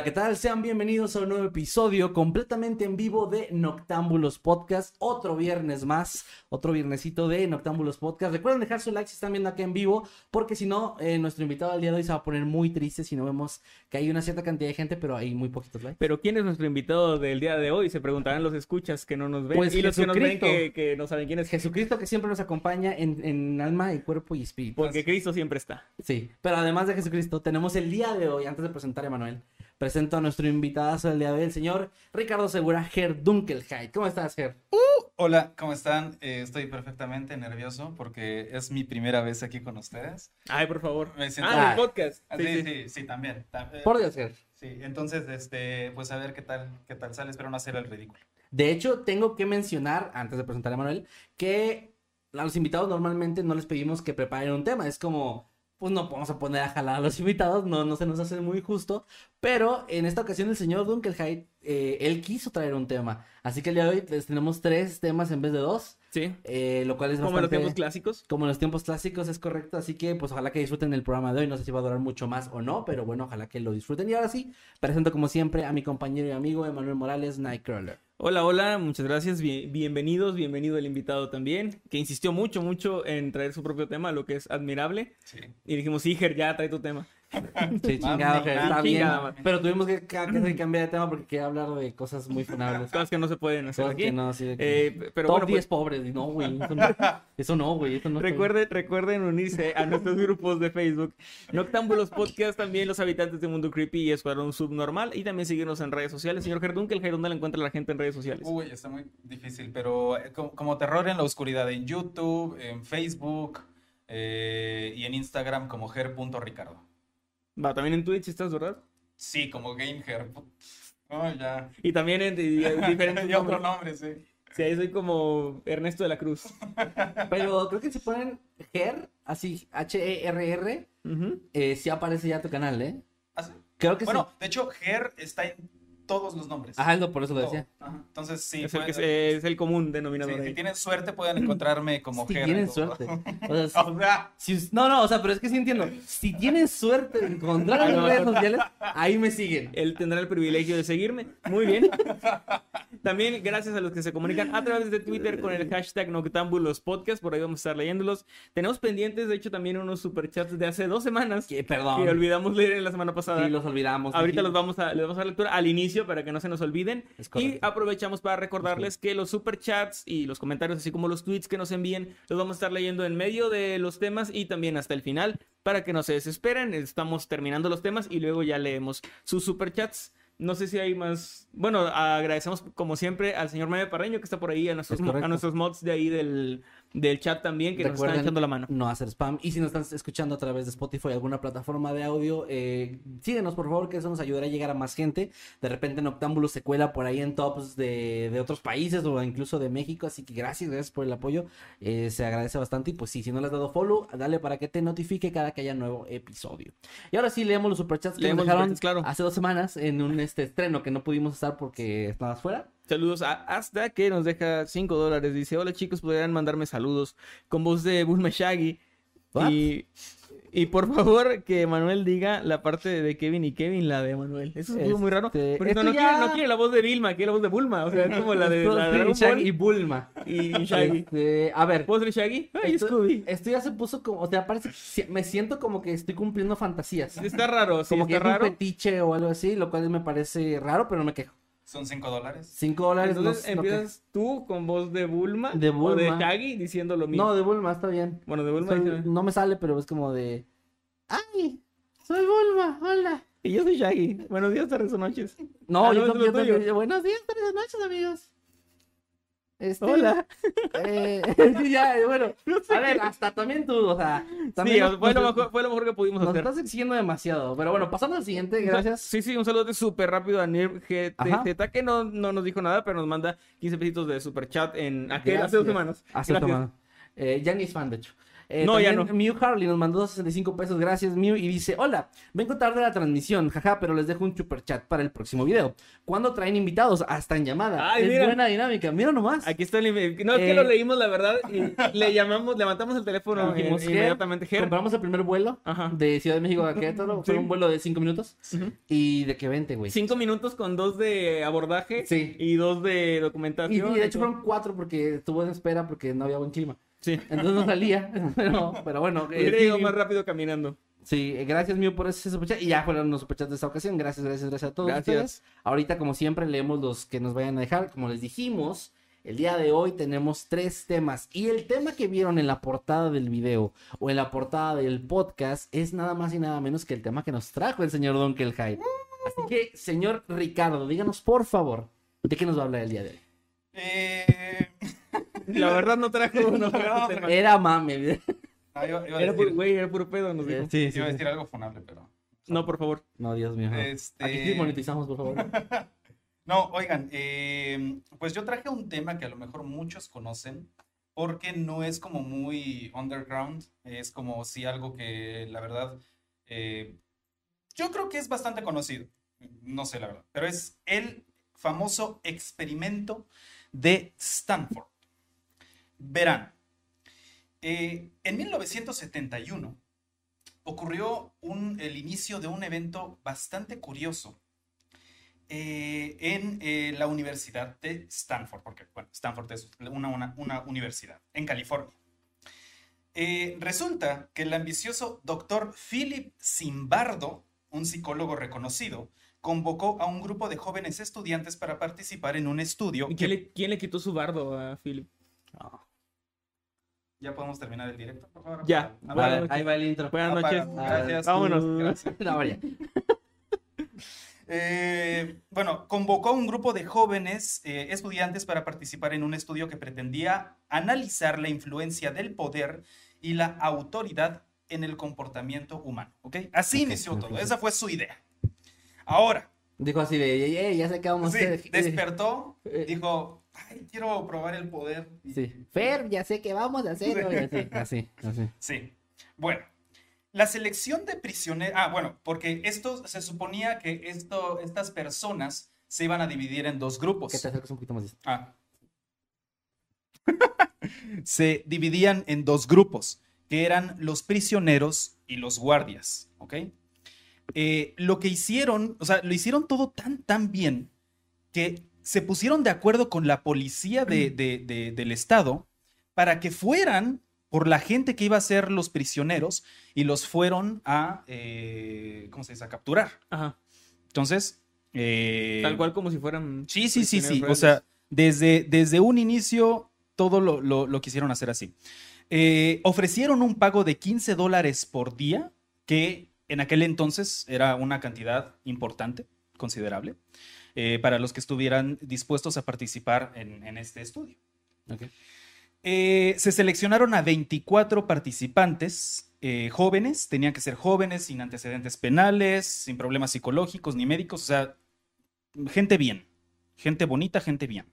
Hola, ¿qué tal? Sean bienvenidos a un nuevo episodio completamente en vivo de Noctámbulos Podcast. Otro viernes más, otro viernesito de Noctámbulos Podcast. Recuerden dejar su like si están viendo acá en vivo, porque si no, eh, nuestro invitado al día de hoy se va a poner muy triste si no vemos que hay una cierta cantidad de gente, pero hay muy poquitos likes. Pero ¿quién es nuestro invitado del día de hoy? Se preguntarán los escuchas que no nos ven Pues y los que nos ven que no saben quién es. Jesucristo que siempre nos acompaña en, en alma y cuerpo y espíritu. Porque Cristo siempre está. Sí, pero además de Jesucristo, tenemos el día de hoy, antes de presentar a Emanuel, presento a nuestro invitado del día de hoy, el señor Ricardo Segura, Ger Dunkelheit. ¿Cómo estás, Ger? Hola, ¿cómo están? Eh, estoy perfectamente nervioso porque es mi primera vez aquí con ustedes. Ay, por favor. Me siento- Ah, el podcast. Ah, Sí, sí, sí. sí, sí, también. ta- eh, Por Dios, Ger. Sí, entonces, este, pues a ver qué tal, qué tal sale. Espero no hacer el ridículo. De hecho, tengo que mencionar, antes de presentar a Emanuel, que a los invitados normalmente no les pedimos que preparen un tema. Es como, pues no vamos a poner a jalar a los invitados, no, no se nos hace muy justo. Pero en esta ocasión el señor Dunkelheit, eh, él quiso traer un tema. Así que el día de hoy pues, tenemos tres temas en vez de dos, Sí. eh, lo cual es Como en los tiempos clásicos. Como en los tiempos clásicos, es correcto. Así que, pues, ojalá que disfruten el programa de hoy. No sé si va a durar mucho más o no, pero bueno, ojalá que lo disfruten. Y ahora sí, presento como siempre a mi compañero y amigo Emanuel Morales, Nightcrawler. Hola, hola, muchas gracias. Bien- bienvenidos, bienvenido el invitado también, que insistió mucho, mucho en traer su propio tema, lo que es admirable. Sí. Y dijimos, sí, Ger, ya trae tu tema. Sí, chingado, que está bien. Pero tuvimos que, que cambiar de tema porque quería hablar de cosas muy funables. Cosas que no se pueden hacer Cosas aquí. que no, sí, de que- Eh, pero Top bueno, 10 pues, pobres. No, güey. Eso no, güey. Eso no. está. Recuerden, recuerden unirse a nuestros grupos de Facebook. Noctámbulos Podcast, también los habitantes de Mundo Creepy y Escuadrón Subnormal. Y también seguirnos en redes sociales. Señor Gerdunkel, ¿dónde la encuentra la gente en redes sociales? Uy, está muy difícil, pero eh, como, como terror en la oscuridad en YouTube, en Facebook eh, y en Instagram como ger.ricardo. Va, también en Twitch estás, ¿verdad? Sí, como GameHer. Oh, ya. Y también en, di- diferentes Y otro nombre, sí. Sí, ahí soy como Ernesto de la Cruz. Pero creo que si ponen Ger, así, H-E-R-R, Ujú. eh, sí aparece ya tu canal, ¿eh? Ah, sí. Creo que Bueno, sí. de hecho, Ger está en todos los nombres. Ajá, lo- por eso lo Todo. decía. Ajá. Entonces, sí. es, el que, es el común sí, denominador si tienen suerte, pueden encontrarme como Si Ger. en tienen suerte. O sea, si- O sea, Si no, no, o sea, pero es que sí entiendo. Si tienen suerte de encontrar en no, redes no. sociales, ahí me siguen. Él tendrá el privilegio de seguirme. Muy bien. También gracias a los que se comunican a través de Twitter con el hashtag Noctámbulos Podcast. Por ahí vamos a estar leyéndolos. Tenemos pendientes, de hecho, también unos superchats de hace dos semanas Que, que perdón. olvidamos leer en la semana pasada. Sí, los olvidamos. Ahorita los vamos a, les vamos a dar lectura al inicio para que no se nos olviden. Y aprovechamos para recordarles que los superchats y los comentarios, así como los tweets que nos envíen, los vamos a estar leyendo en medio de los temas y también hasta el final para que no se desesperen. Estamos terminando los temas y luego ya leemos sus superchats. No sé si hay más. Bueno, agradecemos como siempre al señor Meme Parreño que está por ahí, a nuestros, a nuestros mods de ahí del, del chat también que nos Recuerden están echando la mano. No hacer spam. Y si nos están escuchando a través de Spotify o alguna plataforma de audio, eh, síguenos por favor, que eso nos ayudará a llegar a más gente. De repente Noctámbulo se cuela por ahí en tops de, de otros países o incluso de México. Así que gracias, gracias por el apoyo. Eh, se agradece bastante. Y pues sí, si no le has dado follow, dale para que te notifique cada que haya nuevo episodio. Y ahora sí, leemos los superchats que Leemos nos dejaron claro. hace dos semanas en un este estreno que no pudimos estar porque estabas fuera. Saludos a Hasta que nos deja 5 dólares. Dice: Hola chicos, podrían mandarme saludos con voz de Bulma Shaggy. Y Y por favor, que Manuel diga la parte de Kevin y Kevin, la de Manuel. Eso es muy raro. Este, no, esto no quiere, ya- no quiere la voz de Vilma, quiere la voz de Bulma. O sea, es como la de, la de Shaggy y Bulma. y Shaggy. Este, a ver. ¿Puedo ser Shaggy? Ay, esto, Scooby. esto ya se puso como, o sea, parece, si- me siento como que estoy cumpliendo fantasías. Está raro, sí, como que está es un raro. fetiche o algo así, lo cual me parece raro, pero no me quejo. Son 5 dólares. Cinco dólares no- Entonces no, empiezas tú con voz de Bulma, De o de Bulma. Shaggy diciendo lo mismo. No, de Bulma, está bien. Bueno, de Bulma Soy- no me sale, pero es como de. ¡Ay! Soy Bulma, hola. Y yo soy Shaggy. Buenos días, tardes o noches. No, Ah, yo, no, tam- lo yo también- tuyo. Buenos días, buenas noches, amigos. Este, Hola. Eh, ya, bueno. A ver, hasta también tú, o sea. También Sí, nos- fue lo, nos- mejor, fue lo mejor que pudimos Nos hacer. estás exigiendo demasiado. Pero bueno, pasando al siguiente, gracias. Sí, sí, un saludo súper rápido a Nir Ajá. GTZ, que no, no nos dijo nada, pero nos manda 15 pesitos de super chat en aquel, hace dos semanas. Hace Gracias. tomado. Eh, ya ni es fan, de hecho. Eh, No, ya también Mew Harley nos mandó 65 pesos, gracias Mew, y dice, hola, vengo tarde a la transmisión, jaja, pero les dejo un super chat para el próximo video. ¿Cuándo traen invitados? Hasta en llamada. Ay, es mira. buena dinámica, mira nomás. Aquí está el. No, es que Eh, lo leímos, la verdad, y le llamamos, levantamos el teléfono eh, inmediatamente. Ger, Compramos el primer vuelo Ajá. de Ciudad de México a Querétaro, fue Sí. un vuelo de 5 minutos, y de que vente, güey. cinco minutos con dos de abordaje Sí. y dos de Y, y documentación. de hecho fueron cuatro porque estuvo en espera porque no había buen clima. Sí. Entonces no salía, pero, pero bueno. eh, Hubiera sí, llegado más rápido caminando. Sí, eh, gracias Mew por ese superchat. Y ya fueron los superchats de esta ocasión. Gracias, gracias, gracias a todos Gracias. ustedes. Ahorita, como siempre, leemos los que nos vayan a dejar. Como les dijimos, el día de hoy tenemos tres temas. Y el tema que vieron en la portada del video o en la portada del podcast es nada más y nada menos que el tema que nos trajo el señor Don Kelhai. Así que, señor Ricardo, díganos por favor de qué nos va a hablar el día de hoy. Eh, La verdad no trajo no trajo No, tema. Era mame. no, iba, iba a Era decir, puro, güey, era puro pedo, nos dijo. Sí, sí, iba a sí. decir algo funable, pero. No, por favor. No, Dios mío. Este- Aquí sí monetizamos, por favor. No, oigan, eh, pues yo traje un tema que a lo mejor muchos conocen, porque no es como muy underground, es como si algo que la verdad, eh, yo creo que es bastante conocido, no sé la verdad, pero es el famoso experimento de Stanford. Verán, eh, en 1971 ocurrió un- el inicio de un evento bastante curioso eh, en eh, la Universidad de Stanford, porque bueno, Stanford es una, una- una universidad en California. Eh, resulta que el ambicioso doctor Philip Zimbardo, un psicólogo reconocido, convocó a un grupo de jóvenes estudiantes para participar en un estudio. ¿Y que- ¿Quién, le, quién le quitó su bardo a Philip? ¿Ya podemos terminar el directo, por favor? Ya. Ahí va el intro. Buenas noches. Gracias. Vámonos. Gracias. No, ya. Eh, bueno, convocó a un grupo de jóvenes eh, estudiantes para participar en un estudio que pretendía analizar la influencia del poder y la autoridad en el comportamiento humano. ¿ok? Así Ok, inició todo. Esa fue su idea. Ahora, Dijo así de, "Ey, ey, ya sé qué vamos sí, a hacer. despertó, eh, dijo, ay, quiero probar el poder. Sí. Fer, ya sé qué vamos a hacer. hoy", Así, así, así. Sí. Bueno, la selección de prisioneros. Ah, bueno, porque esto se suponía que esto, estas personas se iban a dividir en dos grupos. Que te acerques un poquito más. Ah. se dividían en dos grupos, que eran los prisioneros y los guardias, ¿ok? Eh, lo que hicieron, o sea, lo hicieron todo tan, tan bien que se pusieron de acuerdo con la policía de- de- de- del estado para que fueran por la gente que iba a ser los prisioneros y los fueron a, eh, ¿cómo se dice?, a capturar. Ajá. Entonces, eh, Tal cual como si fueran. Sí, sí, sí, sí. O sea, desde, desde un inicio todo lo, lo- lo quisieron hacer así. Eh, ofrecieron un pago de 15 dólares por día, que en aquel entonces era una cantidad importante, considerable, eh, para los que estuvieran dispuestos a participar en, en este estudio. Eh, se seleccionaron a 24 participantes eh, jóvenes, tenían que ser jóvenes, sin antecedentes penales, sin problemas psicológicos ni médicos, o sea, gente bien, gente bonita, gente bien.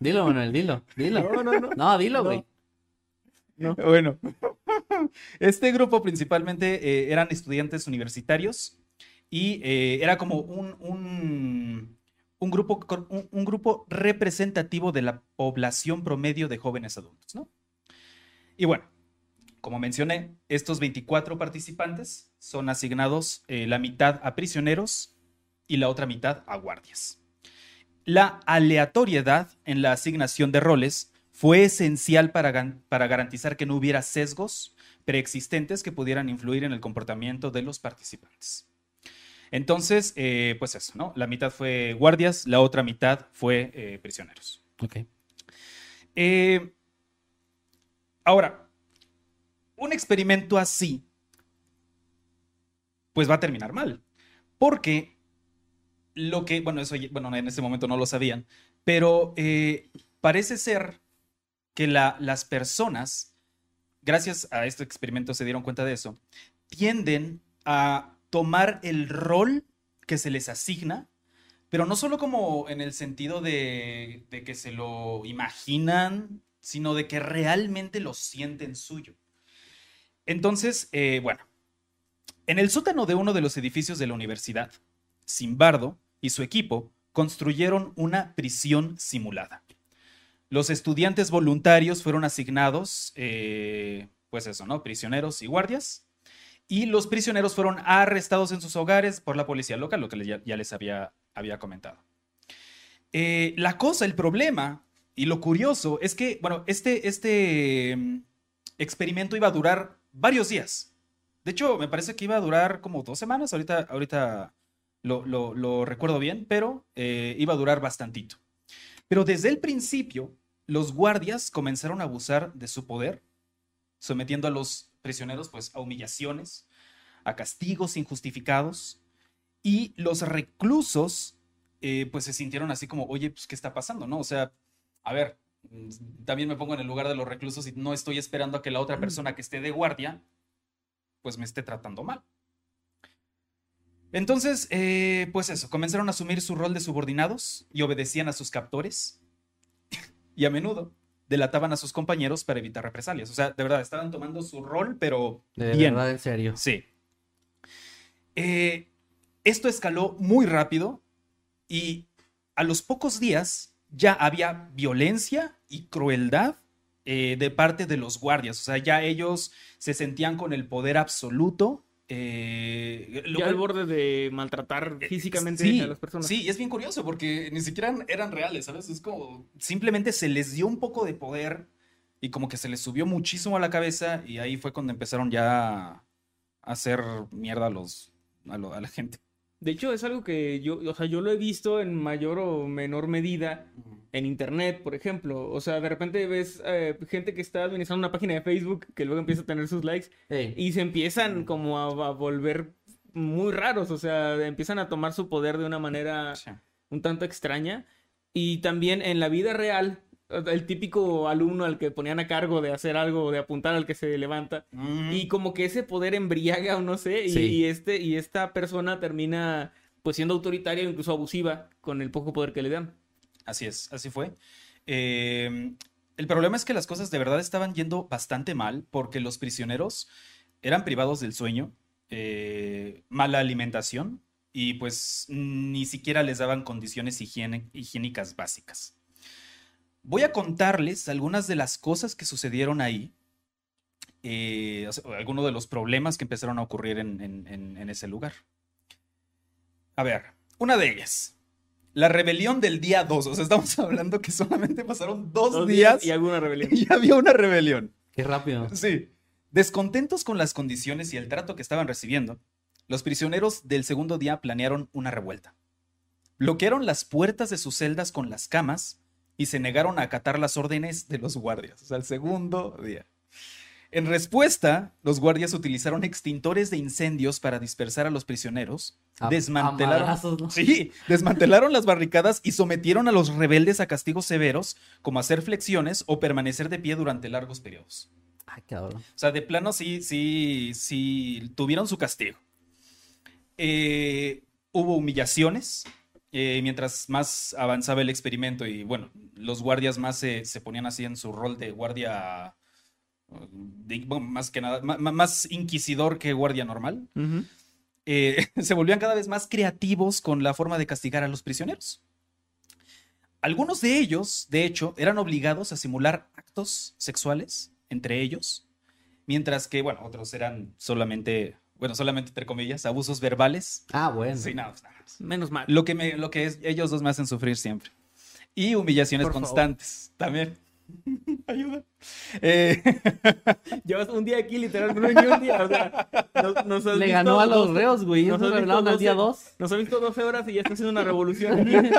Dilo, Manuel, dilo. Dilo. No, no, no. No, dilo, güey. Bueno, este grupo principalmente eh, eran estudiantes universitarios y eh, era como un, un, grupo, un grupo representativo de la población promedio de jóvenes adultos, ¿no? Y bueno, como mencioné, estos 24 participantes son asignados eh, la mitad a prisioneros y la otra mitad a guardias. La aleatoriedad en la asignación de roles fue esencial para, para garantizar que no hubiera sesgos preexistentes que pudieran influir en el comportamiento de los participantes. Entonces, eh, pues eso, ¿no? La mitad fue guardias, la otra mitad fue eh, prisioneros. Ok. Eh, ahora, un experimento así, pues va a terminar mal. Porque lo que, bueno, eso, bueno, en ese momento no lo sabían, pero parece ser que las personas, gracias a este experimento se dieron cuenta de eso, tienden a tomar el rol que se les asigna, pero no solo como en el sentido de, que se lo imaginan, sino de que realmente lo sienten suyo. Entonces, eh, bueno, en el sótano de uno de los edificios de la universidad, Simbardo y su equipo construyeron una prisión simulada. Los estudiantes voluntarios fueron asignados, eh, pues eso, ¿no? Prisioneros y guardias y los prisioneros fueron arrestados en sus hogares por la policía local, lo que ya, les había, había comentado. Eh, la cosa, el problema y lo curioso es que, bueno, este, este mm, experimento iba a durar varios días. De hecho, me parece que iba a durar como dos semanas, ahorita, ahorita lo, recuerdo bien, pero eh, iba a durar bastantito. Pero desde el principio, los guardias comenzaron a abusar de su poder, sometiendo a los prisioneros pues a humillaciones, a castigos injustificados y los reclusos eh, pues se sintieron así como, oye, pues ¿qué está pasando? ¿No? O sea, a ver, mm, también me pongo en el lugar de los reclusos y no estoy esperando a que la otra persona que esté de guardia pues me esté tratando mal. Entonces, eh, pues eso, comenzaron a asumir su rol de subordinados y obedecían a sus captores. y a menudo delataban a sus compañeros para evitar represalias. O sea, de verdad, estaban tomando su rol, pero de verdad, en serio. Sí. Eh, esto escaló muy rápido y a los pocos días ya había violencia y crueldad eh, de parte de los guardias. O sea, ya ellos se sentían con el poder absoluto eh, ya al borde de maltratar eh, físicamente a las personas. Sí, y es bien curioso porque ni siquiera eran, reales, ¿sabes? Es como simplemente se les dio un poco de poder y como que se les subió muchísimo a la cabeza y ahí fue cuando empezaron ya a hacer mierda a, los, a la gente. De hecho, es algo que yo, o sea, yo lo he visto en mayor o menor medida en internet, por ejemplo. O sea, de repente ves eh, gente que está administrando una página de Facebook que luego empieza a tener sus likes y se empiezan como a, volver muy raros. O sea, empiezan a tomar su poder de una manera un tanto extraña. Y también en la vida real, el típico alumno al que ponían a cargo de hacer algo, de apuntar al que se levanta. Y como que ese poder embriaga o no sé, y, este, y esta persona termina pues siendo autoritaria o incluso abusiva con el poco poder que le dan. Así es, así fue. Em, el problema es que las cosas de verdad estaban yendo bastante mal porque los prisioneros eran privados del sueño, eh, mala alimentación y pues ni siquiera les daban condiciones higiénicas básicas. Voy a contarles algunas de las cosas que sucedieron ahí, eh, algunos de los problemas que empezaron a ocurrir en, ese lugar. A ver, una de ellas, la rebelión del día 2. O sea, estamos hablando que solamente pasaron dos, días, y alguna rebelión. Y había una rebelión. Qué rápido. Sí. Descontentos con las condiciones y el trato que estaban recibiendo, los prisioneros del segundo día planearon una revuelta. Bloquearon las puertas de sus celdas con las camas y se negaron a acatar las órdenes de los guardias. O sea, el segundo día. En respuesta, los guardias utilizaron extintores de incendios para dispersar a los prisioneros, desmantelaron, sí, desmantelaron las barricadas y sometieron a los rebeldes a castigos severos, como hacer flexiones o permanecer de pie durante largos periodos. Ay, cabrón. O sea, de plano sí, sí, sí, tuvieron su castigo. Eh, hubo humillaciones, eh, mientras más avanzaba el experimento y bueno, los guardias más se, ponían así en su rol de guardia, más que nada, más, inquisidor que guardia normal, eh, se volvían cada vez más creativos con la forma de castigar a los prisioneros. Algunos de ellos, de hecho, eran obligados a simular actos sexuales entre ellos Mientras que, bueno, otros eran solamente, bueno, solamente entre comillas, abusos verbales. Ah, bueno. Sí, no, pues, nada. Menos mal. Lo que, me, lo que es, ellos dos me hacen sufrir siempre. Y humillaciones Por favor. constantes también. Ayuda. Eh, Llevas un día aquí, literal, no ni un día. O sea, nos, nos has Le visto ganó a los reos, güey. nos revelaron visto al día 12 2. Nos ha visto 12 horas y ya está haciendo una revolución aquí.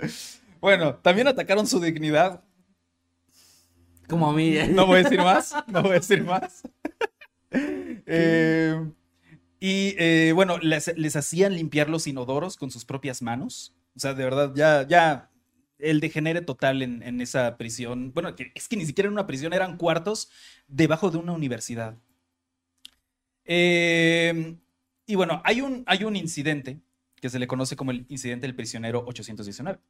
bueno, también atacaron su dignidad. Como a mí. No voy a decir más. No voy a decir más. Eh, y eh, bueno, les, hacían limpiar los inodoros con sus propias manos. O sea, de verdad, ya, ya el degenere total en, en esa prisión. Bueno, es que ni siquiera era una prisión, eran cuartos debajo de una universidad. Eh, y bueno, hay un, hay un incidente que se le conoce como el incidente del prisionero 819.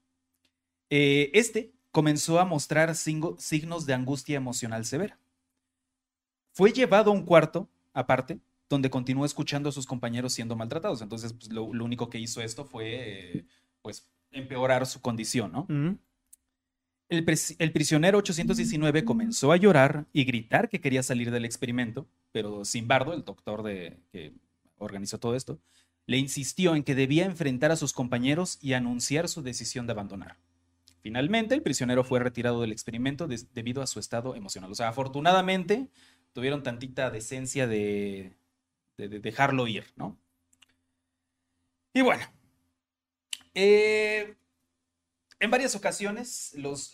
Eh, este comenzó a mostrar signos de angustia emocional severa. Fue llevado a un cuarto aparte donde continuó escuchando a sus compañeros siendo maltratados. Entonces, pues, lo, lo único que hizo esto fue, eh, pues, empeorar su condición, ¿no? El, prisionero 819 comenzó a llorar y gritar que quería salir del experimento, pero Simbardo, el doctor de, que organizó todo esto, le insistió en que debía enfrentar a sus compañeros y anunciar su decisión de abandonar. Finalmente, el prisionero fue retirado del experimento debido a su estado emocional. O sea, afortunadamente tuvieron tantita decencia de, de- de dejarlo ir, ¿no? Y bueno, eh, en varias ocasiones los,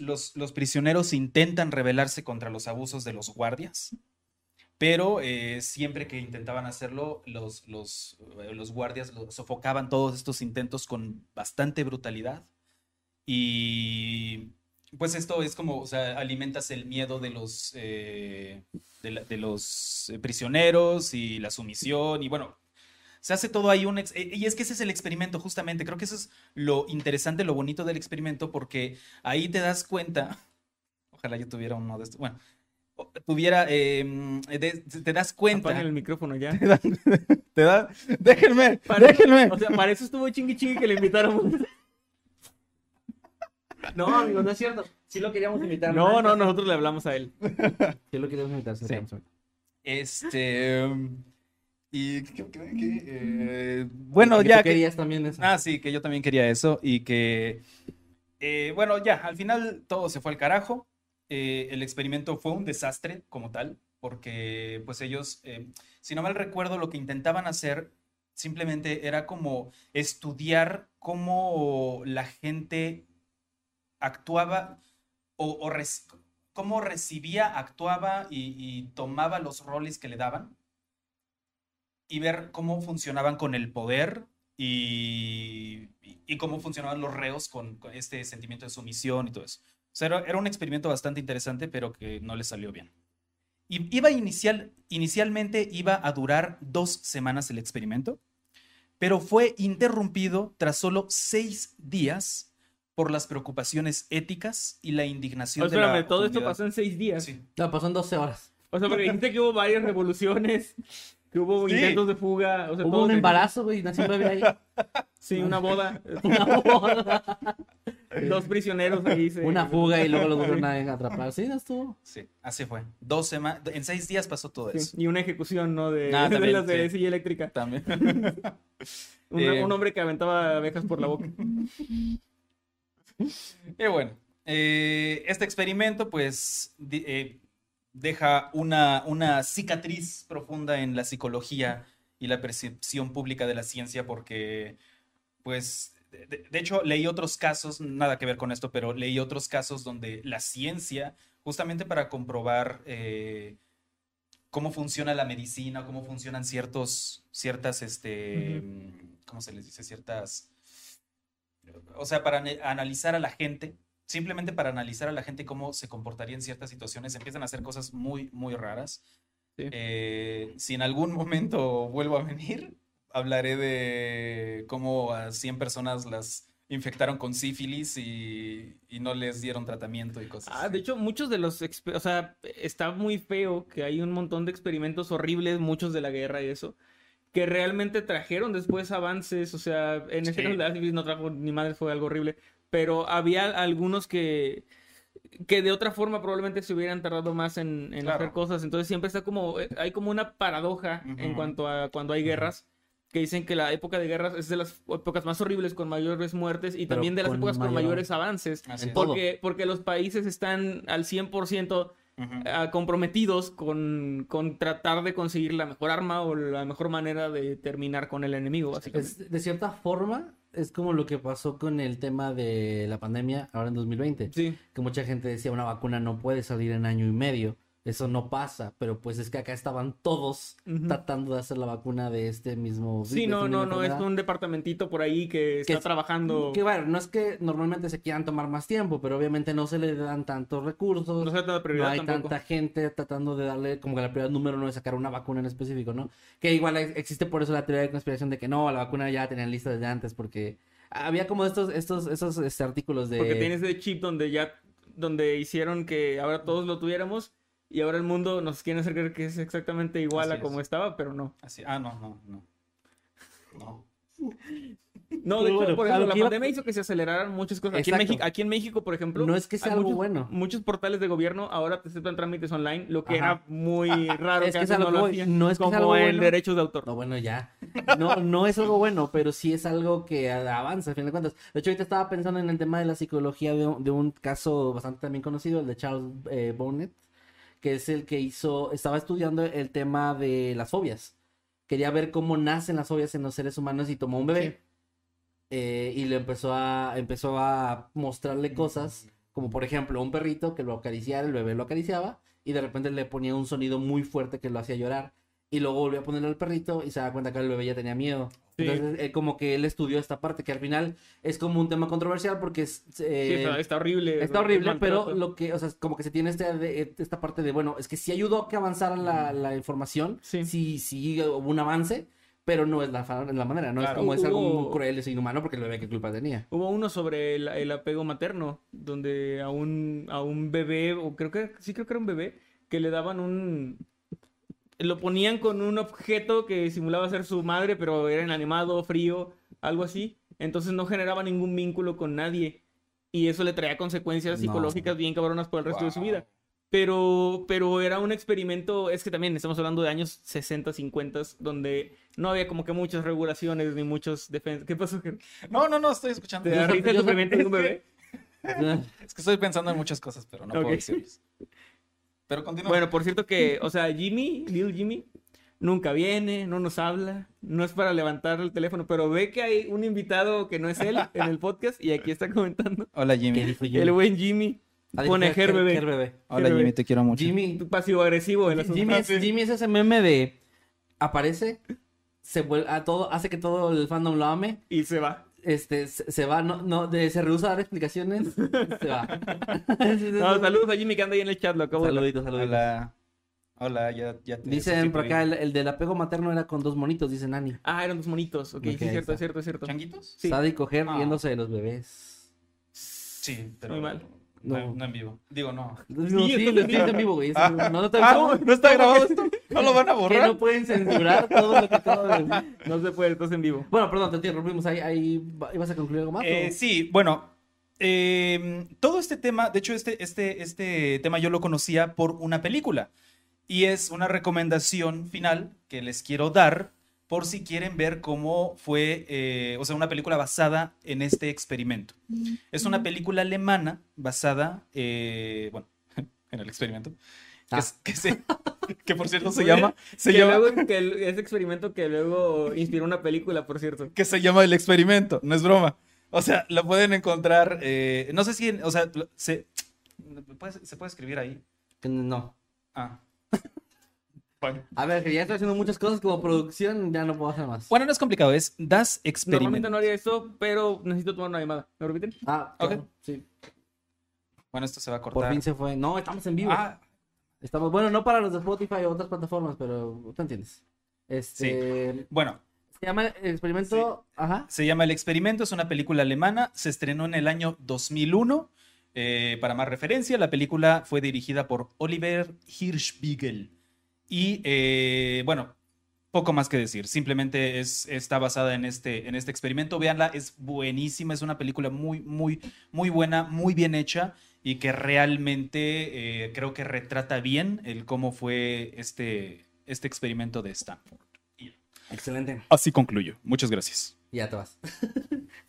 prisioneros intentan rebelarse contra los abusos de los guardias, pero eh, siempre que intentaban hacerlo, los, eh, guardias sofocaban todos estos intentos con bastante brutalidad. Y pues esto es como, o sea, alimentas el miedo de los, eh, de, la- de los eh, prisioneros y la sumisión y bueno, se hace todo ahí un... ex- eh, y es que ese es el experimento justamente, creo que eso es lo interesante, lo bonito del experimento porque ahí te das cuenta, ojalá yo tuviera uno de estos, bueno, tuviera, eh, de- te das cuenta, Apaguen el micrófono ya. te da, déjenme, Para- déjenme. O sea, para eso estuvo chingui chingui que le invitáramos. No, amigo, no es cierto. Sí lo queríamos invitar. No, no, nosotros le hablamos a él. Sí lo queríamos invitar. sí. Este... um, Y ¿qué- qué- qué? Eh, bueno, Que ya tú que... querías también eso. Ah, sí, que yo también quería eso y que, eh, bueno, ya, al final todo se fue al carajo. Eh, el experimento fue un desastre como tal, porque pues ellos, eh, si no mal recuerdo, lo que intentaban hacer simplemente era como estudiar cómo la gente actuaba o, cómo recibía, actuaba y, tomaba los roles que le daban y ver cómo funcionaban con el poder y, cómo funcionaban los reos con, este sentimiento de sumisión y todo eso. Era, un experimento bastante interesante, pero que no le salió bien. Iba inicial, inicialmente iba a durar dos semanas el experimento, pero fue interrumpido tras solo seis días por las preocupaciones éticas y la indignación O de la espérame, todo esto pasó en seis días. Sí. No, pasó en 12 horas. O sea, porque dijiste que hubo varias revoluciones, que hubo Sí. intentos de fuga. O sea, Hubo todo un embarazo, güey. Nació un bebé ahí. Sí, una boda. Una boda. Dos prisioneros ahí. se- Una fuga y luego los volvieron a atrapar. Sí, no estuvo. Sí, así fue. Dos semanas, en seis días pasó todo Sí, eso. Y una ejecución, ¿no? De, Ah, de también, las de sí. silla eléctrica. También. Un, Eh. un hombre que aventaba abejas por la boca. Y bueno, eh, este experimento pues eh, deja una, una cicatriz profunda en la psicología y la percepción pública de la ciencia porque pues de, de- de hecho leí otros casos, nada que ver con esto, pero leí otros casos donde la ciencia, justamente para comprobar eh, cómo funciona la medicina, cómo funcionan ciertos, ciertas, este, ¿cómo se les dice? Ciertas o sea, para analizar a la gente, simplemente para analizar a la gente cómo se comportaría en ciertas situaciones, empiezan a hacer cosas muy, muy raras. Sí. Eh, si en algún momento vuelvo a venir, hablaré de cómo a 100 personas las infectaron con sífilis y, y no les dieron tratamiento y cosas Ah, así. de hecho, muchos de los... O sea, está muy feo que hay un montón de experimentos horribles, muchos de la guerra y eso, que realmente trajeron después avances. O sea, en Sí. sífilis no trajo ni madre, fue algo horrible. Pero había algunos que que de otra forma probablemente se hubieran tardado más en, en Claro. hacer cosas. Entonces siempre está como, eh, hay como una paradoja en cuanto a cuando hay guerras, que dicen que la época de guerras es de las épocas más horribles con mayores muertes y Pero también de las épocas con mayor- mayores avances. Porque, porque los países están al 100% Ah, comprometidos con, con tratar de conseguir la mejor arma o la mejor manera de terminar con el enemigo, básicamente. Es- de cierta forma, es como lo que pasó con el tema de la pandemia ahora en 2020. Sí. Que mucha gente decía una vacuna no puede salir en año y medio. Eso no pasa, pero pues es que acá estaban todos tratando de hacer la vacuna de este mismo. Sí, de no, no, no, es un departamentito por ahí que está es- trabajando. Que bueno, no es que normalmente se quieran tomar más tiempo, pero obviamente no se le dan tantos recursos. No se da No prioridad hay tampoco. tanta gente tratando de darle, como que la prioridad número uno es sacar una vacuna en específico, ¿no? Que igual ex- existe por eso la teoría de conspiración de que no, la vacuna ya la tenían lista desde antes, porque había como estos, estos, esos este, artículos de... Porque tienes ese chip donde ya, donde hicieron que ahora todos lo tuviéramos y ahora el mundo nos quiere hacer creer que es exactamente igual Así a como es. estaba, pero no. Así- Ah, no, no, no. No. No, de hecho, bueno, por ejemplo, lo la que iba- pandemia hizo que se aceleraran muchas cosas. Aquí en. México, aquí en México, por ejemplo, No es que sea algo muchos, bueno. Muchos portales de gobierno ahora te aceptan trámites online, lo que Ajá. era muy raro Es que es no que lo voy. hacían, No es que como algo bueno. derechos de autor. No, bueno, ya. No, no es algo bueno, pero sí es algo que avanza, a fin de cuentas. De hecho, ahorita estaba pensando en el tema de la psicología de un, de un caso bastante también conocido, el de Charles eh, Bonnet, que es el que hizo, estaba estudiando el tema de las fobias. Quería ver cómo nacen las fobias en los seres humanos y tomó un bebé. eh, y le empezó a, empezó a mostrarle cosas, como por ejemplo un perrito que lo acariciara, el bebé lo acariciaba, y de repente le ponía un sonido muy fuerte que lo hacía llorar. Y luego volvió a ponerle al perrito y se da cuenta que el bebé ya tenía miedo. Sí. Entonces, eh, como que él estudió esta parte, que al final es como un tema controversial porque es, Sí, eh, está, está horrible. Está horrible, pero lo que, o sea, como que se tiene este, esta parte de, bueno, es que sí ayudó a que avanzara la, la información, Sí. sí. sí, hubo un avance, pero no es la, la manera, no Claro. es como es algo muy cruel, es inhumano porque el bebé qué culpa tenía. Hubo uno sobre el, el apego materno, donde a un, a un bebé, o creo que, sí creo que era un bebé, que le daban un... Lo ponían con un objeto que simulaba ser su madre, pero era inanimado, frío, algo así. Entonces no generaba ningún vínculo con nadie. Y eso le traía consecuencias No. psicológicas bien cabronas por el resto de su vida. Pero, pero era un experimento, es que también estamos hablando de años 60, 50, donde no había como que muchas regulaciones ni muchos defensas. ¿Qué pasó? Ger? No, no, no, estoy escuchando. ¿Te el yo- sufrimiento de un bebé? Es que estoy pensando en muchas cosas, pero no Ok. puedo decirles. Pero continúa. Bueno, por cierto que, o sea, Jimmy, Little Jimmy, nunca viene, no nos habla, no es para levantar el teléfono, pero ve que hay un invitado que no es él en el podcast y aquí está comentando. Hola ¿Qué Jimmy. El buen Jimmy Ah, pone bebé. Bebé. Hola Jimmy, te quiero mucho. Jimmy, Pasivo agresivo el. Jimmy, es, sí. Jimmy es ese meme de aparece, se vuelve a todo, hace que todo el fandom lo ame, Y se va. Este, se, va, no, no, de, se rehúsa a dar explicaciones, se va. No, saludos a Jimmy que anda ahí en el chat, lo acabo. Saluditos, saluditos. Hola. Hola, ya, ya te Dicen por acá, el, el del apego materno era con dos monitos, dice Nani. Ah, eran dos monitos. Ok, Ok, sí, cierto, es cierto, es cierto. ¿Changuitos? Sí. Sada y coger Ah. riéndose de los bebés. Sí, pero Muy mal. No, No. no en vivo. Digo, no. No, Sí, sí, está lo en estoy vivo. en vivo, güey. Ah. No, no te Ah, ¿no está grabado esto? ¿No lo van a que borrar? no pueden censurar todo lo que decir. No se puede, estás en vivo. Bueno, perdón, te interrumpimos. Ahí, ahí ibas a concluir algo más. Eh, sí, bueno, eh, todo este tema, de hecho, este, este, este tema yo lo conocía por una película. Y es una recomendación final que les quiero dar por si quieren ver cómo fue, eh, o sea, una película basada en este experimento. Es una película alemana basada, eh, bueno, en el experimento. Que, Ah. es- que se- que por cierto se llama, se que llama, luego, que el- ese experimento que luego inspiró una película, por cierto. que se llama El Experimento, no es broma. O sea, lo pueden encontrar, eh, no sé si, en- o sea, se, ¿puede- ¿se puede escribir ahí? Que No. Ah. Bueno. A ver, que ya estoy haciendo muchas cosas como producción, ya no puedo hacer más. Bueno, no es complicado, es Das Normalmente Experiment. no haría eso, pero necesito tomar una llamada. ¿Me repiten? Ah, Ok. claro, sí. Bueno, esto se va a Por cortar. fin se fue. No, estamos en vivo. Ah, Estamos, bueno, no para los de Spotify o otras plataformas, pero tú entiendes. Este, bueno, se llama el experimento, ajá. se llama El Experimento, es una película alemana, se estrenó en el año 2001. Eh, para más referencia, la película fue dirigida por Oliver Hirschbiegel. Y eh, bueno, poco más que decir. Simplemente es, está basada en este, en este experimento. Véanla, es buenísima. Es una película muy, muy, muy buena, muy bien hecha y que realmente eh, creo que retrata bien el cómo fue este, este experimento de Stanford. Excelente. así concluyo. Muchas gracias. Ya te vas.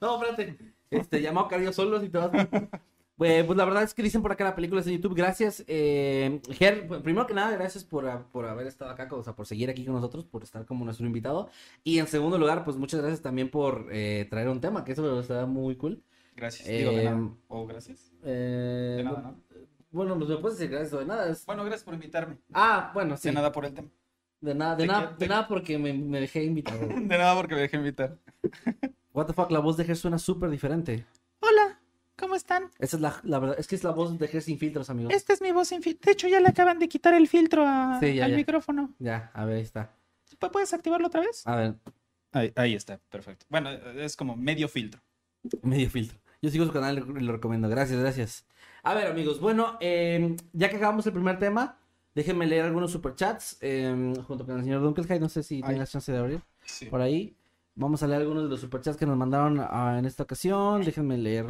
no, espérate. Este, llamado Cario solos y te vas. Pues, pues la verdad es que dicen por acá la película es en YouTube. Gracias, eh, Ger. pues, Primero que nada, gracias por, ah, por haber estado acá, o sea, por seguir aquí con nosotros, por estar como nuestro invitado. Y en segundo lugar, pues muchas gracias también por eh, traer un tema, que eso está muy cool. Gracias. Digo, de Eh, nada. O gracias. Eh, De nada, ¿no? Bueno, pues me puedes decir gracias o de nada. es- Bueno, gracias por invitarme. Ah, bueno, sí. De nada por el tema. De nada, de nada, de nada porque me, me dejé invitado. De nada porque me dejé invitar. What the fuck, la voz de Ger suena súper diferente. Hola, ¿cómo están? Esa es la, la verdad, es que es la voz de Ger sin filtros, amigos. Esta es mi voz sin filtro. De hecho, ya le acaban de quitar el filtro a- Sí, ya, al ya. micrófono. Ya, a ver, ahí está. ¿Pu- ¿Puedes activarlo otra vez? A ver, Ahí, ahí está, perfecto. Bueno, es como medio filtro. medio filtro. Yo sigo su canal y lo recomiendo. Gracias, gracias. A ver, amigos, bueno, eh, ya que acabamos el primer tema, déjenme leer algunos superchats eh, junto con el señor Dunkelheim. No sé si Ay. tengas chance de abrir Sí. por ahí. Vamos a leer algunos de los superchats que nos mandaron ah, en esta ocasión. Déjenme leer.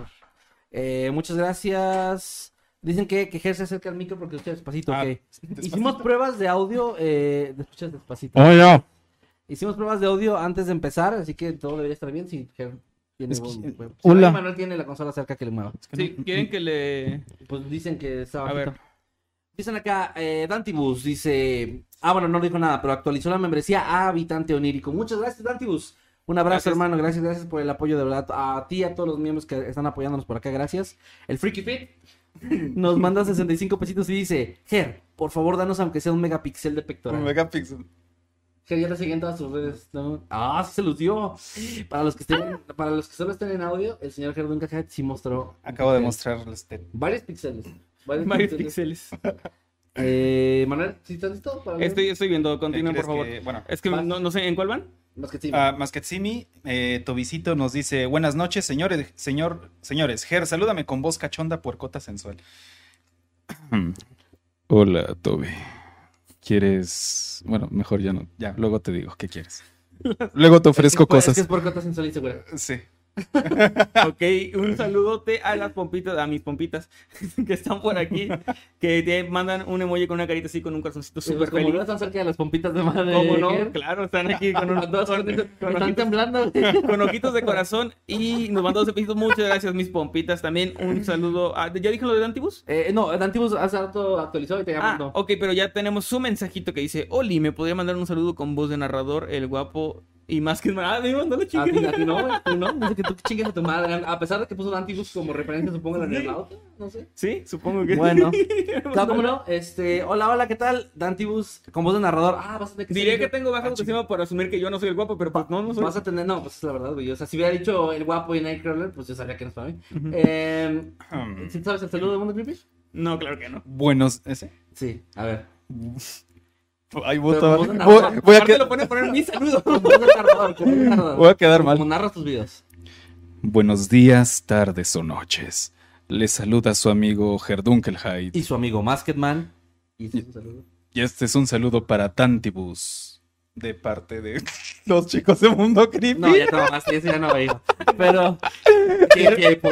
Eh, muchas gracias. Dicen que, que Ger se acerca al micro porque escucha despacito. Ah, despacito. Hicimos pruebas de audio. Eh, escuchas despacito. Oh. Hicimos pruebas de audio antes de empezar, así que todo debería estar bien. Si Ger tiene Es que- buen- Hola. Manuel tiene la consola cerca que le mueva. Sí, quieren que le. Pues dicen que está A bajito. ver. Dicen acá, eh, Dantibus dice. Ah, bueno, no dijo nada, pero actualizó la membresía a Habitante Onírico. Muchas gracias, Dantibus. Un abrazo, Gracias. hermano. Gracias, gracias por el apoyo de verdad. A ti y a todos los miembros que están apoyándonos por acá, gracias. El Freaky Fit nos manda 65 pesitos y dice: Ger, por favor, danos aunque sea un megapíxel de pectoral. Un megapíxel. Ger, ya te seguí en todas sus redes. ¿no? Ah, sí se los dio. Para los que estén, para los que solo estén en audio, el señor Ger Duncan sí mostró. Acabo de mostrarles. este- Varios píxeles. Varios, Varios píxeles. píxeles. Eh, Manuel, ¿sí estás listo? Para? Estoy, estoy viendo, ¿Qué continúen, por favor. que- bueno, Es que Vas. no, no sé, ¿en cuál van? Más que sí. Ah, Masquetsimi, eh, Tobicito nos dice, buenas noches, señores, señor, señores. Ger, salúdame con voz cachonda, puercota sensual. Hola, Toby. ¿Quieres...? Bueno, mejor ya no. Ya, luego te digo, ¿qué quieres? Luego te ofrezco es, cosas. Que es por cotas sensual y segura. Sí. Ok, un saludote a las pompitas, a mis pompitas que están por aquí, que te mandan un emoji con una carita así con un corazoncito Súper súper como feliz. no están cerca de las pompitas de madre. ¿Cómo no? Claro, están aquí con, un- con- con están ojitos, temblando. con ojitos de corazón y nos mandó 12 pesitos. Muchas gracias, mis pompitas. También un saludo. a- ¿Ya dije lo de Antibus? Eh, no, Dantibus hace rato actualizó y te Ah, llamando. ok, pero ya tenemos su mensajito que dice: Oli, ¿me podría mandar un saludo con voz de narrador, el guapo y más que. Ah, me mandó la A ti, chica. a ti no, güey, tú no. Dice que tú chingues a tu madre. A pesar de que puso Dantibus como referencia, supongo, en el auto. No sé. Sí, supongo que Bueno. Claro, cómo no. Este, hola, hola, ¿qué tal? Dantibus, con voz de narrador. Ah, vas a tener que Diré ser- que tengo baja autoestima por asumir que yo no soy el guapo, pero pues no, no soy. Vas a tener, no, pues es la verdad, güey. O sea, si hubiera dicho el guapo y Nightcrawler, pues yo sabía que no es para mí. Eh, ¿sí ¿Sabes el saludo de Mundo Creepy? No, claro que no. Buenos... ¿Ese? Sí, a ver. Ay, Pero voy, a Aparte que- lo pone poner mi saludo. Voy a quedar mal. Como narras tus videos. Buenos días, tardes o noches. Les saluda su amigo Gerdunkelheit. Y su amigo Masketman. Y ese es un saludo. Y este es un saludo para Tantibus. De parte de los chicos de Mundo Creepy. No, ya te mamaste, ese ya no va a ir. Pero.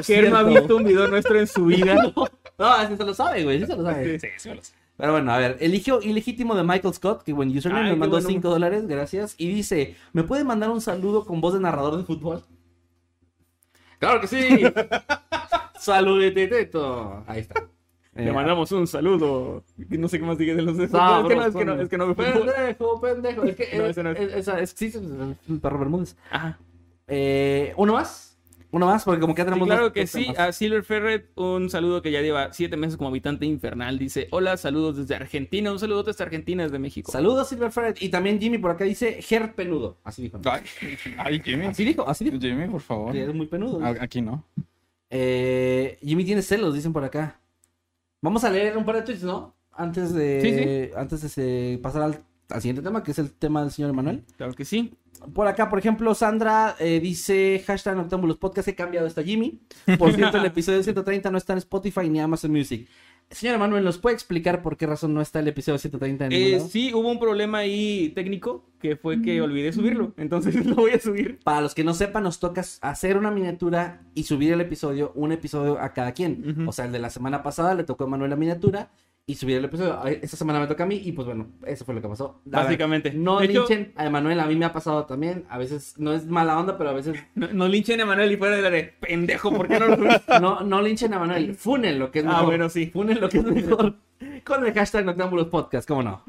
Ger no ha visto un video nuestro en su vida. No, ese se lo sabe, güey. ese se lo sabe. Sí, sí me lo sé. Pero bueno, a ver, eligio ilegítimo de Michael Scott, que buen username, Ay, me mandó bueno. 5 dólares, gracias. Y dice, ¿me puede mandar un saludo con voz de narrador de fútbol? ¡Claro que sí! ¡Saludetito! Ahí está. Le Eh, mandamos un saludo. No sé qué más dije de los de sabroso, Es que no, es que no, es que no me fue. Pendejo, pendejo. Es que No, eh, no es. eh, esa es, sí, es el perro Bermúdez. Ajá. Eh, ¿Uno más? ¿Uno más? Porque como que ya Sí, tenemos claro que sí. A Silver Ferret, un saludo que ya lleva siete meses como habitante infernal. Dice: Hola, saludos desde Argentina. Un saludo desde Argentina, desde México. Saludos, Silver Ferret. Y también Jimmy por acá dice, Ger penudo. Así dijo. Ay, ay, Jimmy. Así dijo, así dijo. Jimmy, por favor. Que eres muy penudo. Aquí no. Eh, Jimmy tiene celos, dicen por acá. Vamos a leer un par de tweets, ¿no? Antes de, Sí, Antes de pasar al, al siguiente tema, que es el tema del señor Emanuel. Claro que sí. Por acá, por ejemplo, Sandra eh, dice, hashtag Noctámbulos Podcast, he cambiado esta Jimmy. Por cierto, el episodio 130 no está en Spotify ni Amazon Music. Señor Manuel, ¿nos puede explicar por qué razón no está el episodio 130 en Eh, sí, hubo un problema ahí técnico que fue que olvidé subirlo. Entonces lo voy a subir. Para los que no sepan, nos toca hacer una miniatura y subir el episodio, un episodio a cada quien. O sea, el de la semana pasada le tocó a Manuel la miniatura y subir el episodio. Esta semana me toca a mí y pues bueno, eso fue lo que pasó. A ver, Básicamente. no De hecho- linchen a Manuel, a mí me ha pasado también. A veces no es mala onda, pero a veces No, no linchen a Manuel y fuera de la de pendejo, ¿por qué no lo no, no linchen a Manuel. Funen lo que es Ah, mejor. bueno, sí. Funen lo que es mejor. Con el hashtag Noctámbulos Podcast, ¿cómo no?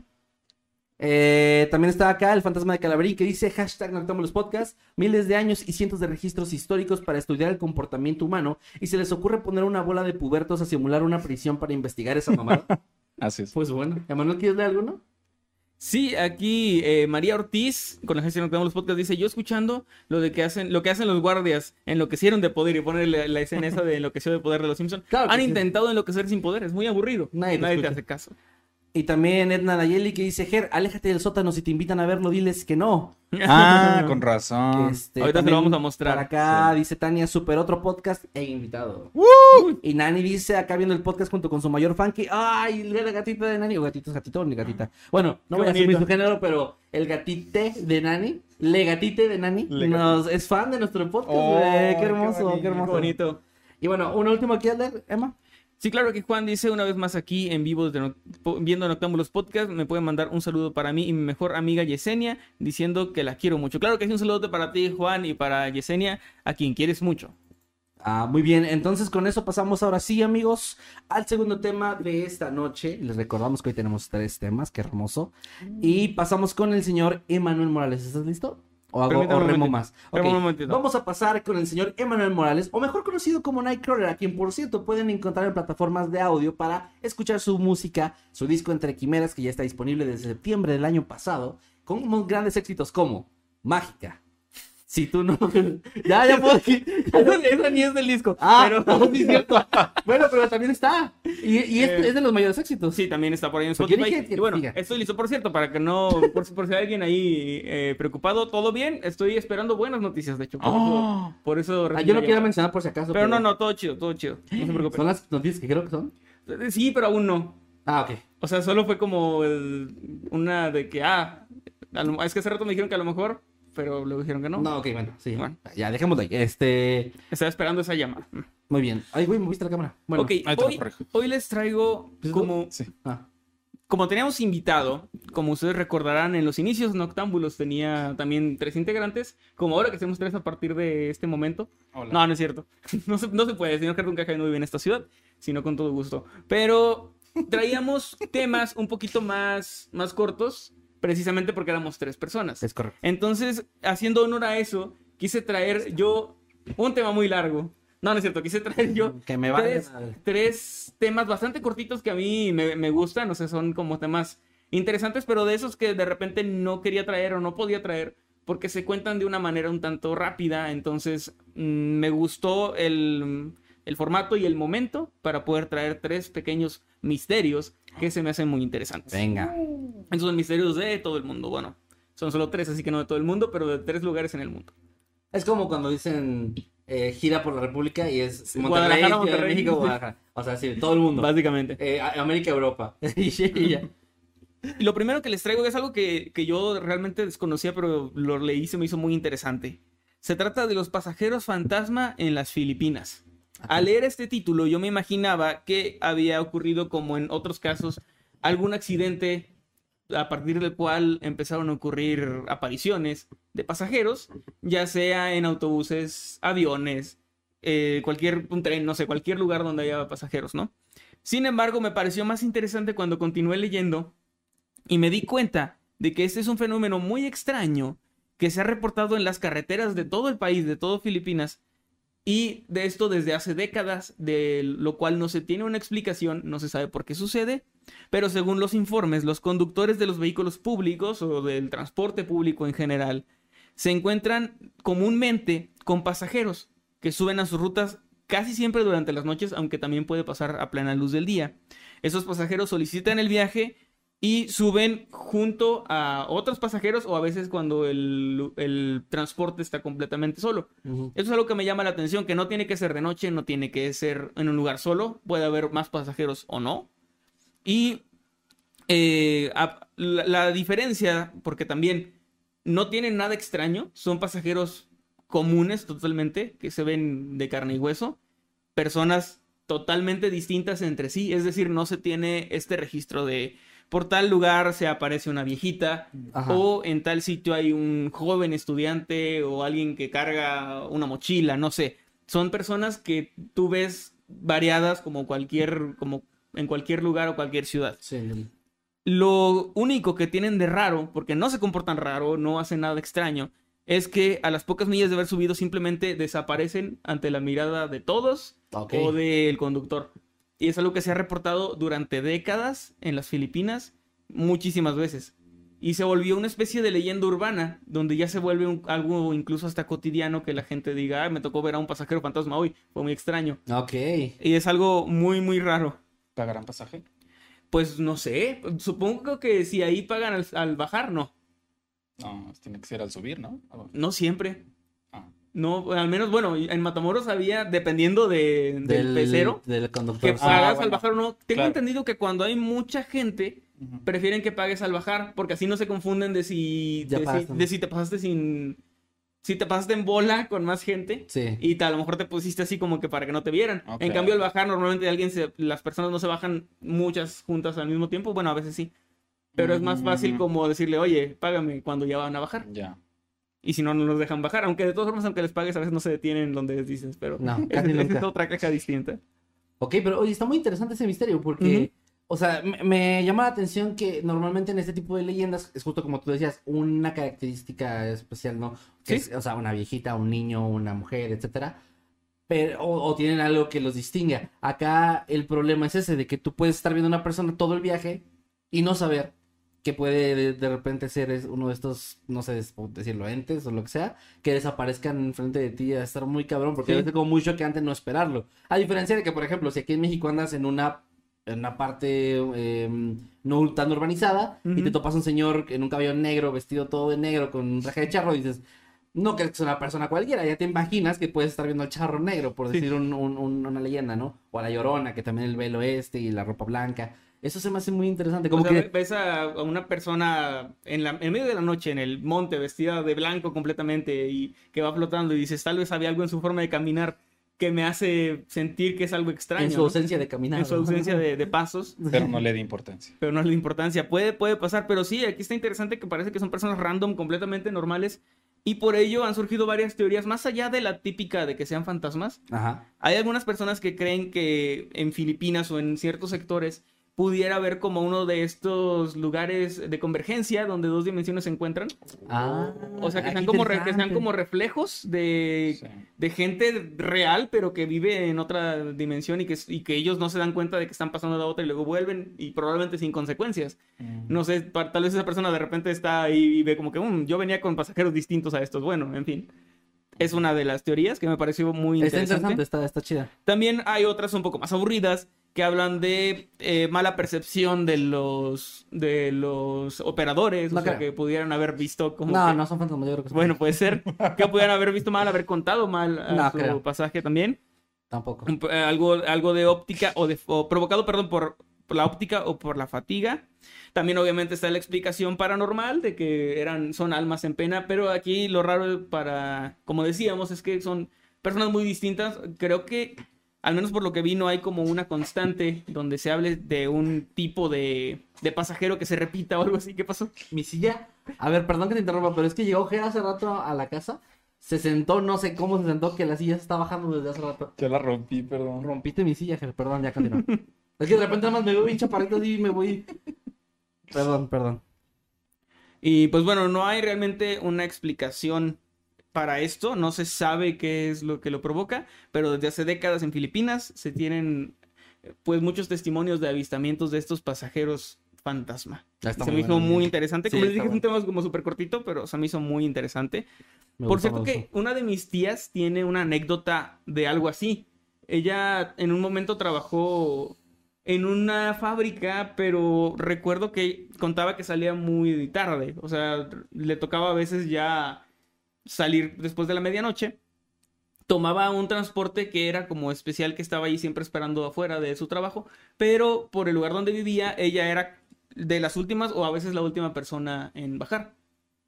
Eh, también está acá el fantasma de Calaverín que dice hashtag Noctámbulos Podcast, miles de años y cientos de registros históricos para estudiar el comportamiento humano y se les ocurre poner una bola de pubertos a simular una prisión para investigar esa mamada. Así es. pues bueno, Emanuel, ¿quieres leer alguno? Sí, aquí eh, María Ortiz, con la gestión que los podcasts, dice, yo escuchando lo de que hacen, lo que hacen los guardias, enloquecieron de poder, y pone la, la escena esa de enloqueció de poder de los Simpsons. Claro Han sí. intentado enloquecer sin poder, es muy aburrido. Nadie Nadie, te hace caso. Y también Edna Nayeli que dice, Ger, aléjate del sótano si te invitan a verlo, diles que no. Ah, con razón. Este, Ahorita te lo vamos a mostrar. Para acá dice Tania, super otro podcast e invitado. Y Nani dice, acá viendo el podcast junto con su mayor fan que, ay, la gatita de Nani, o gatito, es gatito, o ni gatita. Bueno, no Qué voy a bonito. su género, pero el gatite de Nani, le gatite de Nani, Le nos, es fan de nuestro podcast, Oh, güey. qué hermoso, qué, hermoso. Qué bonito. Y bueno, un último que leer, Emma. Sí, claro que Juan dice una vez más aquí en vivo de Noc- po- viendo Noctámbulos Podcast, me puede mandar un saludo para mí y mi mejor amiga Yesenia, diciendo que la quiero mucho. Claro que sí, un saludo para ti, Juan, y para Yesenia, a quien quieres mucho. Ah, muy bien, entonces con eso pasamos ahora sí, amigos, al segundo tema de esta noche. Les recordamos que hoy tenemos tres temas, qué hermoso. Y pasamos con el señor Emanuel Morales. ¿Estás listo? ¿O hago o remo más? Vamos a pasar con el señor Emanuel Morales, o mejor conocido como Nightcrawler, a quien por cierto pueden encontrar en plataformas de audio para escuchar su música, su disco Entre Quimeras, que ya está disponible desde septiembre del año pasado, con unos grandes éxitos como Mágica. Si tú no. ya, ya puedo. Eso ni es del disco. Ah, pero sí, es cierto. bueno, pero también está. Y, y es, Eh, es de los mayores éxitos. Sí, también está por ahí en yo Spotify. dije Y bueno, diga. estoy listo, por cierto, para que no, por, si- por si hay alguien ahí eh, preocupado, todo bien. Estoy esperando buenas noticias, de hecho. Por Oh. eso, por eso Ah, yo lo llamada. mencionar por si acaso. Pero no, no, todo chido, todo chido. No se preocupen. Son las noticias que creo que son. Sí, pero aún no. Ah, ok. O sea, solo fue como el- una de que, ah, es que hace rato me dijeron que a lo mejor, pero luego dijeron que no. No, ok, bueno, sí. Bueno. Ya, dejémoslo ahí. Este. Estaba esperando esa llamada. Muy bien. Ay, güey, moviste la cámara. Bueno. ok, hoy, hoy les traigo Pues, como, Sí. Ah, como teníamos invitado, como ustedes recordarán, en los inicios Noctámbulos tenía también tres integrantes, como ahora que hacemos tres a partir de este momento. Hola. No, no es cierto. No se, no se puede. Señor Cartoon Caja no vive en esta ciudad, sino con todo gusto. Pero traíamos temas un poquito más, más cortos, precisamente porque éramos tres personas. es correcto. Entonces, haciendo honor a eso, quise traer yo un tema muy largo. No, no es cierto, quise traer yo Que me vale tres, tres temas bastante cortitos que a mí me, me gustan, o sea, son como temas interesantes, pero de esos que de repente no quería traer o no podía traer porque se cuentan de una manera un tanto rápida, entonces mm, me gustó el, el formato y el momento para poder traer tres pequeños misterios que se me hacen muy interesantes. Venga. Esos son misterios de todo el mundo, bueno, son solo tres, así que no de todo el mundo, pero de tres lugares en el mundo. Es como cuando dicen eh, gira por la República y es Monterrey, Guadalajara, Monterrey. México, Guadalajara. O sea, sí, todo el mundo. Básicamente. Eh, América, Europa. y ya. Y lo primero que les traigo es algo que, que yo realmente desconocía, pero lo leí y se me hizo muy interesante. Se trata de los pasajeros fantasma en las Filipinas. Al leer este título, yo me imaginaba que había ocurrido, como en otros casos, algún accidente a partir del cual empezaron a ocurrir apariciones de pasajeros, ya sea en autobuses, aviones, eh, cualquier tren, no sé, cualquier lugar donde haya pasajeros, ¿no? Sin embargo, me pareció más interesante cuando continué leyendo y me di cuenta de que este es un fenómeno muy extraño que se ha reportado en las carreteras de todo el país, de todo Filipinas, y de esto desde hace décadas, de lo cual no se tiene una explicación, no se sabe por qué sucede, pero según los informes, los conductores de los vehículos públicos o del transporte público en general se encuentran comúnmente con pasajeros que suben a sus rutas casi siempre durante las noches, aunque también puede pasar a plena luz del día. Esos pasajeros solicitan el viaje y suben junto a otros pasajeros o a veces cuando el, el transporte está completamente solo. Eso es algo que me llama la atención, que no tiene que ser de noche, no tiene que ser en un lugar solo, puede haber más pasajeros o no. Y eh, a- la, la diferencia, porque también no tienen nada extraño, son pasajeros comunes totalmente, que se ven de carne y hueso, personas totalmente distintas entre sí, es decir, no se tiene este registro de por tal lugar se aparece una viejita Ajá. o en tal sitio hay un joven estudiante o alguien que carga una mochila, no sé. Son personas que tú ves variadas como cualquier como en cualquier lugar o cualquier ciudad. Sí. Lo único que tienen de raro, porque no se comportan raro, no hacen nada extraño, es que a las pocas millas de haber subido simplemente desaparecen ante la mirada de todos o del conductor. Y es algo que se ha reportado durante décadas en las Filipinas, muchísimas veces. Y se volvió una especie de leyenda urbana, donde ya se vuelve un- algo incluso hasta cotidiano que la gente diga, "Ay, me tocó ver a un pasajero fantasma hoy, fue muy extraño. Ok. Y es algo muy, muy raro. ¿Pagarán pasaje? Pues no sé, supongo que si ahí pagan al, al bajar, no. No, tiene que ser al subir, ¿no? No siempre. Ah. No, al menos, bueno, en Matamoros había, dependiendo de, del, pecero, Del conductor. que sí. pagas al bueno. bajar o no. Tengo Claro. entendido que cuando hay mucha gente, prefieren que pagues al bajar, porque así no se confunden de si, de, si, pagaste. de si te pasaste sin... Si te pasaste en bola con más gente. Sí. Y te- a lo mejor te pusiste así como que para que no te vieran. Ok. En cambio, al bajar, normalmente alguien se, las personas no se bajan muchas juntas al mismo tiempo. Bueno, a veces sí. Pero es más fácil Mm. como decirle, oye, págame cuando ya van a bajar. Ya. Y si no, no los dejan bajar. Aunque de todas formas, aunque les pagues, a veces no se detienen donde les dices. Pero No, esa- casi nunca. es otra queja distinta. Ok, pero oye, está muy interesante ese misterio porque, o sea, me, me llama la atención que normalmente en este tipo de leyendas es justo como tú decías, una característica especial, ¿no? Que Sí. es, o sea, una viejita, un niño, una mujer, etcétera. Pero, o, o tienen algo que los distinga. Acá el problema es ese, de que tú puedes estar viendo a una persona todo el viaje y no saber que puede de, de repente ser es- uno de estos, no sé es- decirlo, entes o lo que sea, que desaparezcan enfrente de ti a estar muy cabrón, porque Sí. ser como muy choqueante no esperarlo. A diferencia de que, por ejemplo, si aquí en México andas en una, en una parte eh, no tan urbanizada y te topas un señor en un cabello negro, vestido todo de negro, con un traje de charro, y dices, no crees que es una persona cualquiera, ya te imaginas que puedes estar viendo al charro negro, por Sí. decir un- un- un- una leyenda, ¿no? O a la llorona, que también el velo este y la ropa blanca. Eso se me hace muy interesante. Como O sea, que. ves a una persona en, la, en medio de la noche en el monte vestida de blanco completamente y que va flotando y dices, tal vez había algo en su forma de caminar que me hace sentir que es algo extraño. En su ¿no? ausencia de caminar. En su ¿no? ausencia de, de pasos, Pero no le di importancia. pero no es la importancia. Puede, puede pasar, pero sí, aquí está interesante que parece que son personas random, completamente normales. Y por ello han surgido varias teorías, más allá de la típica de que sean fantasmas. Ajá. Hay algunas personas que creen que en Filipinas o en ciertos sectores pudiera haber como uno de estos lugares de convergencia donde dos dimensiones se encuentran. Ah, O sea, que ah, sean como, re- que sean como reflejos de, Sí. de gente real, pero que vive en otra dimensión y que, y que ellos no se dan cuenta de que están pasando a la otra y luego vuelven y probablemente sin consecuencias. Mm. No sé, tal vez esa persona de repente está ahí y ve como que "Mm, yo venía con pasajeros distintos a estos. Bueno, en fin. Es una de las teorías que me pareció muy Está interesante. interesante, está, está chida. También hay otras un poco más aburridas que hablan de eh, mala percepción de los de los operadores, No o sea, que pudieran haber visto como No, que- no son fantasmas, yo creo que son- bueno, puede ser que pudieran haber visto mal, haber contado mal a No su creo. pasaje también. Tampoco. Eh, Algo, algo de óptica o, de, o provocado, perdón, por, por la óptica o por la fatiga. También obviamente está la explicación paranormal de que eran, son almas en pena, pero aquí lo raro para, como decíamos, es que son personas muy distintas. Creo que, al menos por lo que vi, no hay como una constante donde se hable de un tipo de, de pasajero que se repita o algo así. ¿Qué pasó? Mi silla. A ver, perdón que te interrumpa, pero es que llegó Jera hace rato a la casa. Se sentó, no sé cómo se sentó, que la silla se está bajando desde hace rato. Ya la rompí, perdón. Rompiste mi silla, perdón, ya continúa. es que de repente nada más me veo bien chaparrito así y me voy. Perdón, perdón. Y pues bueno, no hay realmente una explicación para esto, no se sabe qué es lo que lo provoca, pero desde hace décadas en Filipinas se tienen pues muchos testimonios de avistamientos de estos pasajeros fantasma. Está se me hizo muy interesante, Sí, como les dije, es un tema como súper cortito, pero se me hizo muy interesante. Me Por cierto que una de mis tías tiene una anécdota de algo así. Ella en un momento trabajó en una fábrica, pero recuerdo que contaba que salía muy tarde. O sea, le tocaba a veces ya salir después de la medianoche. Tomaba un transporte que era como especial que estaba ahí siempre esperando afuera de su trabajo, pero por el lugar donde vivía ella era de las últimas o a veces la última persona en bajar.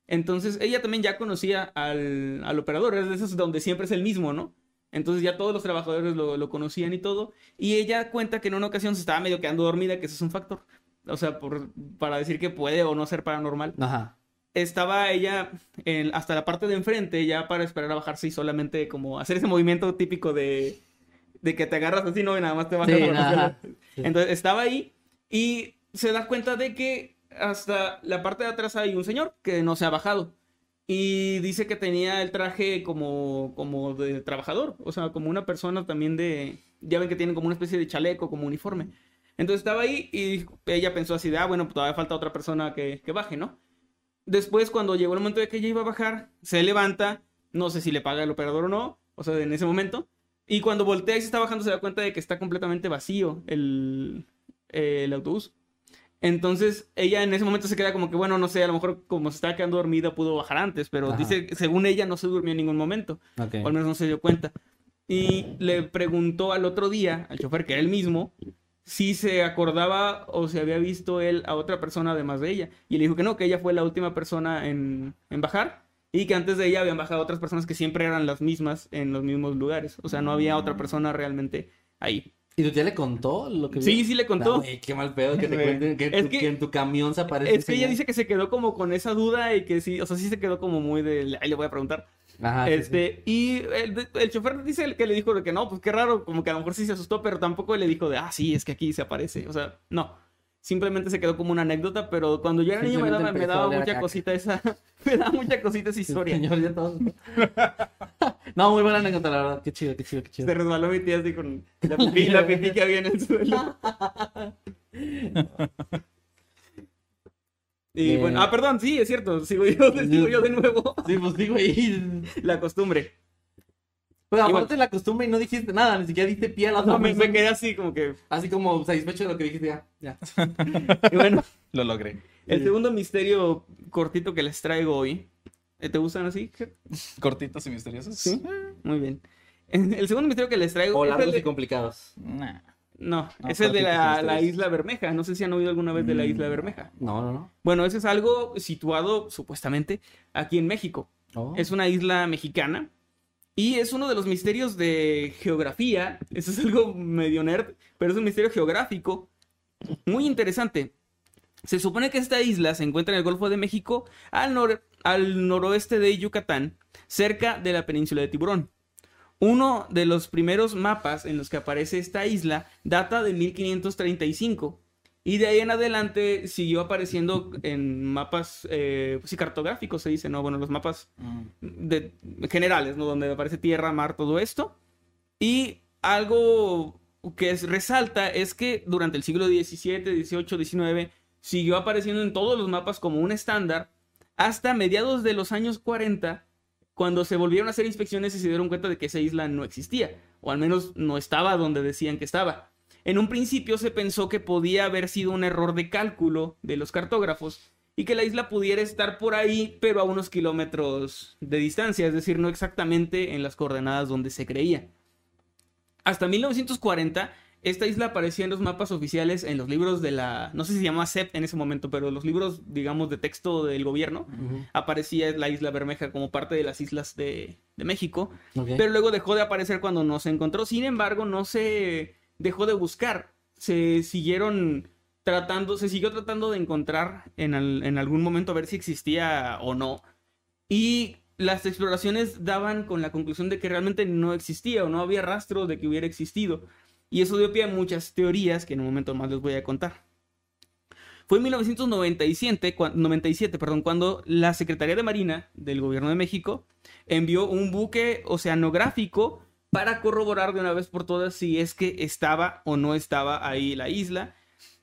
Entonces ella también ya conocía al, al operador, es de esos donde siempre es el mismo, ¿no? Entonces ya todos los trabajadores lo, lo conocían y todo. Y ella cuenta que en una ocasión se estaba medio quedando dormida, que eso es un factor. O sea, por, para decir que puede o no ser paranormal. Ajá. Estaba ella en- hasta la parte de enfrente ya para esperar a bajarse y solamente como hacer ese movimiento típico de, de que te agarras así, ¿no? Y nada más te bajas. Sí. Sí. Entonces estaba ahí y se da cuenta de que hasta la parte de atrás hay un señor que no se ha bajado. Y dice que tenía el traje como, como de trabajador, o sea, como una persona también de... Ya ven que tienen como una especie de chaleco, como uniforme. Entonces estaba ahí y ella pensó así de, ah, bueno, pues todavía falta otra persona que, que baje, ¿no? Después, cuando llegó el momento de que ella iba a bajar, se levanta, no sé si le paga el operador o no, o sea, en ese momento. Y cuando voltea y se está bajando, se da cuenta de que está completamente vacío el, el autobús. Entonces, ella en ese momento se queda como que, bueno, no sé, a lo mejor como se estaba quedando dormida pudo bajar antes, pero Ajá. dice, que según ella, no se durmió en ningún momento, Ok. o al menos no se dio cuenta. Y le preguntó al otro día, al chofer, que era el mismo, si se acordaba o si había visto él a otra persona además de ella. Y le dijo que no, que ella fue la última persona en, en bajar y que antes de ella habían bajado otras personas que siempre eran las mismas en los mismos lugares. O sea, no había otra persona realmente ahí. ¿Y tu tía le contó lo que Sí, vio? sí le contó. Qué mal pedo que te cuenten que, Es tu- que- que en tu camión se aparece. Es que ella dice que se quedó como con esa duda y que sí, o sea, sí se quedó como muy de, ahí le voy a preguntar. Ajá, sí, sí. este, y el, el chofer dice que le dijo que no, pues qué raro, como que a lo mejor sí se asustó, pero tampoco le dijo de, ah, sí, es que aquí se aparece. O sea, no. Simplemente se quedó como una anécdota, pero cuando yo era niño me daba, me daba mucha cosita esa, me daba mucha cosita esa historia. Señor, ya todos- no, muy buena anécdota, la verdad. Qué chido, qué chido, qué chido. Se resbaló mi tía así con la pipí, la pipí que había en el suelo. Y Eh. bueno, ah, perdón, sí, es cierto, sigo yo, sigo yo de nuevo. Sí, pues sí, güey. La costumbre. Pero aparte la costumbre y no dijiste nada, ni siquiera diste pie a la otra No, me, me persona. quedé así como que... Así como satisfecho de lo que dijiste, ya. ya. Y bueno, Lo logré. el segundo misterio cortito que les traigo hoy. ¿eh, ¿Te gustan así? Cortitos y misteriosos. Sí. Muy bien. El segundo misterio que les traigo O es largos de- y complicados. Nah. No, No, es el de la, la. Isla Bermeja. No sé si han oído alguna vez de la Mm. Isla Bermeja. No, no, no. Bueno, ese es algo situado supuestamente aquí en México. Oh. Es una isla mexicana y es uno de los misterios de geografía. Eso es algo medio nerd, pero es un misterio geográfico muy interesante. Se supone que esta isla se encuentra en el Golfo de México al, al noroeste de Yucatán, cerca de la península de Tiburón. Uno de los primeros mapas en los que aparece esta isla data de 1535 y de ahí en adelante siguió apareciendo en mapas eh, pues sí, cartográficos, se dice, ¿no? Bueno, los mapas Mm. de, generales, ¿no? Donde aparece tierra, mar, todo esto. Y algo que es- resalta es que durante el siglo XVII, XVIII, XIX siguió apareciendo en todos los mapas como un estándar hasta mediados de los años 40, cuando se volvieron a hacer inspecciones y se dieron cuenta de que esa isla no existía, o al menos no estaba donde decían que estaba. En un principio se pensó que podía haber sido un error de cálculo de los cartógrafos y que la isla pudiera estar por ahí, pero a unos kilómetros de distancia, es decir, no exactamente en las coordenadas donde se creía. Hasta 1940, esta isla aparecía en los mapas oficiales, en los libros de la, no sé si se llamaba CEP en ese momento, pero los libros, digamos, de texto del gobierno, aparecía la isla Bermeja como parte de las islas de, de México, pero luego dejó de aparecer cuando no se encontró. Sin embargo, no se dejó de buscar. Se siguieron tratando, se siguió tratando de encontrar en, al- en algún momento a ver si existía o no. Y las exploraciones daban con la conclusión de que realmente no existía o no había rastro de que hubiera existido. Y eso dio pie a muchas teorías que en un momento más les voy a contar. Fue en 1997, cua- 97, perdón, cuando la Secretaría de Marina del Gobierno de México envió un buque oceanográfico para corroborar de una vez por todas si es que estaba o no estaba ahí la isla.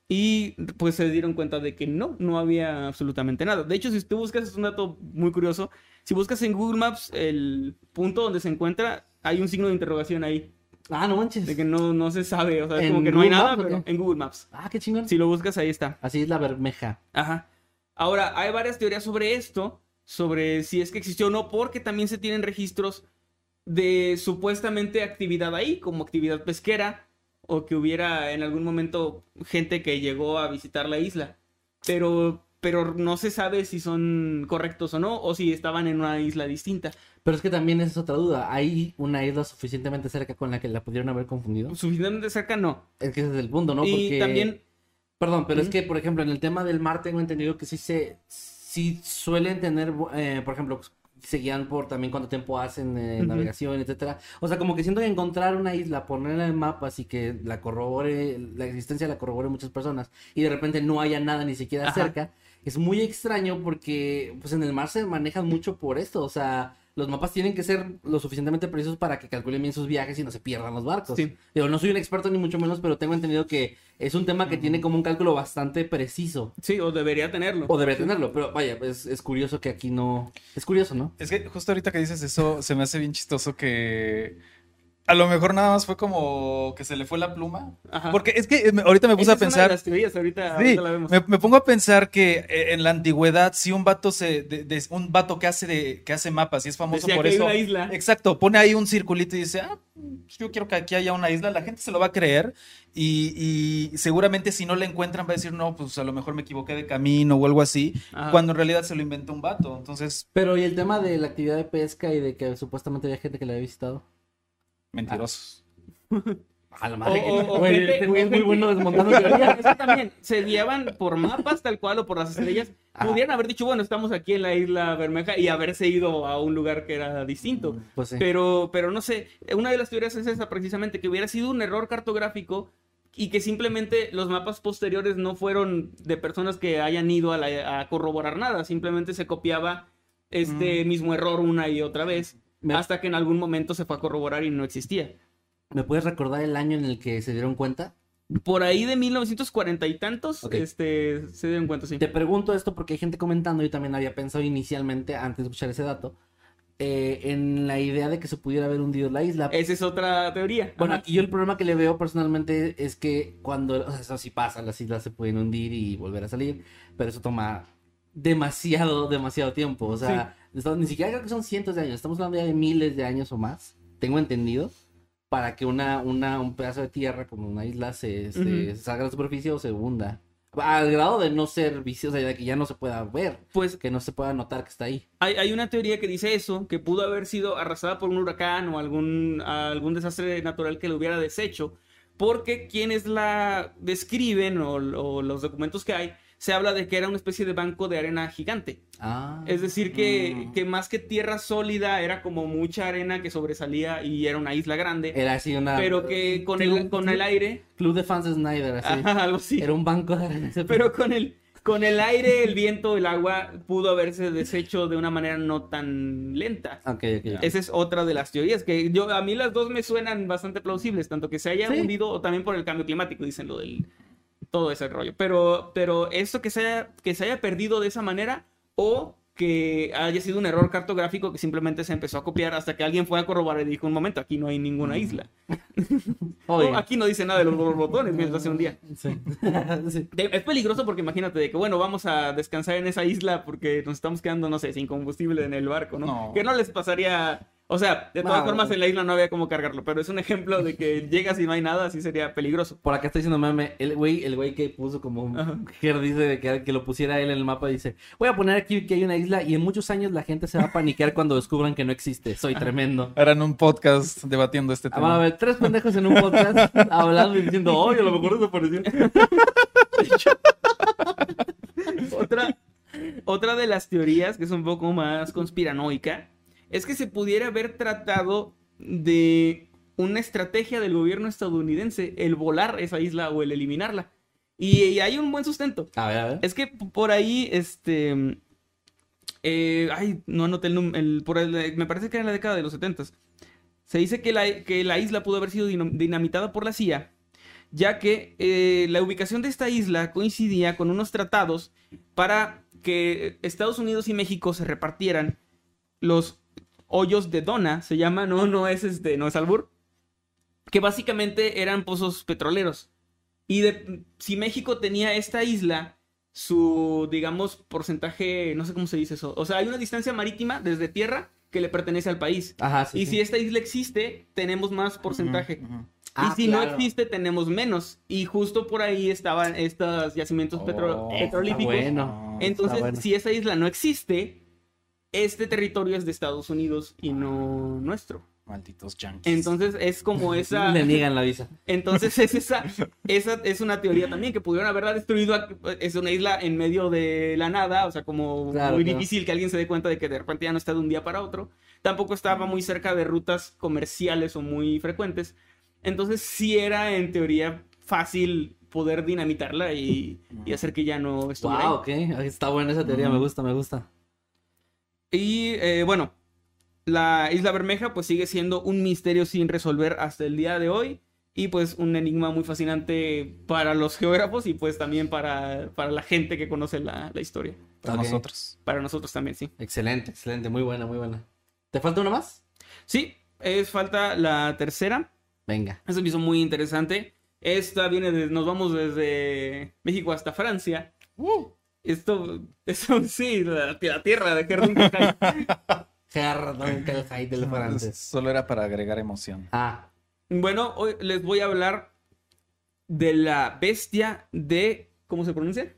Y pues se dieron cuenta de que no, no había absolutamente nada. De hecho, si tú buscas, es un dato muy curioso, si buscas en Google Maps el punto donde se encuentra, hay un signo de interrogación ahí. Ah, no manches. De que no, no se sabe, o sea, es ¿En como que no hay nada, Maps pero en Google Maps. Ah, qué chingón. Si lo buscas, ahí está. Así es la bermeja. Ajá. Ahora, hay varias teorías sobre esto, sobre si es que existió o no, porque también se tienen registros de supuestamente actividad ahí, como actividad pesquera, o que hubiera en algún momento gente que llegó a visitar la isla. Pero, pero no se sabe si son correctos o no, o si estaban en una isla distinta. Pero es que también esa es otra duda. ¿Hay una isla suficientemente cerca con la que la pudieron haber confundido? Suficientemente cerca, no. Es que ese es el punto, ¿no? y Porque... también, Perdón, pero es que, por ejemplo, en el tema del mar tengo entendido que sí se... Sí suelen tener, eh, por ejemplo, se guían por también cuánto tiempo hacen eh, navegación, etcétera. O sea, como que siento que encontrar una isla, ponerla en el mapa, así que la corrobore, la existencia la corrobore muchas personas, y de repente no haya nada ni siquiera Ajá. cerca, es muy extraño porque, pues en el mar se manejan mucho por esto, o sea... Los mapas tienen que ser lo suficientemente precisos para que calculen bien sus viajes y no se pierdan los barcos. Sí. Digo, no soy un experto ni mucho menos, pero tengo entendido que es un tema que tiene como un cálculo bastante preciso. sí, o debería tenerlo. O debería tenerlo, pero vaya, es, es curioso que aquí no... Es curioso, ¿no? Es que justo ahorita que dices eso, se me hace bien chistoso que a lo mejor nada más fue como que se le fue la pluma. Ajá. Porque es que me- ahorita me puse Esa a es una de pensar. las teorías, ahorita, Sí, ahorita la vemos. me, me pongo a pensar que eh, en la antigüedad, si un vato se, de- de- un vato que hace de, que hace mapas y es famoso Decía por que hay eso. una isla. Exacto, pone ahí un circulito y dice, ah, yo quiero que aquí haya una isla, la gente se lo va a creer y, y seguramente si no la encuentran va a decir, no, pues a lo mejor me equivoqué de camino o algo así, Ajá. cuando en realidad se lo inventó un vato. Entonces, Pero y el tema de la actividad de pesca y de que supuestamente había gente que la había visitado. Mentirosos. A la madre. o- o Güey, gente- este güey es muy bueno desmontando Eso teorías. también, se guiaban por mapas tal cual o por las estrellas. Ajá. Pudieran haber dicho, bueno, estamos aquí en la isla Bermeja y haberse ido a un lugar que era distinto. Pues sí. Pero, pero no sé, una de las teorías es esa precisamente, que hubiera sido un error cartográfico y que simplemente los mapas posteriores no fueron de personas que hayan ido a, la- a corroborar nada, simplemente se copiaba este mismo error una y otra vez Me- hasta que en algún momento se fue a corroborar y no existía. ¿Me puedes recordar el año en el que se dieron cuenta? Por ahí de 1940 y tantos, Ok. este, se dieron cuenta, sí. Te pregunto esto porque hay gente comentando, yo también había pensado inicialmente, antes de escuchar ese dato, eh, en la idea de que se pudiera haber hundido la isla. Esa es otra teoría. Bueno, Ajá. y yo el problema que le veo personalmente es que cuando, o sea, eso sí pasa, las islas se pueden hundir y volver a salir, pero eso toma demasiado, demasiado tiempo. O sea, ni siquiera creo que son cientos de años, estamos hablando ya de miles de años o más, tengo entendido, para que una, una, un pedazo de tierra como una isla se, se Ujú. salga a la superficie o se hunda. Al grado de no ser viciosa, de que ya no se pueda ver, Pues que no se pueda notar que está ahí. hay, hay una teoría que dice eso, que pudo haber sido arrasada por un huracán o algún, algún desastre natural que lo hubiera deshecho, porque quienes la describen o, o los documentos que hay, se habla de que era una especie de banco de arena gigante. Ah. Es decir, que, Mm. que más que tierra sólida era como mucha arena que sobresalía y era una isla grande, Era así una... pero que con Club- el, con el aire, Club de fans de Snyder, así. ajá, algo así. Era un banco de arena. Pero con el, con el aire, el viento, el agua pudo haberse deshecho de una manera no tan lenta. Ok, ok, ok. Esa es otra de las teorías que yo a mí las dos me suenan bastante plausibles, tanto que se haya Sí. hundido o también por el cambio climático, dicen lo del todo ese rollo. Pero pero esto que se haya que se haya perdido de esa manera o que haya sido un error cartográfico que simplemente se empezó a copiar hasta que alguien fue a corroborar y dijo un momento, aquí no hay ninguna isla. Oye. O aquí no dice nada de los borbotones mientras hace un día. Sí. Es peligroso porque imagínate de que, bueno, vamos a descansar en esa isla porque nos estamos quedando, no sé, sin combustible en el barco, ¿no? No. Que no les pasaría... O sea, de todas formas en la isla no había cómo cargarlo, pero es un ejemplo de que llegas y no hay nada, así sería peligroso. Por acá está diciendo meme, el güey, el güey que puso como un mujer dice de que, que lo pusiera él en el mapa, dice, voy a poner aquí que hay una isla y en muchos años la gente se va a paniquear cuando descubran que no existe. Soy tremendo. Harán un podcast debatiendo este Ah, van a tema. ver, tres pendejos en un podcast hablando y diciendo, oye, a lo mejor desapareció. Otra, otra de las teorías, que es un poco más conspiranoica, es que se pudiera haber tratado de una estrategia del gobierno estadounidense el volar esa isla o el eliminarla. Y, y hay un buen sustento. A ver, a ver. Es que por ahí, este... eh, ay, no anoté el número. Por el- me parece que era en la década de los 70 Se dice que la, que la isla pudo haber sido dinamitada por la CIA, ya que eh, la ubicación de esta isla coincidía con unos tratados para que Estados Unidos y México se repartieran los hoyos de Dona. Se llama, no, no es este, no es albur. que básicamente eran pozos petroleros. Y de, si México tenía esta isla, su, digamos, porcentaje, no sé cómo se dice eso. O sea, hay una distancia marítima desde tierra que le pertenece al país. Ajá, sí. y sí. si esta isla existe, tenemos más porcentaje. Ah, y si no existe, tenemos menos. Y justo por ahí estaban estos yacimientos Oh, petrolíficos. bueno. Entonces, bueno. si esa isla no existe, este territorio es de Estados Unidos y no nuestro. Malditos yankees. Entonces es como esa. Le niegan la visa. Entonces es esa, esa es una teoría también que pudieron haberla destruido. a- Es una isla en medio de la nada, o sea, como Claro, muy claro. difícil que alguien se dé cuenta de que de repente ya no está de un día para otro. Tampoco estaba muy cerca de rutas comerciales o muy frecuentes. Entonces sí era en teoría fácil poder dinamitarla y, y hacer que ya no estuviera. Wow, ahí. ok. Está buena esa teoría, me gusta, me gusta. Y eh, bueno, la Isla Bermeja pues sigue siendo un misterio sin resolver hasta el día de hoy. Y pues un enigma muy fascinante para los geógrafos y pues también para, para la gente que conoce la, la historia. Para nosotros. Para nosotros también, sí. Excelente, excelente, muy buena, muy buena. ¿Te falta una más? Sí, es falta la tercera. Venga. Eso me hizo muy interesante. Esta viene de, nos vamos desde México hasta Francia. Esto, eso sí, la, la tierra de Gerdun Perdón, que el high del francés. Solo era para agregar emoción. Ah, Bueno, hoy les voy a hablar de la bestia de. ¿Cómo se pronuncia?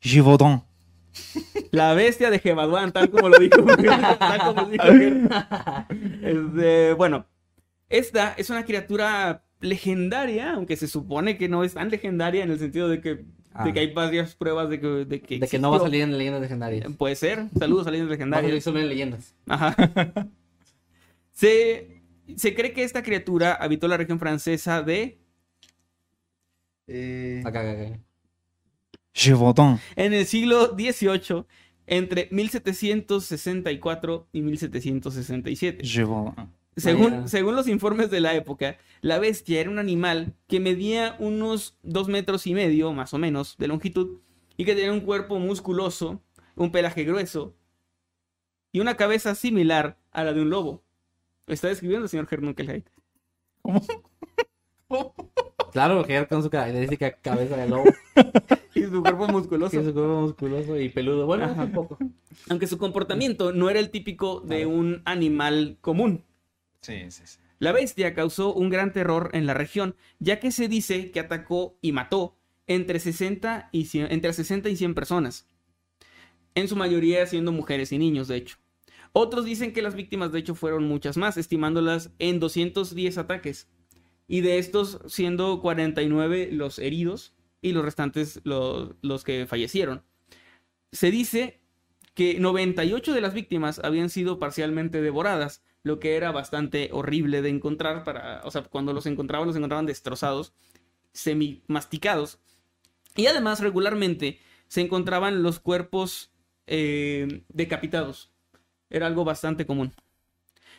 Givaudan. La bestia de Gebaduán, tal como lo dijo. tal como lo dijo. Este, bueno, esta es una criatura legendaria, aunque se supone que no es tan legendaria en el sentido de que, Ah. de que hay varias pruebas de que, de que, de que no va a salir en leyendas legendarias. Puede ser. Saludos a leyendas legendarias. solo en leyendas. Ajá. Se, se cree que esta criatura habitó la región francesa de Acá, acá, acá. Givaudan. en el siglo XVIII entre 1764 y 1767. Givaudan. Según, Vaya. según los informes de la época, la bestia era un animal que medía unos dos metros y medio, más o menos, de longitud, y que tenía un cuerpo musculoso, un pelaje grueso y una cabeza similar a la de un lobo. ¿Lo está describiendo el señor Hernunkelheit? Claro, porque con su característica cabeza de lobo, Y su cuerpo musculoso. es su cuerpo musculoso y peludo. Bueno, un poco. Aunque su comportamiento no era el típico de un animal común. La bestia causó un gran terror en la región, ya que se dice que atacó y mató entre 60 y 100, entre 60 y 100 personas. En su mayoría siendo mujeres y niños, de hecho. Otros dicen que las víctimas, de hecho, fueron muchas más, estimándolas en 210 ataques. Y de estos, siendo 49 los heridos y los restantes los que fallecieron. Se dice que 98 de las víctimas habían sido parcialmente devoradas, lo que era bastante horrible de encontrar para, o sea, cuando los encontraban los encontraban destrozados, semi masticados. Y además regularmente se encontraban los cuerpos eh, decapitados. Era algo bastante común.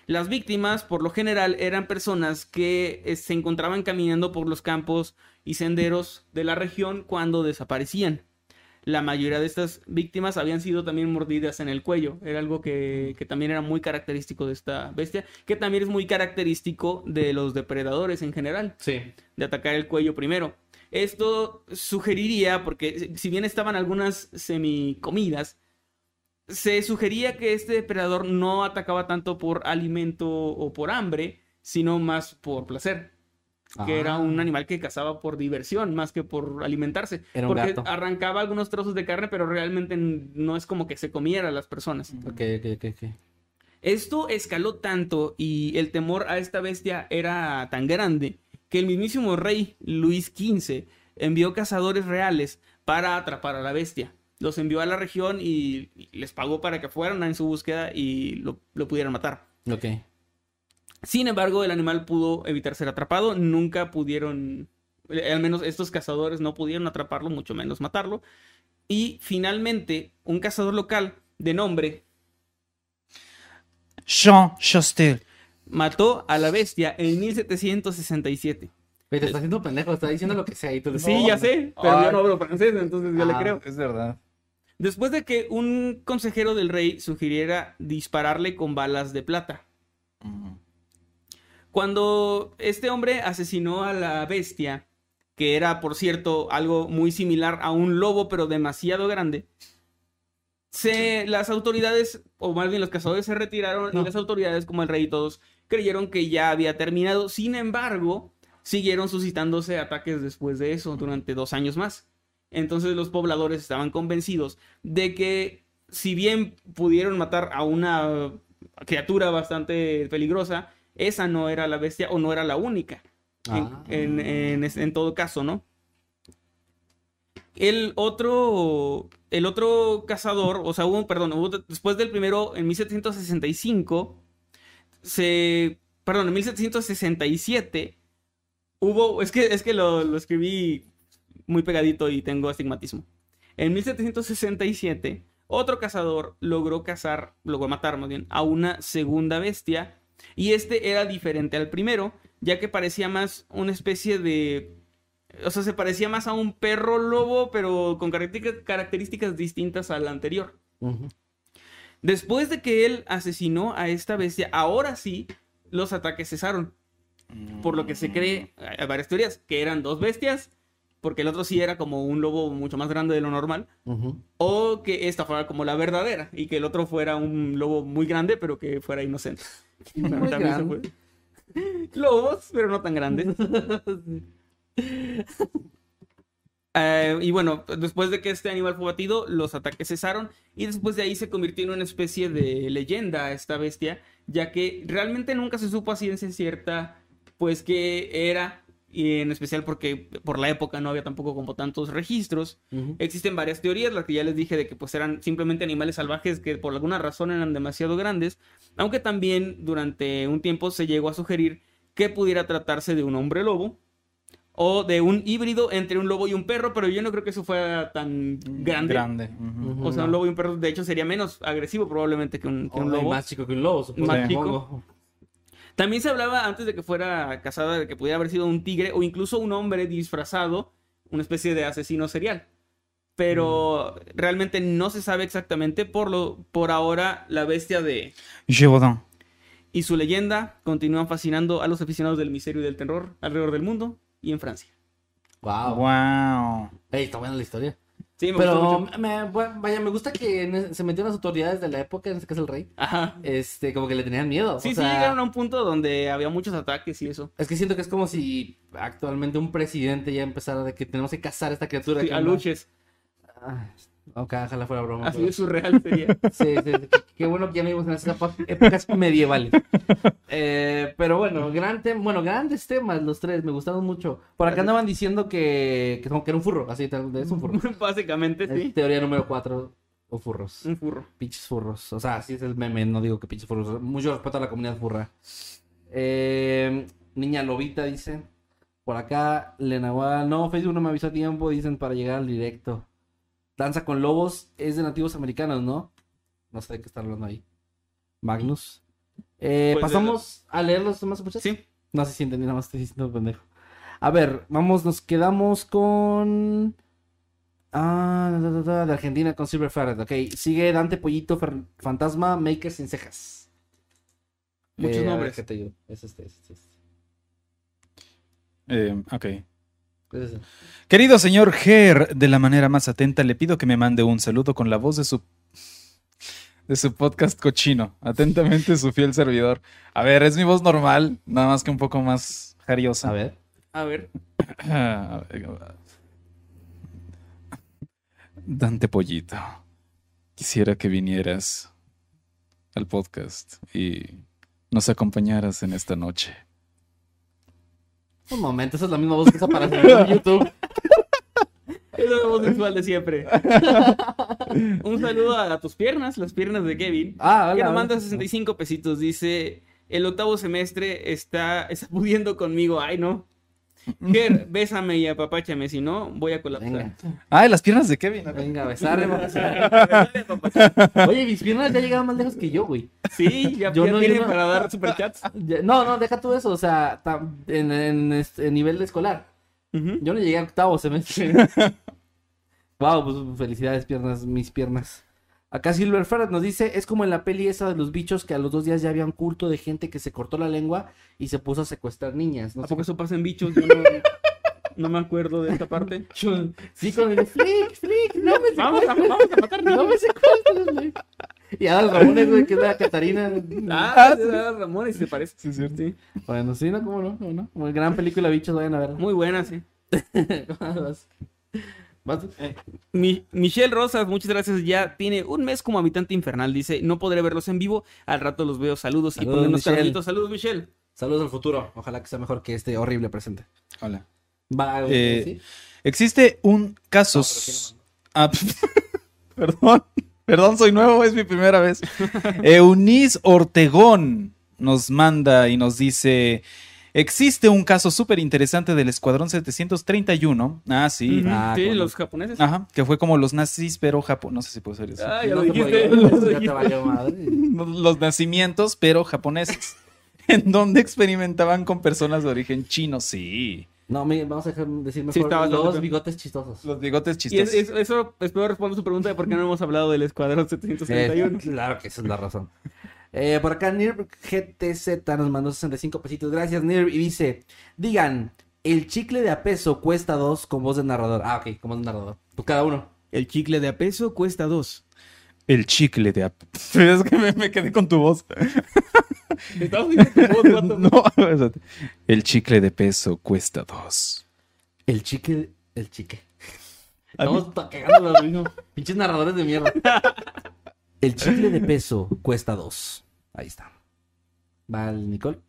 Las víctimas, por lo general, eran personas que eh, se encontraban caminando por los campos y senderos de la región cuando desaparecían. La mayoría de estas víctimas habían sido también mordidas en el cuello. Era algo que, que también era muy característico de esta bestia, que también es muy característico de los depredadores en general Sí. de atacar el cuello primero. Esto sugeriría, porque si- bien estaban algunas semicomidas, se sugería que este depredador no atacaba tanto por alimento o por hambre, sino más por placer. Que Ah. era un animal que cazaba por diversión más que por alimentarse. Era un porque gato. arrancaba algunos trozos de carne, pero realmente no es como que se comiera a las personas. Ok, ok, ok, ok. Esto escaló tanto y el temor a esta bestia era tan grande que el mismísimo rey Luis XV envió cazadores reales para atrapar a la bestia. Los envió a la región y les pagó para que fueran en su búsqueda y lo, lo pudieran matar. Ok. Sin embargo, el animal pudo evitar ser atrapado. Nunca pudieron, eh, al menos estos cazadores no pudieron atraparlo, mucho menos matarlo. Y finalmente, un cazador local de nombre Jean Chastel. mató a la bestia en 1767. Oye, te está haciendo pendejo, está diciendo lo que sea y tú le- Sí, No. ya sé, pero Ay. yo no hablo francés, entonces yo le Ah. creo. Es verdad. Después de que un consejero del rey sugiriera dispararle con balas de plata. Ujú. Cuando este hombre asesinó a la bestia, que era, por cierto, algo muy similar a un lobo, pero demasiado grande, se, las autoridades, o más bien los cazadores, se retiraron No. y las autoridades, como el rey y todos, creyeron que ya había terminado. Sin embargo, siguieron suscitándose ataques después de eso durante dos años más. Entonces los pobladores estaban convencidos de que si bien pudieron matar a una criatura bastante peligrosa, esa no era la bestia o no era la única. En- Ah. En, en es- en todo caso, ¿no? El otro, el otro cazador, o sea, hubo, perdón, hubo después del primero, en 1765, se, perdón, en 1767, hubo, es que, es que lo, lo escribí muy pegadito y tengo astigmatismo. En 1767, otro cazador logró cazar, logró matar más bien, a una segunda bestia. Y este era diferente al primero, ya que parecía más una especie de... O sea, se parecía más a un perro lobo, pero con características, distintas al anterior. Después de que él asesinó a esta bestia, ahora sí, los ataques cesaron. Por lo que se cree, hay varias teorías, que eran dos bestias, porque el otro sí era como un lobo mucho más grande de lo normal, o que esta fuera como la verdadera, y que el otro fuera un lobo muy grande, pero que fuera inocente. Muy También se grande. Lobos, pero no tan grandes. Eh, y bueno, después de que este animal fue batido, los ataques cesaron y después de ahí se convirtió en una especie de leyenda esta bestia, ya que realmente nunca se supo a ciencia cierta, pues qué era, y en especial porque por la época no había tampoco como tantos registros. Existen varias teorías, la que ya les dije de que pues eran simplemente animales salvajes que por alguna razón eran demasiado grandes, aunque también durante un tiempo se llegó a sugerir que pudiera tratarse de un hombre lobo o de un híbrido entre un lobo y un perro, pero yo no creo que eso fuera tan grande. O sea, un lobo y un perro de hecho sería menos agresivo probablemente que un, que un O lobo. más chico que un lobo, supongo. Más supongo. También se hablaba antes de que fuera casada de que pudiera haber sido un tigre o incluso un hombre disfrazado, una especie de asesino serial. Pero realmente no se sabe exactamente. Por, lo, por ahora, la bestia de Gévaudan. y su leyenda continúan fascinando a los aficionados del misterio y del terror alrededor del mundo y en Francia. Wow. Wow. Ey, está buena la historia. Sí, me Pero, mucho. me- vaya, me gusta que se metieron las autoridades de la época, en este caso el rey. Ajá. Este, como que le tenían miedo. Sí, o sí, sea, llegaron a un punto donde había muchos ataques y eso. Es que siento que es como si actualmente un presidente ya empezara de que tenemos que cazar a esta criatura. Sí, que a luches. Ah, ok, ojalá fuera broma. Así pero- de surreal sería. Sí, sí, sí. Qué, bueno que ya no vivimos en esas épocas medievales. Eh, pero bueno, gran tem- bueno, grandes temas los tres, me gustaron mucho. Por acá andaban diciendo que, que, que era un furro, así tal, es un furro. Básicamente, Es sí. teoría número cuatro, o furros. Un furro. Pinches furros. O sea, así es el meme, no digo que pinches furros. Mucho respeto a la comunidad furra. Eh, niña Lobita dice. Por acá, Lenagual. No, Facebook no me avisó a tiempo, dicen, para llegar al directo. Danza con lobos es de nativos americanos, ¿no? No sé de qué están hablando ahí. Magnus. Eh, Pues pasamos a leer los demás superchats. Sí. No sé si entendí, nada más estoy diciendo pendejo. A ver, vamos, nos quedamos con. Ah, da, da, da, de Argentina con Silver Ferret. Ok, sigue Dante Pollito Fer- Fantasma Maker sin cejas. Muchos Eh, a ver, nombres. ¿qué te digo? Es este, es este. es este. Eh, ok. Querido señor Ger, de la manera más atenta le pido que me mande un saludo con la voz de su de su podcast cochino. Atentamente su fiel servidor. A ver, es mi voz normal, nada más que un poco más jariosa. A ver. A ver. A ver. Dante Pollito, quisiera que vinieras al podcast y nos acompañaras en esta noche. Un momento, esa es la misma voz que usa para hacer YouTube. Es la voz visual de siempre. Un saludo a tus piernas, las piernas de Kevin. Ah, que hola. nos manda hola. 65 pesitos. Dice: El octavo semestre está, está pudiendo conmigo. Ay, no. Ger, bésame y apapáchame. Si no, voy a colapsar. Venga, Ah, las piernas de Kevin. venga, a besarle. Oye, mis piernas ya llegaron más lejos que yo, güey. Sí, ya, Yo ya no- tienen no- para dar superchats. No, no, deja tú eso, o sea, tam- en, en este nivel escolar. Ujú. Yo no llegué a octavo semestre. wow, pues felicidades, piernas, mis piernas. Acá Silver Ferret nos dice, es como en la peli esa de los bichos que a los dos días ya había un culto de gente que se cortó la lengua y se puso a secuestrar niñas. No ¿A sé poco eso pasa en bichos? Yo no, no me acuerdo de esta parte. Sí, con el Flick, Flick, no me Vamos a, vamos a matar no niños. me secuestres, Flick. Y Adal Ramones, güey, que es la Catarina. Ah, sí, ah, Ramón, y se parece. Sí, cierto. Sí. Bueno, sí, ¿no? ¿Cómo no? ¿Cómo no? Muy gran película, bichos, vayan a ver. Muy buena, sí. Mi- Michelle Rosas, muchas gracias. Ya tiene un mes como habitante infernal. Dice, no podré verlos en vivo. Al rato los veo. Saludos. y Saludos, ponen unos. Saludos, Michelle. Saludos al futuro. Ojalá que sea mejor que este horrible presente. Hola. Va, Eh, ¿sí? Existe un caso. No, Ah, perdón. Perdón, soy nuevo, es mi primera vez. Eunice Ortegón nos manda y nos dice: Existe un caso súper interesante del Escuadrón 731. Ah, sí. Ah, sí, con- los japoneses. Ajá, que fue como los nazis, pero Japón. No sé si puedo ser eso. Ah, ya No lo te dijiste. podía- ya te valió madre. Los nacimientos, pero japoneses. en donde experimentaban con personas de origen chino. Sí. No, me, vamos a dejar decir Sí, mejor estaba los bigotes chistosos. Los bigotes Y es- chistosos. es- eso, espero responder su pregunta de por qué no hemos hablado del Escuadrón 731. Eh, claro que esa es la razón. Eh, por acá Nirv GTZ nos mandó 65 pesitos. Gracias, Nirv. Y dice: Digan, el chicle de a peso cuesta dos con voz de narrador. Ah, ok, con voz de narrador. Pues cada uno. El chicle de a peso cuesta dos. El chicle de... ap- Es que me, me quedé con tu voz. Estamos viendo tu voz, vato. No, espérate. el chicle de peso cuesta dos. El chicle. El mí- Estamos ta- cagando lo mismo. Pinches narradores de mierda. El chicle de peso cuesta dos. Ahí está. Va el Nicole.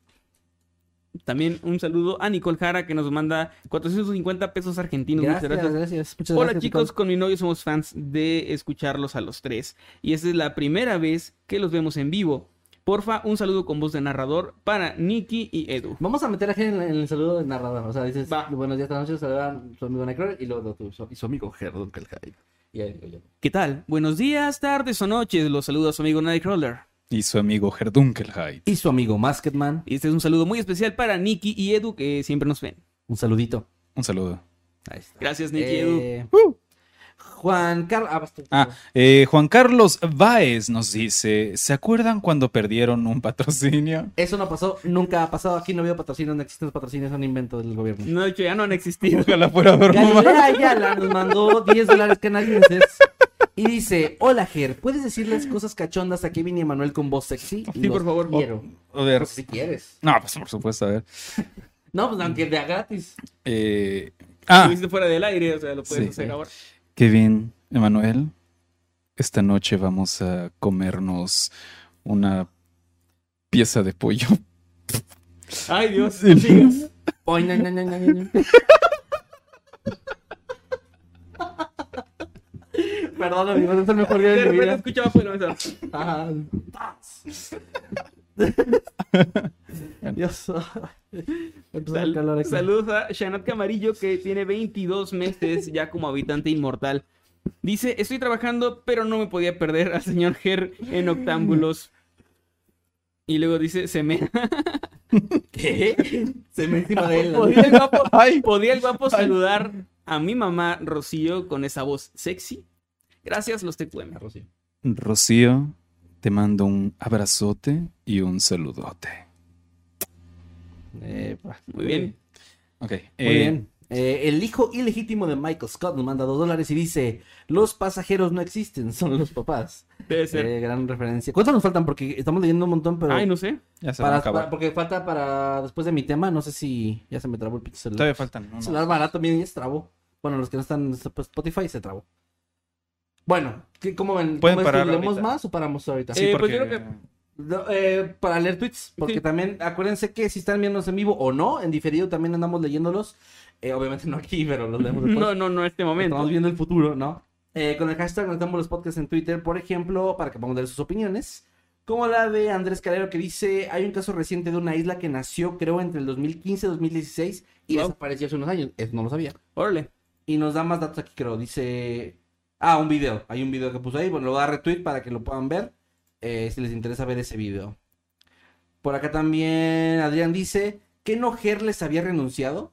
También un saludo a Nicole Jara que nos manda 450 pesos argentinos. Muchas Gracias, gracias. gracias. Muchas Hola gracias, chicos, Nicole. con mi novio somos fans de escucharlos a los tres. Y esta es la primera vez que los vemos en vivo. Porfa, un saludo con voz de narrador para Nikki y Edu. Vamos a meter a Ger en, en el saludo del narrador. O sea, dices, Va. buenos días, saludan a su amigo Nightcrawler y luego tú, su- y su amigo Gerdon. ¿Qué tal? Buenos días, tardes o noches. Los saluda su amigo Nightcrawler. Y su amigo Herdunkelheit. Y su amigo Masketman. Y este es un saludo muy especial para Nikki y Edu que siempre nos ven. Un saludito. Un saludo. Ahí está. Gracias, Nikki y Edu. Eh, Juan Carlos. Ah. Ah, eh, Juan Carlos Baez nos dice: ¿Se acuerdan cuando perdieron un patrocinio? Eso no pasó, nunca ha pasado. Aquí no veo patrocinios, no existen los patrocinios, son inventos del gobierno. No, de hecho, ya no han existido. Ojalá fuera broma. Galilea Ayala nos mandó 10 dólares canadienses y dice: Hola Ger, ¿puedes decirles cosas cachondas a Kevin y Emanuel con voz sexy? Sí, por favor. Quiero. A ver. Pues si quieres. No, pues por supuesto, a ver. No, pues aunque de a gratis. Eh, ah, hiciste fuera del aire, o sea, lo puedes Sí. hacer ahora. Kevin, Emanuel, esta noche vamos a comernos una pieza de pollo. Ay, Dios. Sí. no sigas. Ay, no, no, no, no, no. Perdón, amigos, es el mejor día De de mi repente vida. escuchaba fuera de mesa. Ajá. Dios. Empezó Sal- el calor aquí. saludos a Shanat Camarillo que tiene 22 meses ya como habitante inmortal. Dice, estoy trabajando, pero no me podía perder al señor Ger en Octámbulos. Y luego dice, se me... ¿Qué? Se me encima de él. ¿Podía el guapo, podía el guapo saludar a mi mamá Rocío con esa voz sexy? Gracias, los TQM. Rocío, te mando un abrazote y un saludote. Muy bien. Ok. Muy eh, bien. Eh, el hijo ilegítimo de Michael Scott nos manda dos dólares y dice: Los pasajeros no existen, son los papás. Debe ser. Eh, gran referencia. ¿Cuántos nos faltan? Porque estamos leyendo un montón, pero. Ay, no sé. Ya se para, para- porque falta para después de mi tema. No sé si ya se me trabó el pinche celular. Todavía faltan. unos. celular barato también ya se trabó. Bueno, los que no están en Spotify se trabó. Bueno, ¿qué, ¿cómo ven? Pueden ¿Cómo que parar ¿Leemos ahorita. más o paramos ahorita? Sí, Eh, porque... pues yo creo No, eh, para leer tweets, porque Sí. también acuérdense que si están viéndonos en vivo o no, en diferido también andamos leyéndolos. Eh, obviamente no aquí, pero los leemos después. No, no, no, este momento. Estamos viendo el futuro, ¿no? Eh, con el hashtag nos damos los podcasts en Twitter, por ejemplo, para que podamos leer sus opiniones. Como la de Andrés Calero que dice, hay un caso reciente de una isla que nació, creo, entre el 2015 y 2016 y Wow. desapareció hace unos años. Eso no lo sabía. Órale. Y nos da más datos aquí, creo. Dice. Ah, un video. Hay un video que puso ahí. Bueno, lo voy a retweet para que lo puedan ver. eh, si les interesa ver ese video. Por acá también Adrián dice que no Ger les había renunciado.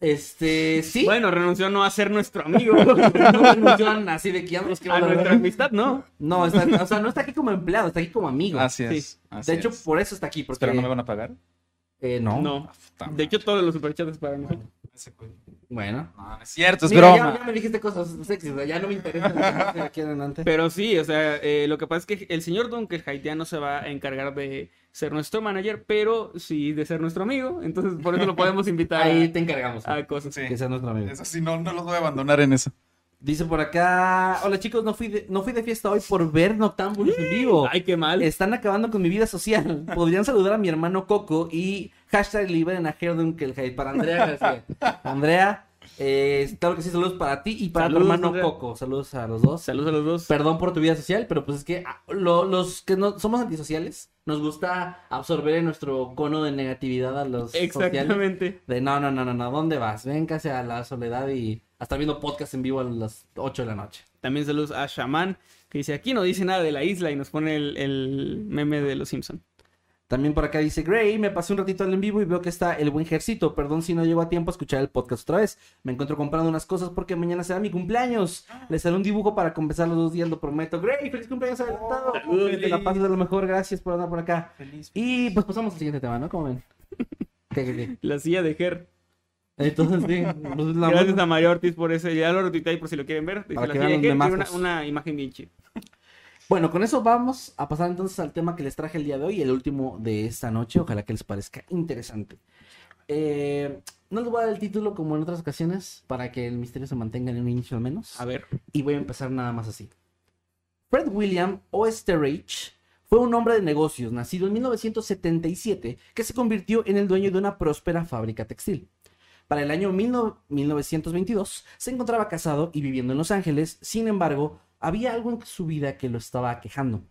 Este, sí. Bueno, renunció a no a ser nuestro amigo. no mencionan así de que ya nos a nuestra amistad, no. No, está, o sea, no está aquí como empleado, está aquí como amigo. Así es. así de hecho, es. por eso está aquí. Porque, Espera, ¿no me van a pagar? eh, no. No. Puta De hecho, todos los superchats para nosotros. Ese. Bueno. No, es cierto, es Mira, broma. Ya, ya me dijiste cosas sexys, o sea, ya no me interesa de aquí en adelante. Pero sí, o sea, eh, lo que pasa es que el señor Dunker haitiano se va a encargar de ser nuestro manager, pero sí de ser nuestro amigo. Entonces, por eso lo podemos invitar Ahí a, te encargamos. a cosas. Sí. Que sea nuestro amigo. Eso sí, no, no los voy a abandonar. en eso. Dice por acá, hola chicos, no fui de, no fui de fiesta hoy por ver Noctámbulos en vivo. Ay, qué mal. Están acabando con mi vida social. Podrían saludar a mi hermano Coco y hashtag liberen a Herdunkelheit para Andrea García. Andrea, eh, claro que sí, saludos para ti y para Saludos, tu hermano Andrea. Coco. Saludos a los dos. Saludos a los dos. Perdón por tu vida social, pero pues es que ah, lo- los que no somos antisociales nos gusta absorber en nuestro cono de negatividad a los sociales. Exactamente. De no, no, no, no, no, ¿dónde vas? Ven casi a la soledad y a estar viendo podcast en vivo a las 8 de la noche. También saludos a Shaman, que dice, aquí no dice nada de la isla y nos pone el, el meme de los Simpson. También por acá dice Gray, me pasé un ratito al en vivo y veo que está el buen Jercito. Perdón si no llego a tiempo a escuchar el podcast otra vez. Me encuentro comprando unas cosas porque mañana será mi cumpleaños. Les haré un dibujo para compensar los dos días, lo prometo. Gray, feliz cumpleaños adelantado. Que te la pases de lo mejor, gracias por andar por acá. Feliz. Y pues pasamos al siguiente tema, ¿no? ¿Cómo ven? ¿Qué, qué, qué? La silla de Ger. Entonces, sí. pues, la Gracias a Mario Ortiz por eso. Ya lo retuiteé ahí por si lo quieren ver. Para que vean los Ger, tiene una, memazos. una imagen bien chida. Bueno, con eso vamos a pasar entonces al tema que les traje el día de hoy, el último de esta noche. Ojalá que les parezca interesante. Eh, no les voy a dar el título como en otras ocasiones, para que el misterio se mantenga en un inicio al menos. A ver. Y voy a empezar nada más así. Fred William Oesterreich fue un hombre de negocios nacido en 1977 que se convirtió en el dueño de una próspera fábrica textil. Para el año 19- 1922 se encontraba casado y viviendo en Los Ángeles, sin embargo, había algo en su vida que lo estaba aquejando.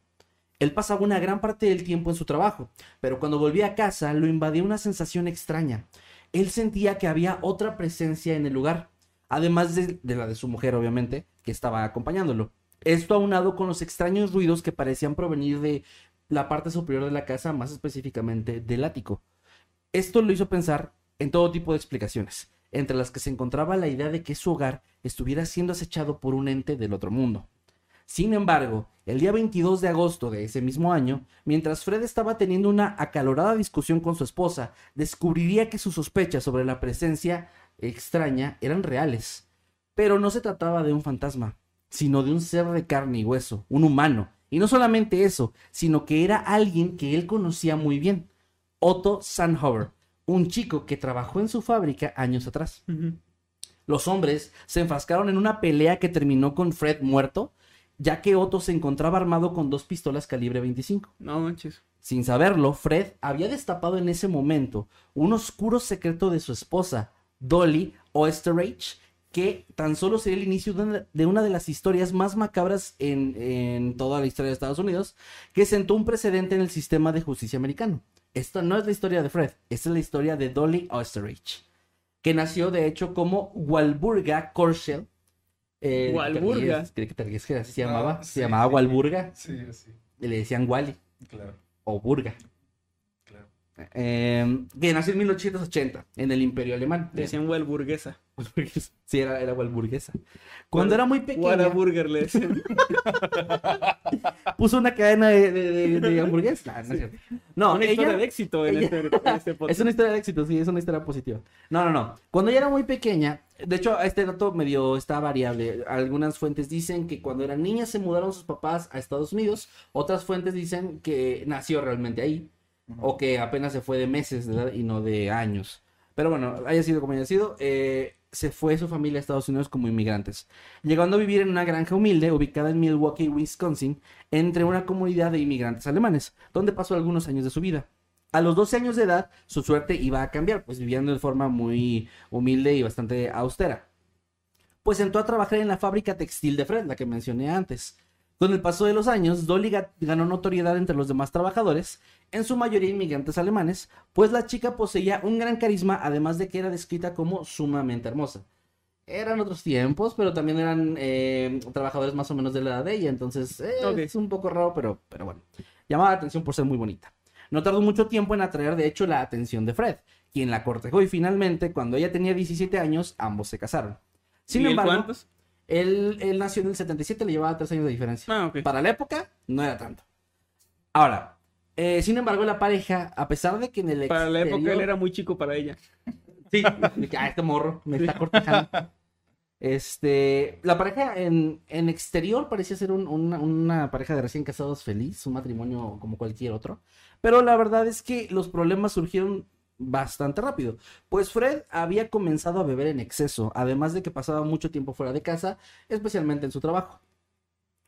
Él pasaba una gran parte del tiempo en su trabajo, pero cuando volvía a casa lo invadía una sensación extraña. Él sentía que había otra presencia en el lugar, además de, de la de su mujer, obviamente, que estaba acompañándolo. Esto aunado con los extraños ruidos que parecían provenir de la parte superior de la casa, más específicamente del ático. Esto lo hizo pensar en todo tipo de explicaciones, entre las que se encontraba la idea de que su hogar estuviera siendo acechado por un ente del otro mundo. Sin embargo, el día 22 de agosto de ese mismo año, mientras Fred estaba teniendo una acalorada discusión con su esposa, descubriría que sus sospechas sobre la presencia extraña eran reales. Pero no se trataba de un fantasma, sino de un ser de carne y hueso, un humano. Y no solamente eso, sino que era alguien que él conocía muy bien, Otto Sandhover, un chico que trabajó en su fábrica años atrás. Los hombres se enfrascaron en una pelea que terminó con Fred muerto, ya que Otto se encontraba armado con dos pistolas calibre 25. No manches. Sin saberlo, Fred había destapado en ese momento un oscuro secreto de su esposa, Dolly Oesterreich, que tan solo sería el inicio de una, de una de las historias más macabras en, en toda la historia de Estados Unidos, que sentó un precedente en el sistema de justicia americano. Esta no es la historia de Fred, esta es la historia de Dolly Oesterreich, que nació de hecho como Walburga Korschel. Eh, Walburga. ¿Creí que ríes que así se llamaba? sí, se llamaba sí. Walburga Sí, sí, y le decían Wally claro, o Burga. Eh, que nació en 1880 en el Imperio Alemán. Le decían Walburguesa. Sí, era, era Walburguesa. Cuando era muy pequeña, Whataburger le decían. puso una cadena de, de, de- de hamburguesas. No, es cierto. No, una ella- historia de éxito en, ella- este, en este podcast. Es una historia de éxito, sí, es una historia positiva. No, no, no. Cuando ella era muy pequeña, de hecho, este dato medio está variable. Algunas fuentes dicen que cuando era niña se mudaron sus papás a Estados Unidos. Otras fuentes dicen que nació realmente ahí. O que apenas se fue de meses y no de años. Pero bueno, haya sido como haya sido, eh, se fue su familia a Estados Unidos como inmigrantes. Llegando a vivir en una granja humilde ubicada en Milwaukee, Wisconsin, entre una comunidad de inmigrantes alemanes, donde pasó algunos años de su vida. A los 12 años de edad, su suerte iba a cambiar, pues viviendo de forma muy humilde y bastante austera. Pues entró a trabajar en la fábrica textil de Fred, la que mencioné antes. Con el paso de los años, Dolly ga- ganó notoriedad entre los demás trabajadores, en su mayoría inmigrantes alemanes, pues la chica poseía un gran carisma, además de que era descrita como sumamente hermosa. Eran otros tiempos, pero también eran eh, trabajadores más o menos de la edad de ella, entonces eh, es un poco raro, pero, pero bueno. Llamaba la atención por ser muy bonita. no tardó mucho tiempo en atraer de hecho la atención de Fred, quien la cortejó y finalmente, cuando ella tenía 17 años, ambos se casaron. Sin ¿Y embargo, cuántos? Él, él nació en el 77, le llevaba 3 años de diferencia. Ah. Para la época, no era tanto. Ahora, eh, sin embargo, la pareja, a pesar de que en el Para la época él era muy chico para ella. Sí, ah, este morro me está cortejando. Este, la pareja en, en exterior parecía ser un- una, una pareja de recién casados feliz, un matrimonio como cualquier otro. Pero la verdad es que los problemas surgieron bastante rápido. Pues Fred había comenzado a beber en exceso, además de que pasaba mucho tiempo fuera de casa, especialmente en su trabajo.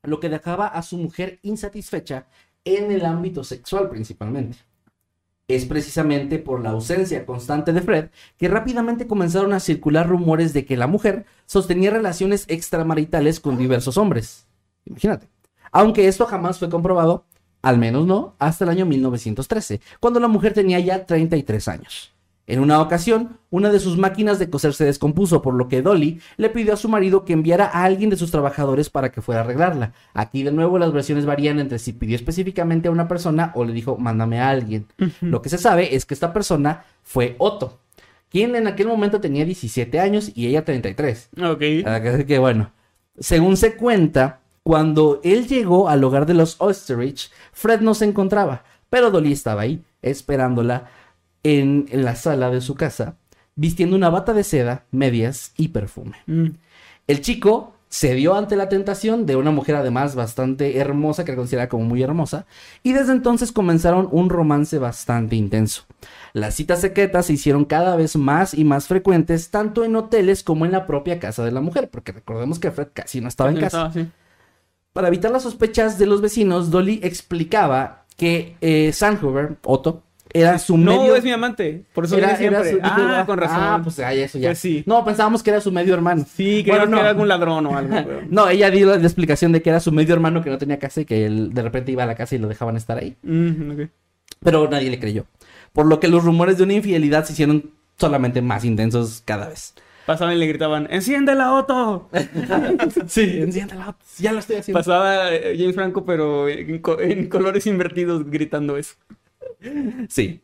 Lo que dejaba a su mujer insatisfecha en el ámbito sexual principalmente. Es precisamente por la ausencia constante de Fred que rápidamente comenzaron a circular rumores de que la mujer sostenía relaciones extramaritales con diversos hombres. Imagínate. Aunque esto jamás fue comprobado, al menos no, hasta el año 1913, cuando la mujer tenía ya 33 años. En una ocasión, una de sus máquinas de coser se descompuso, por lo que Dolly le pidió a su marido que enviara a alguien de sus trabajadores para que fuera a arreglarla. Aquí de nuevo las versiones varían entre si pidió específicamente a una persona o le dijo mándame a alguien. Lo que se sabe es que esta persona fue Otto, quien en aquel momento tenía 17 años y ella 33. Ok. Así que bueno, según se cuenta, cuando él llegó al hogar de los Osterrich, Fred no se encontraba, pero Dolly estaba ahí, esperándola en, la sala de su casa, vistiendo una bata de seda, medias y perfume. Mm. El chico cedió ante la tentación de una mujer además bastante hermosa, que era considerada como muy hermosa, y desde entonces comenzaron un romance bastante intenso. Las citas secretas se hicieron cada vez más y más frecuentes, tanto en hoteles como en la propia casa de la mujer, porque recordemos que Fred casi no estaba en casa. sí. Para evitar las sospechas de los vecinos, Dolly explicaba que eh, Sandhuber, Otto, era su No, medio... es mi amante. Por eso era- siempre. su- ah, con razón. Ah, pues ay, eso ya. Pues sí. No, pensábamos que era su medio hermano. Sí, Bueno, no. que era algún ladrón o algo. No, ella dio la explicación de que era su medio hermano que no tenía casa y que él de repente iba a la casa y lo dejaban estar ahí. Mm. Pero nadie le creyó. Por lo que los rumores de una infidelidad se hicieron solamente más intensos cada vez. Pasaban y le gritaban, ¡enciéndela, Otto! Sí, enciéndela. Ya lo estoy haciendo. Pasaba eh, James Franco, pero en, co- en colores invertidos gritando eso. Sí.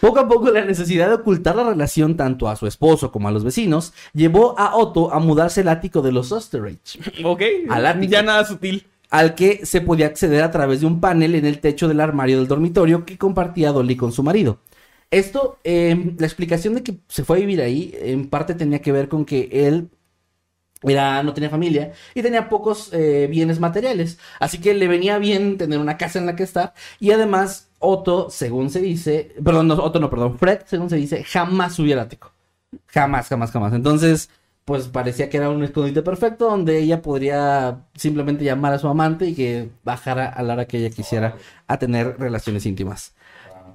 Poco a poco la necesidad de ocultar la relación tanto a su esposo como a los vecinos llevó a Otto a mudarse al ático de los Osterreich. Ok. Al ático. Ya nada sutil. al que se podía acceder a través de un panel en el techo del armario del dormitorio que compartía Dolly con su marido. Esto, eh, la explicación de que se fue a vivir ahí, en parte tenía que ver con que él era, no tenía familia y tenía pocos eh, bienes materiales. Así que le venía bien tener una casa en la que estar. Y además, Otto, según se dice, perdón, no, Otto no, perdón, Fred, según se dice, jamás subió al ático. Jamás, jamás, jamás. Entonces, pues parecía que era un escondite perfecto donde ella podría simplemente llamar a su amante y que bajara a la hora que ella quisiera a tener relaciones íntimas.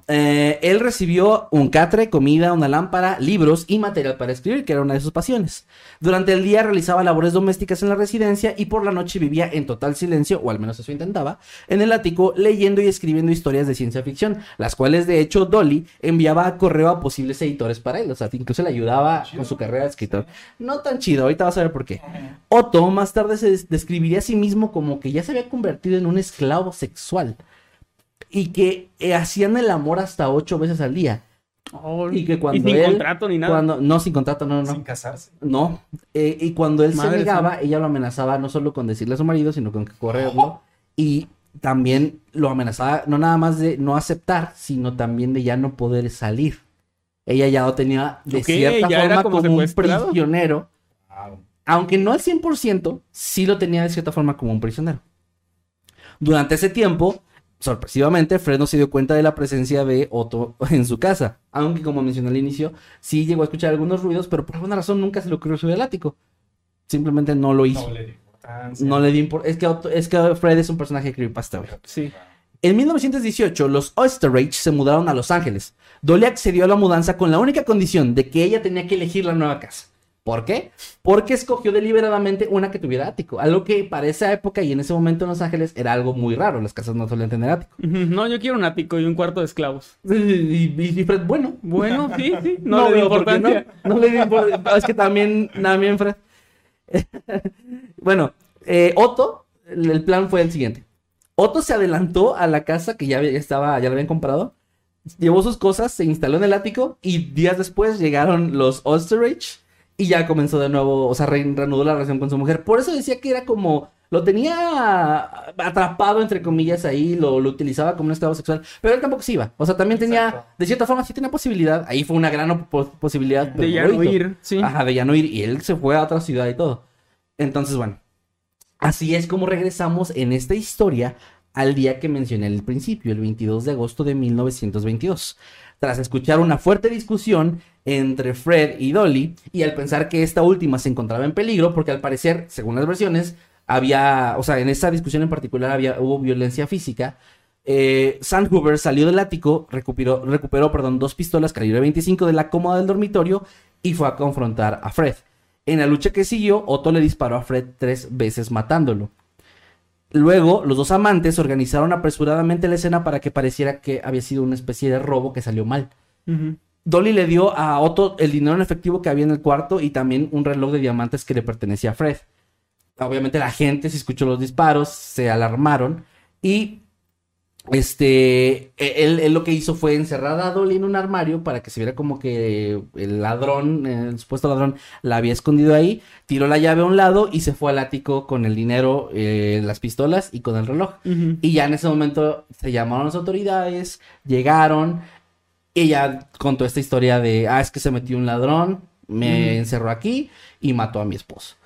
Eh, él recibió un catre, comida, una lámpara, libros y material para escribir, que era una de sus pasiones. Durante el día realizaba labores domésticas en la residencia y por la noche vivía en total silencio, o al menos eso intentaba, en el ático leyendo y escribiendo historias de ciencia ficción, las cuales de hecho Dolly enviaba a correo a posibles editores para él, o sea, incluso le ayudaba con su carrera de escritor. No tan chido, ahorita vas a ver por qué. Otto más tarde se des- describiría a sí mismo como que ya se había convertido en un esclavo sexual y que eh, hacían el amor hasta ocho veces al día. Y que cuando y sin él- contrato ni nada. Cuando, no, sin contrato, no, no. Sin casarse. No, eh, y cuando él Madre se negaba, ella lo amenazaba no solo con decirle a su marido, sino con que correrlo. Y también lo amenazaba no nada más de no aceptar, sino también de ya no poder salir. Ella ya lo tenía de cierta forma como como, un prisionero. Wow. Aunque no al 100%, sí lo tenía de cierta forma como un prisionero. Durante ese tiempo, sorpresivamente, Fred no se dio cuenta de la presencia de Otto en su casa. Aunque, como mencioné al inicio, sí llegó a escuchar algunos ruidos, pero por alguna razón nunca se le ocurrió subir al ático. Simplemente no lo hizo. No le dio importancia. No le dio es que Otto- es que Fred es un personaje creepypasta, güey. Sí. En 1918, los Oysterreich se mudaron a Los Ángeles. Dolly accedió a la mudanza con la única condición de que ella tenía que elegir la nueva casa. ¿Por qué? Porque escogió deliberadamente una que tuviera ático. Algo que para esa época y en ese momento en Los Ángeles era algo muy raro. Las casas no solían tener ático. No, yo quiero un ático y un cuarto de esclavos. Y, y- y Fred, bueno. Bueno, sí, sí. No, le di veo por qué importancia. No, no le di importancia. Es que también, también Fred. bueno, eh, Otto, el plan fue el siguiente. Otto se adelantó a la casa que ya, estaba, ya la habían comprado llevó sus cosas, se instaló en el ático y días después llegaron los Osterich y ya comenzó de nuevo, o sea, re- reanudó la relación con su mujer. Por eso decía que era como, lo tenía atrapado, entre comillas, ahí, lo, lo utilizaba como un esclavo sexual, pero él tampoco se iba. O sea, también tenía, Exacto. de cierta forma, sí tenía posibilidad. Ahí fue una gran posibilidad. De ya no ir, sí. Ajá, de ya no ir. Y él se fue a otra ciudad y todo. Entonces, bueno. Así es como regresamos en esta historia al día que mencioné al principio, el 22 de agosto de 1922. Tras escuchar una fuerte discusión entre Fred y Dolly, y al pensar que esta última se encontraba en peligro, porque al parecer, según las versiones, había, o sea, en esa discusión en particular había, hubo violencia física, eh, Hoover salió del ático, recuperó, recuperó perdón, dos pistolas calibre 25 de la cómoda del dormitorio y fue a confrontar a Fred. En la lucha que siguió, Otto le disparó a Fred tres veces matándolo. Luego, los dos amantes organizaron apresuradamente la escena para que pareciera que había sido una especie de robo que salió mal. Dolly le dio a Otto el dinero en efectivo que había en el cuarto y también un reloj de diamantes que le pertenecía a Fred. Obviamente la gente se escuchó los disparos, se alarmaron y este e- él, él lo que hizo fue encerrar a Dolly en un armario para que se viera como que el ladrón, el supuesto ladrón, la había escondido ahí, tiró la llave a un lado y se fue al ático con el dinero, eh, las pistolas y con el reloj. Y ya en ese momento se llamaron las autoridades, llegaron, ella contó esta historia de, ah, es que se metió un ladrón, me encerró aquí y mató a mi esposo.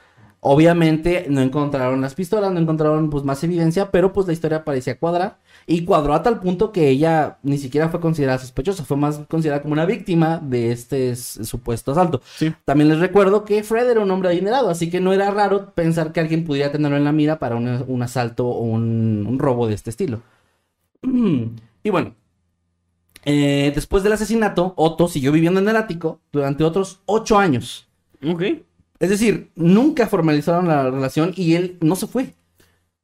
Obviamente no encontraron las pistolas, no encontraron pues más evidencia, pero pues la historia parecía cuadrar y cuadró a tal punto que ella ni siquiera fue considerada sospechosa, fue más considerada como una víctima de este supuesto asalto. Sí. También les recuerdo que Fred era un hombre adinerado, así que no era raro pensar que alguien pudiera tenerlo en la mira para un, un asalto o un, un robo de este estilo. Y bueno, eh, después del asesinato, Otto siguió viviendo en el ático durante otros ocho años. Ok. Es decir, nunca formalizaron la relación y él no se fue.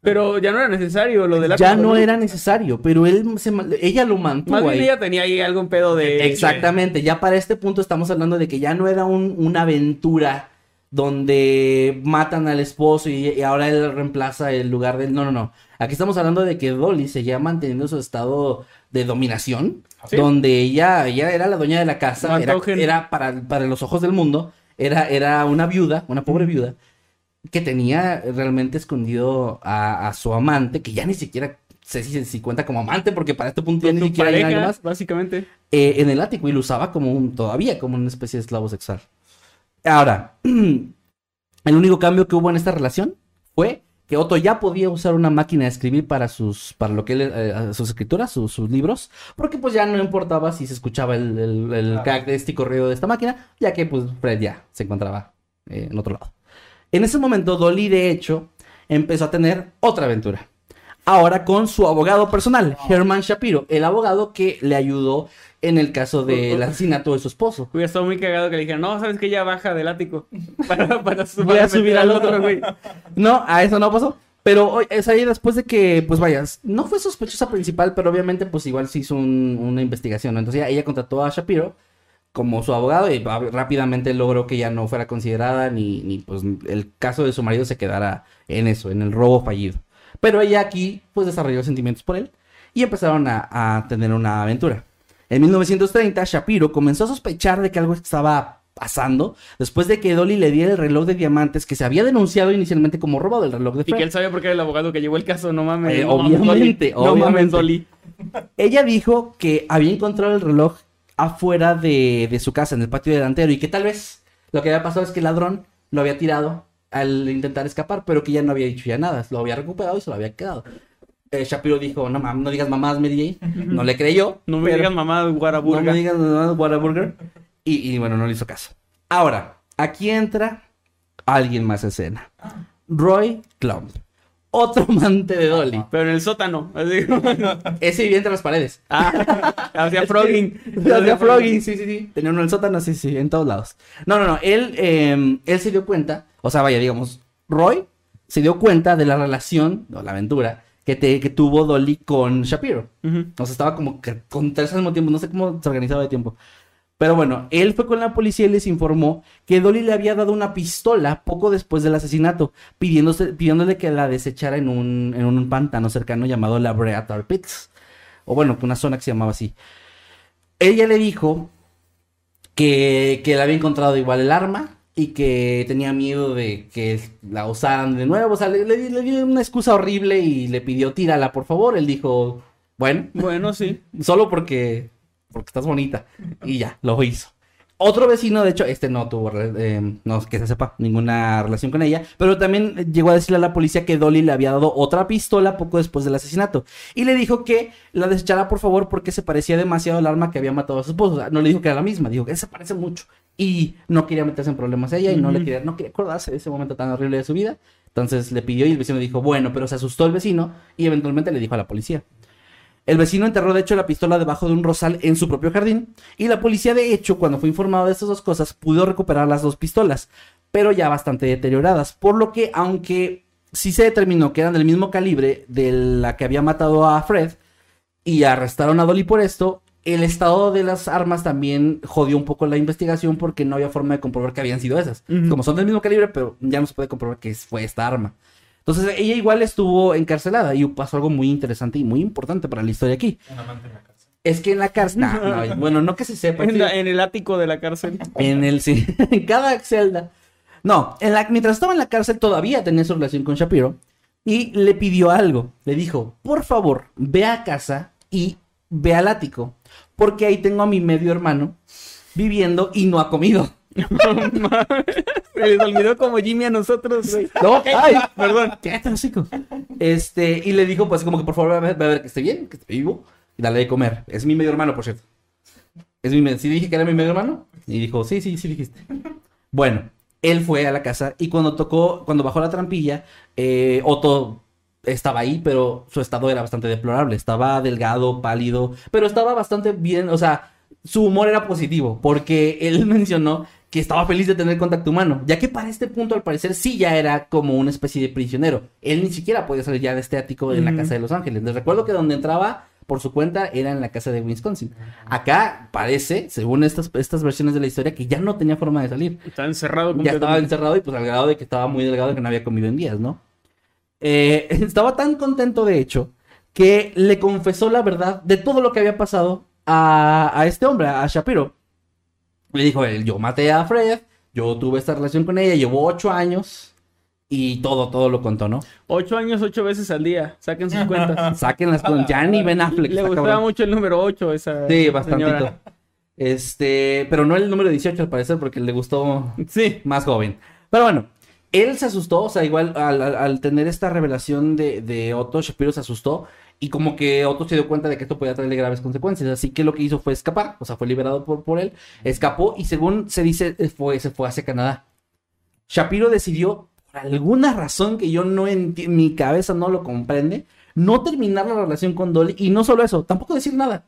Pero ya no era necesario lo de la Ya no era necesario, pero él se ella lo mantuvo Más bien ahí. ella tenía ahí algún pedo de. Exactamente, ya para este punto estamos hablando de que ya no era un- una aventura donde matan al esposo y, y ahora él reemplaza el lugar del... No, no, no. Aquí estamos hablando de que Dolly seguía manteniendo su estado de dominación, Sí. donde ella, ella era la dueña de la casa, era, era para, para los ojos del mundo, era, era una viuda, una pobre viuda, que tenía realmente escondido a, a su amante, que ya ni siquiera sé si, si cuenta como amante, porque para este punto ya ni siquiera hay nadie pareja, más básicamente. eh, en el ático y lo usaba como un, todavía como una especie de esclavo sexual. Ahora, el único cambio que hubo en esta relación fue que Otto ya podía usar una máquina de escribir para sus, para lo que él, eh, sus escrituras, sus, sus libros, porque pues ya no importaba si se escuchaba el, el, el característico ruido de esta máquina, ya que pues Fred ya se encontraba eh, en otro lado. En ese momento, Dolly, de hecho, empezó a tener otra aventura. Ahora con su abogado personal, Herman Shapiro, el abogado que le ayudó en el caso del asesinato de su esposo. Hubiera estado muy cagado que le dijeran, no, sabes que ya baja del ático. Para, para, su- subir al otro. güey. No, a eso no pasó. Pero es ahí después de que, pues vayas, no fue sospechosa principal, pero obviamente pues igual se hizo un- una investigación, ¿no? Entonces ella, ella contrató a Shapiro como su abogado y rápidamente logró que ya no fuera considerada ni, ni pues el caso de su marido se quedara en eso, en el robo fallido. Pero ella aquí pues desarrolló sentimientos por él y empezaron a, a tener una aventura. En 1930, Shapiro comenzó a sospechar de que algo estaba pasando después de que Dolly le diera el reloj de diamantes que se había denunciado inicialmente como robo del reloj de Y que Fred. él sabía porque era el abogado que llevó el caso, no mames. Eh, no mames, obviamente, Dolly. No mames, obviamente. Dolly. Ella dijo que había encontrado el reloj afuera de, de su casa, en el patio delantero, y que tal vez lo que había pasado es que el ladrón lo había tirado al intentar escapar, pero que ya no había dicho ya nada, lo había recuperado y se lo había quedado. Eh, Shapiro dijo, no mames, no digas mamás, Mary Jane. No le creyó. No me digas mamá no Guaraburga. me digas nada, Whataburger. Y, y bueno, no le hizo caso. Ahora, aquí entra alguien más a escena. Roy Clump. Otro amante de Dolly. Pero en el sótano. Así. Ese vivía entre las paredes. ah, hacía frogging. Hacía flogging, sí, sí, sí. Tenía uno en el sótano, sí, sí, en todos lados. No, no, no. Él, eh, él se dio cuenta, o sea, vaya, digamos, Roy se dio cuenta de la relación, o la aventura, que, te, que tuvo Dolly con Shapiro. O sea, estaba como que con tres al mismo tiempo, no sé cómo se organizaba de tiempo. Pero bueno, él fue con la policía y les informó que Dolly le había dado una pistola poco después del asesinato, pidiéndose, pidiéndole que la desechara en un, en un pantano cercano llamado la Brea Tar Pits. O bueno, una zona que se llamaba así. ella le dijo que, que le había encontrado igual el arma y que tenía miedo de que la usaran de nuevo. O sea, le, le- le dio una excusa horrible y le pidió tírala, por favor. Él dijo, bueno, Bueno, sí. solo porque, porque estás bonita. Y ya, lo hizo. Otro vecino, de hecho, este no tuvo, eh, no que se sepa, ninguna relación con ella, pero también llegó a decirle a la policía que Dolly le había dado otra pistola poco después del asesinato. Y le dijo que la desechara por favor porque se parecía demasiado al arma que había matado a su esposo. O sea, no le dijo que era la misma, dijo que se parece mucho. Y no quería meterse en problemas ella y no le quería, no quería acordarse de ese momento tan horrible de su vida. Entonces le pidió y el vecino dijo, bueno, pero se asustó el vecino y eventualmente le dijo a la policía. El vecino enterró de hecho la pistola debajo de un rosal en su propio jardín y la policía de hecho cuando fue informado de estas dos cosas pudo recuperar las dos pistolas, pero ya bastante deterioradas, por lo que aunque sí se determinó que eran del mismo calibre de la que había matado a Fred y arrestaron a Dolly por esto, el estado de las armas también jodió un poco la investigación porque no había forma de comprobar que habían sido esas. Como son del mismo calibre, pero ya no se puede comprobar que fue esta arma. Entonces ella igual estuvo encarcelada y pasó algo muy interesante y muy importante para la historia aquí. Un amante en la cárcel. Es que en la cárcel... nah, no, bueno, no que se sepa. En, sí. la- en el ático de la cárcel. En el sí, en cada celda. No, en la, mientras estaba en la cárcel todavía tenía su relación con Shapiro y le pidió algo. Le dijo, por favor, ve a casa y ve al ático, porque ahí tengo a mi medio hermano viviendo y no ha comido. Se les olvidó como Jimmy a nosotros, güey. No, ay, Perdón. cállate, hocico. Este, y le dijo, pues, como que por favor, ve a ver, ve a ver que esté bien, que esté vivo, y dale de comer. Es mi medio hermano, por cierto. Es mi medio. ¿Sí dije que era mi medio hermano? Y dijo, sí, sí, sí dijiste. Bueno, él fue a la casa y cuando tocó, cuando bajó la trampilla, eh, Otto estaba ahí, pero su estado era bastante deplorable. Estaba delgado, pálido, pero estaba bastante bien, o sea, su humor era positivo, porque él mencionó que estaba feliz de tener contacto humano, ya que para este punto al parecer sí ya era como una especie de prisionero. Él ni siquiera podía salir ya de este ático en la casa de Los Ángeles. Les recuerdo que donde entraba por su cuenta era en la casa de Wisconsin. Acá parece, según estas, estas versiones de la historia, que ya no tenía forma de salir. Está encerrado Ya estaba encerrado y pues al grado de que estaba muy delgado y que no había comido en días, ¿no? Eh, estaba tan contento, de hecho, que le confesó la verdad de todo lo que había pasado a, a este hombre, a Shapiro. Le dijo él, yo maté a Fred, yo tuve esta relación con ella, llevó ocho años y todo, todo lo contó, ¿no? Ocho años, ocho veces al día. Saquen sus cuentas. Saquen las con ya ni Ben Affleck. Le gustaba cabrón. mucho el número ocho esa Sí, bastantito. señora. Este, pero no el número 18 al parecer porque le gustó Sí. más joven. Pero bueno, él se asustó, o sea, igual al, al- al tener esta revelación de, de Otto, Shapiro se asustó y como que Otto se dio cuenta de que esto podía traerle graves consecuencias, así que lo que hizo fue escapar, o sea, fue liberado por, por él, escapó y según se dice, eh, fue, se fue hacia Canadá. Shapiro decidió, por alguna razón que yo no entiendo, mi cabeza no lo comprende, no terminar la relación con Dolly y no solo eso, tampoco decir nada,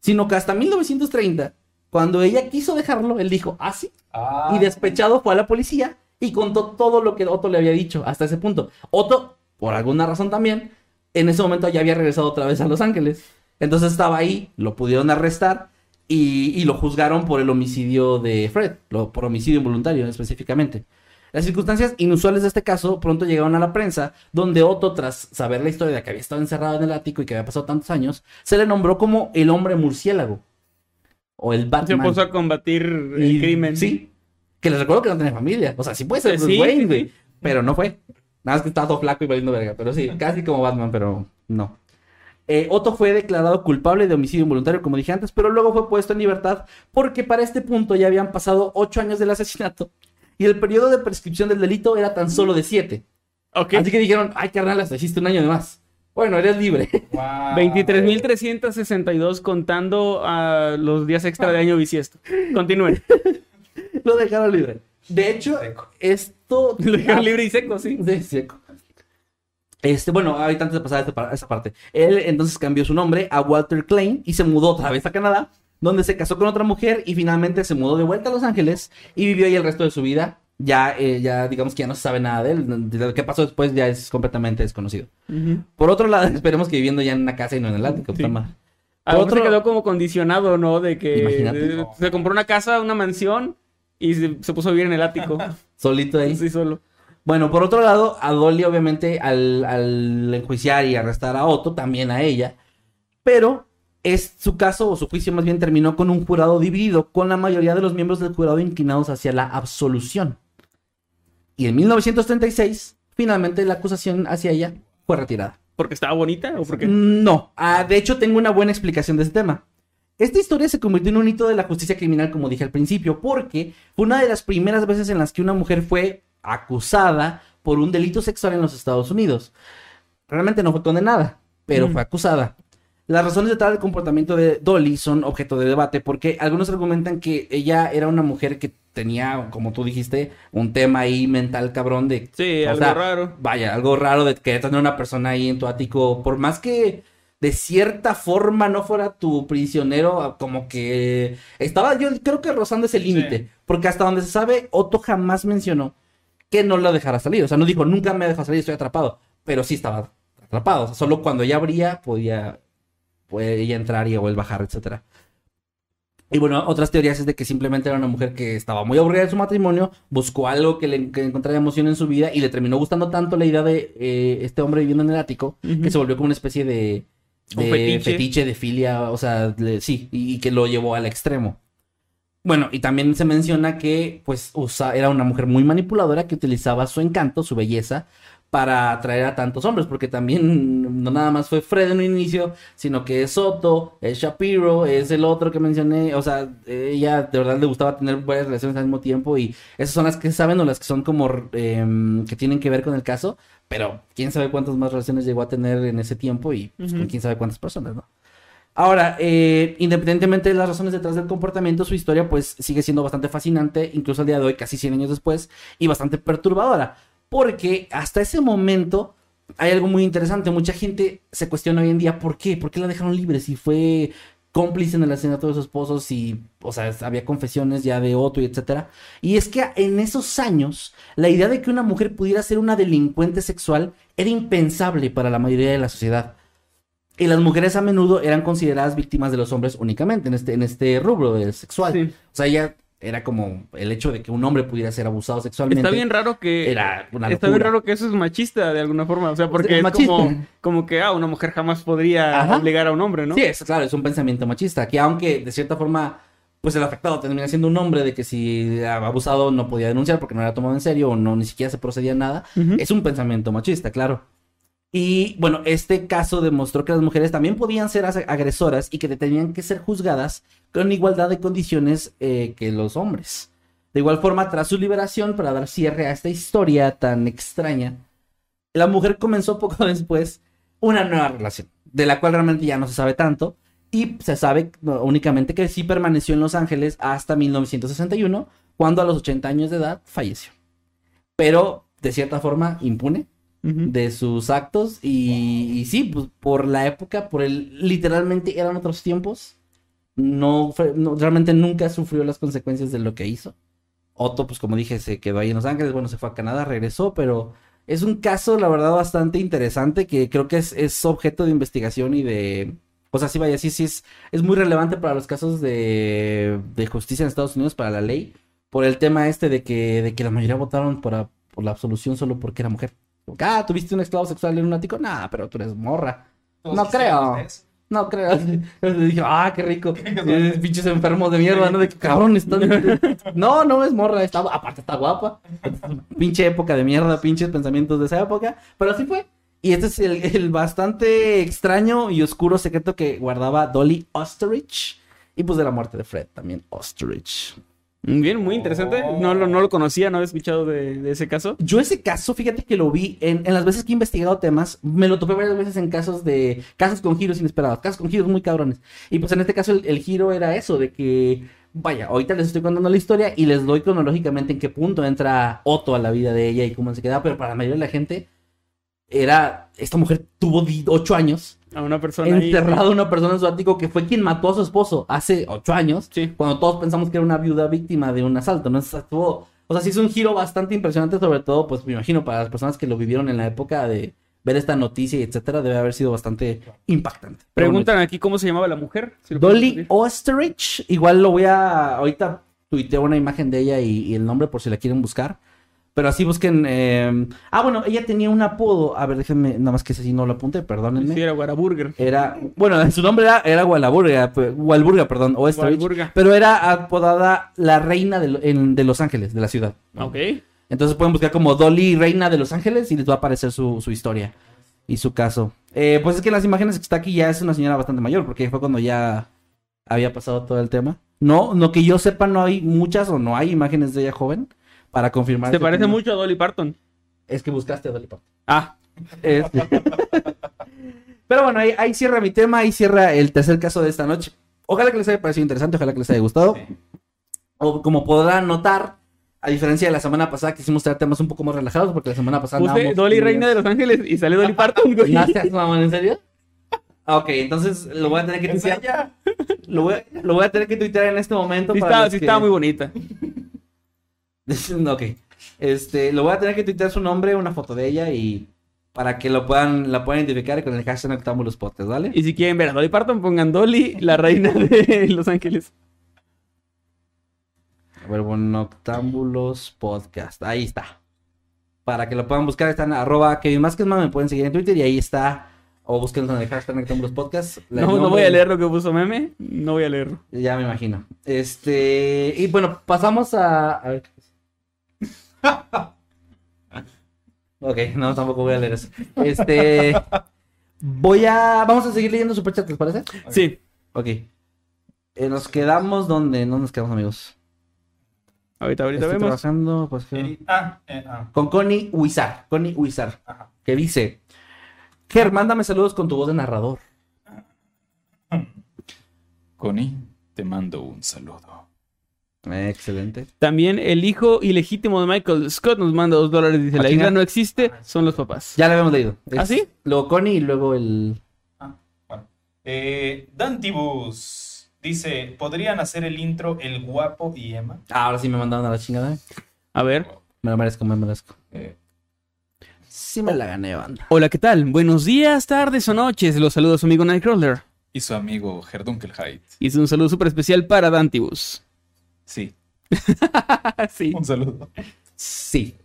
sino que hasta 1930, cuando ella quiso dejarlo, él dijo, ah, sí, Ah, y despechado fue a la policía y contó todo lo que Otto le había dicho hasta ese punto. Otto, por alguna razón también, en ese momento ya había regresado otra vez a Los Ángeles. Entonces estaba ahí, lo pudieron arrestar y, y lo juzgaron por el homicidio de Fred, lo- por homicidio involuntario específicamente. Las circunstancias inusuales de este caso pronto llegaron a la prensa, donde Otto, tras saber la historia de que había estado encerrado en el ático y que había pasado tantos años, se le nombró como el hombre murciélago. O el Se Batman. puso a combatir el Y- crimen. Sí. Que les recuerdo que no tenía familia. O sea, sí puede ser Eh, Bruce sí, Wayne, sí, güey. sí. Pero no fue. Nada más que estaba todo flaco y valiendo verga. Pero sí, casi como Batman, pero no. Eh, Otto fue declarado culpable de homicidio involuntario, como dije antes, pero luego fue puesto en libertad porque para este punto ya habían pasado ocho años del asesinato y el periodo de prescripción del delito era tan solo de siete. Así que dijeron, ay, carnal, hasta hiciste un año de más. Bueno, eres libre. wow. 23.362 contando a los días extra de año bisiesto. Continúen. Lo dejaron libre. De hecho, Seco. esto... Lo dejaron libre y seco, sí. Sí, seco. Este, bueno, ahorita antes de pasar a esta, parte, él entonces cambió su nombre a Walter Klein y se mudó otra vez a Canadá, donde se casó con otra mujer y finalmente se mudó de vuelta a Los Ángeles y vivió ahí el resto de su vida. Ya, eh, ya digamos que ya no se sabe nada de él. De lo que pasó después ya es completamente desconocido. Por otro lado, esperemos que viviendo ya en una casa y no en el ático. Sí. mejor Otro- se quedó como condicionado, ¿no? De que Imagínate. de- se compró una casa, una mansión y se, se puso a vivir en el ático. Solito ahí. Sí, solo. Bueno, por otro lado, a Dolly, obviamente, al, al enjuiciar y arrestar a Otto, también a ella. Pero Es su caso, o su juicio más bien, terminó con un jurado dividido, con la mayoría de los miembros del jurado inclinados hacia la absolución. Y en 1936, finalmente la acusación hacia ella fue retirada. ¿Porque estaba bonita o porque No, ah, de hecho tengo una buena explicación de ese tema. Esta historia se convirtió en un hito de la justicia criminal, como dije al principio, porque fue una de las primeras veces en las que una mujer fue acusada por un delito sexual en los Estados Unidos. Realmente no fue condenada, pero Mm. fue acusada. Las razones detrás del comportamiento de Dolly son objeto de debate porque algunos argumentan que ella era una mujer que tenía, como tú dijiste, un tema ahí mental cabrón de Sí, o algo sea, raro. Vaya, algo raro de que tener una persona ahí en tu ático, por más que de cierta forma no fuera tu prisionero, como que estaba, yo creo que rozando ese límite, porque hasta donde se sabe, Otto jamás mencionó que no lo dejara salir, o sea, no dijo, nunca me deja salir, estoy atrapado, pero sí estaba atrapado, o sea, solo cuando ella abría podía, ella entrar y o él bajar, etcétera. Y bueno, otras teorías es de que simplemente era una mujer que estaba muy aburrida de su matrimonio, buscó algo que le que encontrara emoción en su vida y le terminó gustando tanto la idea de eh, este hombre viviendo en el ático que se volvió como una especie de, de fetiche. fetiche. de filia, o sea, le- sí, y, y que lo llevó al extremo. Bueno, y también se menciona que pues usa, era una mujer muy manipuladora que utilizaba su encanto, su belleza, para atraer a tantos hombres, porque también no nada más fue Fred en un inicio, sino que es Soto, es Shapiro, es el otro que mencioné, o sea, ella de verdad le gustaba tener varias relaciones al mismo tiempo y esas son las que saben o las que son como em, que tienen que ver con el caso, pero quién sabe cuántas más relaciones llegó a tener en ese tiempo y pues, quién sabe cuántas personas, ¿no? Ahora, eh, independientemente de las razones detrás del comportamiento, su historia pues sigue siendo bastante fascinante, incluso al día de hoy, casi 100 años después, y bastante perturbadora, porque hasta ese momento hay algo muy interesante, mucha gente se cuestiona hoy en día por qué, por qué la dejaron libre, si fue cómplice en el asesinato de su esposo, si, o sea, había confesiones ya de Otto y etcétera, y es que en esos años, la idea de que una mujer pudiera ser una delincuente sexual era impensable para la mayoría de la sociedad. Y las mujeres a menudo eran consideradas víctimas de los hombres únicamente en este, en este rubro del sexual. Sí. O sea, ya era como el hecho de que un hombre pudiera ser abusado sexualmente. Está bien raro que. Era una Está bien raro que eso es machista de alguna forma. O sea, porque Es como, como que, ah, una mujer jamás podría Ajá. obligar a un hombre, ¿no? Sí, es claro, es un pensamiento machista. Que aunque de cierta forma, pues el afectado termina siendo un hombre de que si abusado no podía denunciar porque no era tomado en serio o no ni siquiera se procedía a nada, es un pensamiento machista, claro. Y bueno, este caso demostró que las mujeres también podían ser as- agresoras y que tenían que ser juzgadas con igualdad de condiciones eh, que los hombres. De igual forma, tras su liberación, para dar cierre a esta historia tan extraña, la mujer comenzó poco después una nueva relación, de la cual realmente ya no se sabe tanto, y se sabe únicamente que sí permaneció en Los Ángeles hasta 1961, cuando a los 80 años de edad falleció. Pero, de cierta forma, impune De sus actos y, sí, pues por la época, por el, literalmente eran otros tiempos, no, realmente nunca sufrió las consecuencias de lo que hizo. Otto, pues como dije, se quedó ahí en Los Ángeles, bueno, se fue a Canadá, regresó, pero es un caso, la verdad, bastante interesante que creo que es, es objeto de investigación y de... O sea, sí, vaya, sí, sí, es, muy relevante para los casos de, de justicia en Estados Unidos, para la ley, por el tema este de que, de que la mayoría votaron por, por la absolución solo porque era mujer. Como que, Ah, ¿tuviste un esclavo sexual en un ático? Nah, pero tú eres morra. No creo. eso. No creo. Dije, ah, qué rico. Pinches enfermos de mierda, ¿no? De que cabrón, están. No, no es morra, está, aparte está guapa. Pinche época de mierda, pinches pensamientos de esa época. Pero así fue. Y este es el, el bastante extraño y oscuro secreto que guardaba Dolly Osterich. Y pues de la muerte de Fred también, Osterich. Bien, muy interesante. No, lo- no lo conocía, no había escuchado de, ese caso. Yo ese caso, fíjate que lo vi en, en las veces que he investigado temas, me lo topé varias veces en casos de, casos con giros inesperados, casos con giros muy cabrones. Y pues en este caso el, el giro era eso, de que, vaya, ahorita les estoy contando la historia y les doy cronológicamente en qué punto entra Otto a la vida de ella y cómo se queda, pero para la mayoría de la gente era, esta mujer tuvo di- ocho años, A una persona ahí. enterrado a una persona en su ático que fue quien mató a su esposo hace ocho años Sí. cuando todos pensamos que era una viuda víctima de un asalto, ¿no? Estuvo- o sea, sí es un giro bastante impresionante, sobre todo, pues me imagino para las personas que lo vivieron en la época de ver esta noticia y etcétera, debe haber sido bastante impactante. Preguntan aquí cómo se llamaba la mujer. si Dolly. Osterich, igual lo voy a, ahorita tuiteo una imagen de ella y, y el nombre por si la quieren buscar, Pero así busquen. eh, Ah, bueno, ella tenía un apodo. A ver, déjenme, nada más que ese sí no lo apunté, perdónenme. Sí, era Guaraburger. Era, bueno, su nombre era, era Gualaburga, pe- Walburga, perdón, o pero era apodada la reina de, en- de Los Ángeles, de la ciudad. Ok. Entonces pueden buscar como Dolly, reina de Los Ángeles, y les va a aparecer su, su historia y su caso. Eh, pues es que las imágenes que está aquí ya es una señora bastante mayor, porque fue cuando ya había pasado todo el tema. No, no que yo sepa, no hay muchas o no hay imágenes de ella joven para confirmar. Se ese parece mucho a Dolly Parton. Es que buscaste a Dolly Parton. Ah, Este. Pero bueno, ahí, ahí cierra mi tema, ahí cierra el tercer caso de esta noche. Ojalá que les haya parecido interesante, ojalá que les haya gustado. O como podrán notar, a diferencia de la semana pasada, quisimos traer temas un poco más relajados, porque la semana pasada puse Dolly Reina de Los Ángeles y sale Dolly Parton, güey. ¿No seas mamón, en serio? Ah, Ok, entonces lo voy a tener que Es tuitear. Lo voy, a- lo voy a tener que tuitear en este momento. Sí, para estaba, los sí que- estaba muy bonita. ok. Este, lo voy a tener que tuitear su nombre, una foto de ella y para que lo puedan, la puedan identificar con el hashtag Octámbulos Podcast, ¿vale? Y si quieren ver a Dolly Parton, pongan Dolly, la reina de Los Ángeles. A ver, bueno, Octámbulos Podcast. Ahí está. Para que lo puedan buscar, están arroba Kevin Maskedman, me pueden seguir en Twitter y ahí está. O busquen con el hashtag Octámbulos Podcast. La- No, no voy a leer lo que puso meme. No voy a leerlo. Ya me imagino. Este. Y bueno, pasamos a. a ver. ok, no, tampoco voy a leer eso. Este. Voy a. Vamos a seguir leyendo Superchat, ¿les parece? Sí. Ok. Eh, nos quedamos donde. ¿Dónde nos quedamos, amigos? Ahorita, ahorita Estoy vemos. trabajando, pues, Ah, eh, ah. Con Connie Huizar. Connie Huizar. Ajá. Que dice: Ger, mándame saludos con tu voz de narrador. Connie, te mando un saludo. Eh, excelente. También el hijo ilegítimo de Michael Scott nos manda dos dólares. Dice: Ah, La chinga. isla no existe, son los papás. Ya lo habíamos leído. ¿Ah, sí? Luego Connie y luego el. Ah, bueno. Eh, Dantibus dice, ¿podrían hacer el intro El Guapo y Emma? Ah, ahora sí me mandaron a la chingada. A ver. Me lo merezco, me lo merezco. Eh, Sí me la gané, banda. Hola, ¿qué tal? Buenos días, tardes o noches. Los saludos a su amigo Nightcrawler. Y su amigo Herdunkelheit. Y es un saludo súper especial para Dantibus. Sí, sí. un saludo. Sí.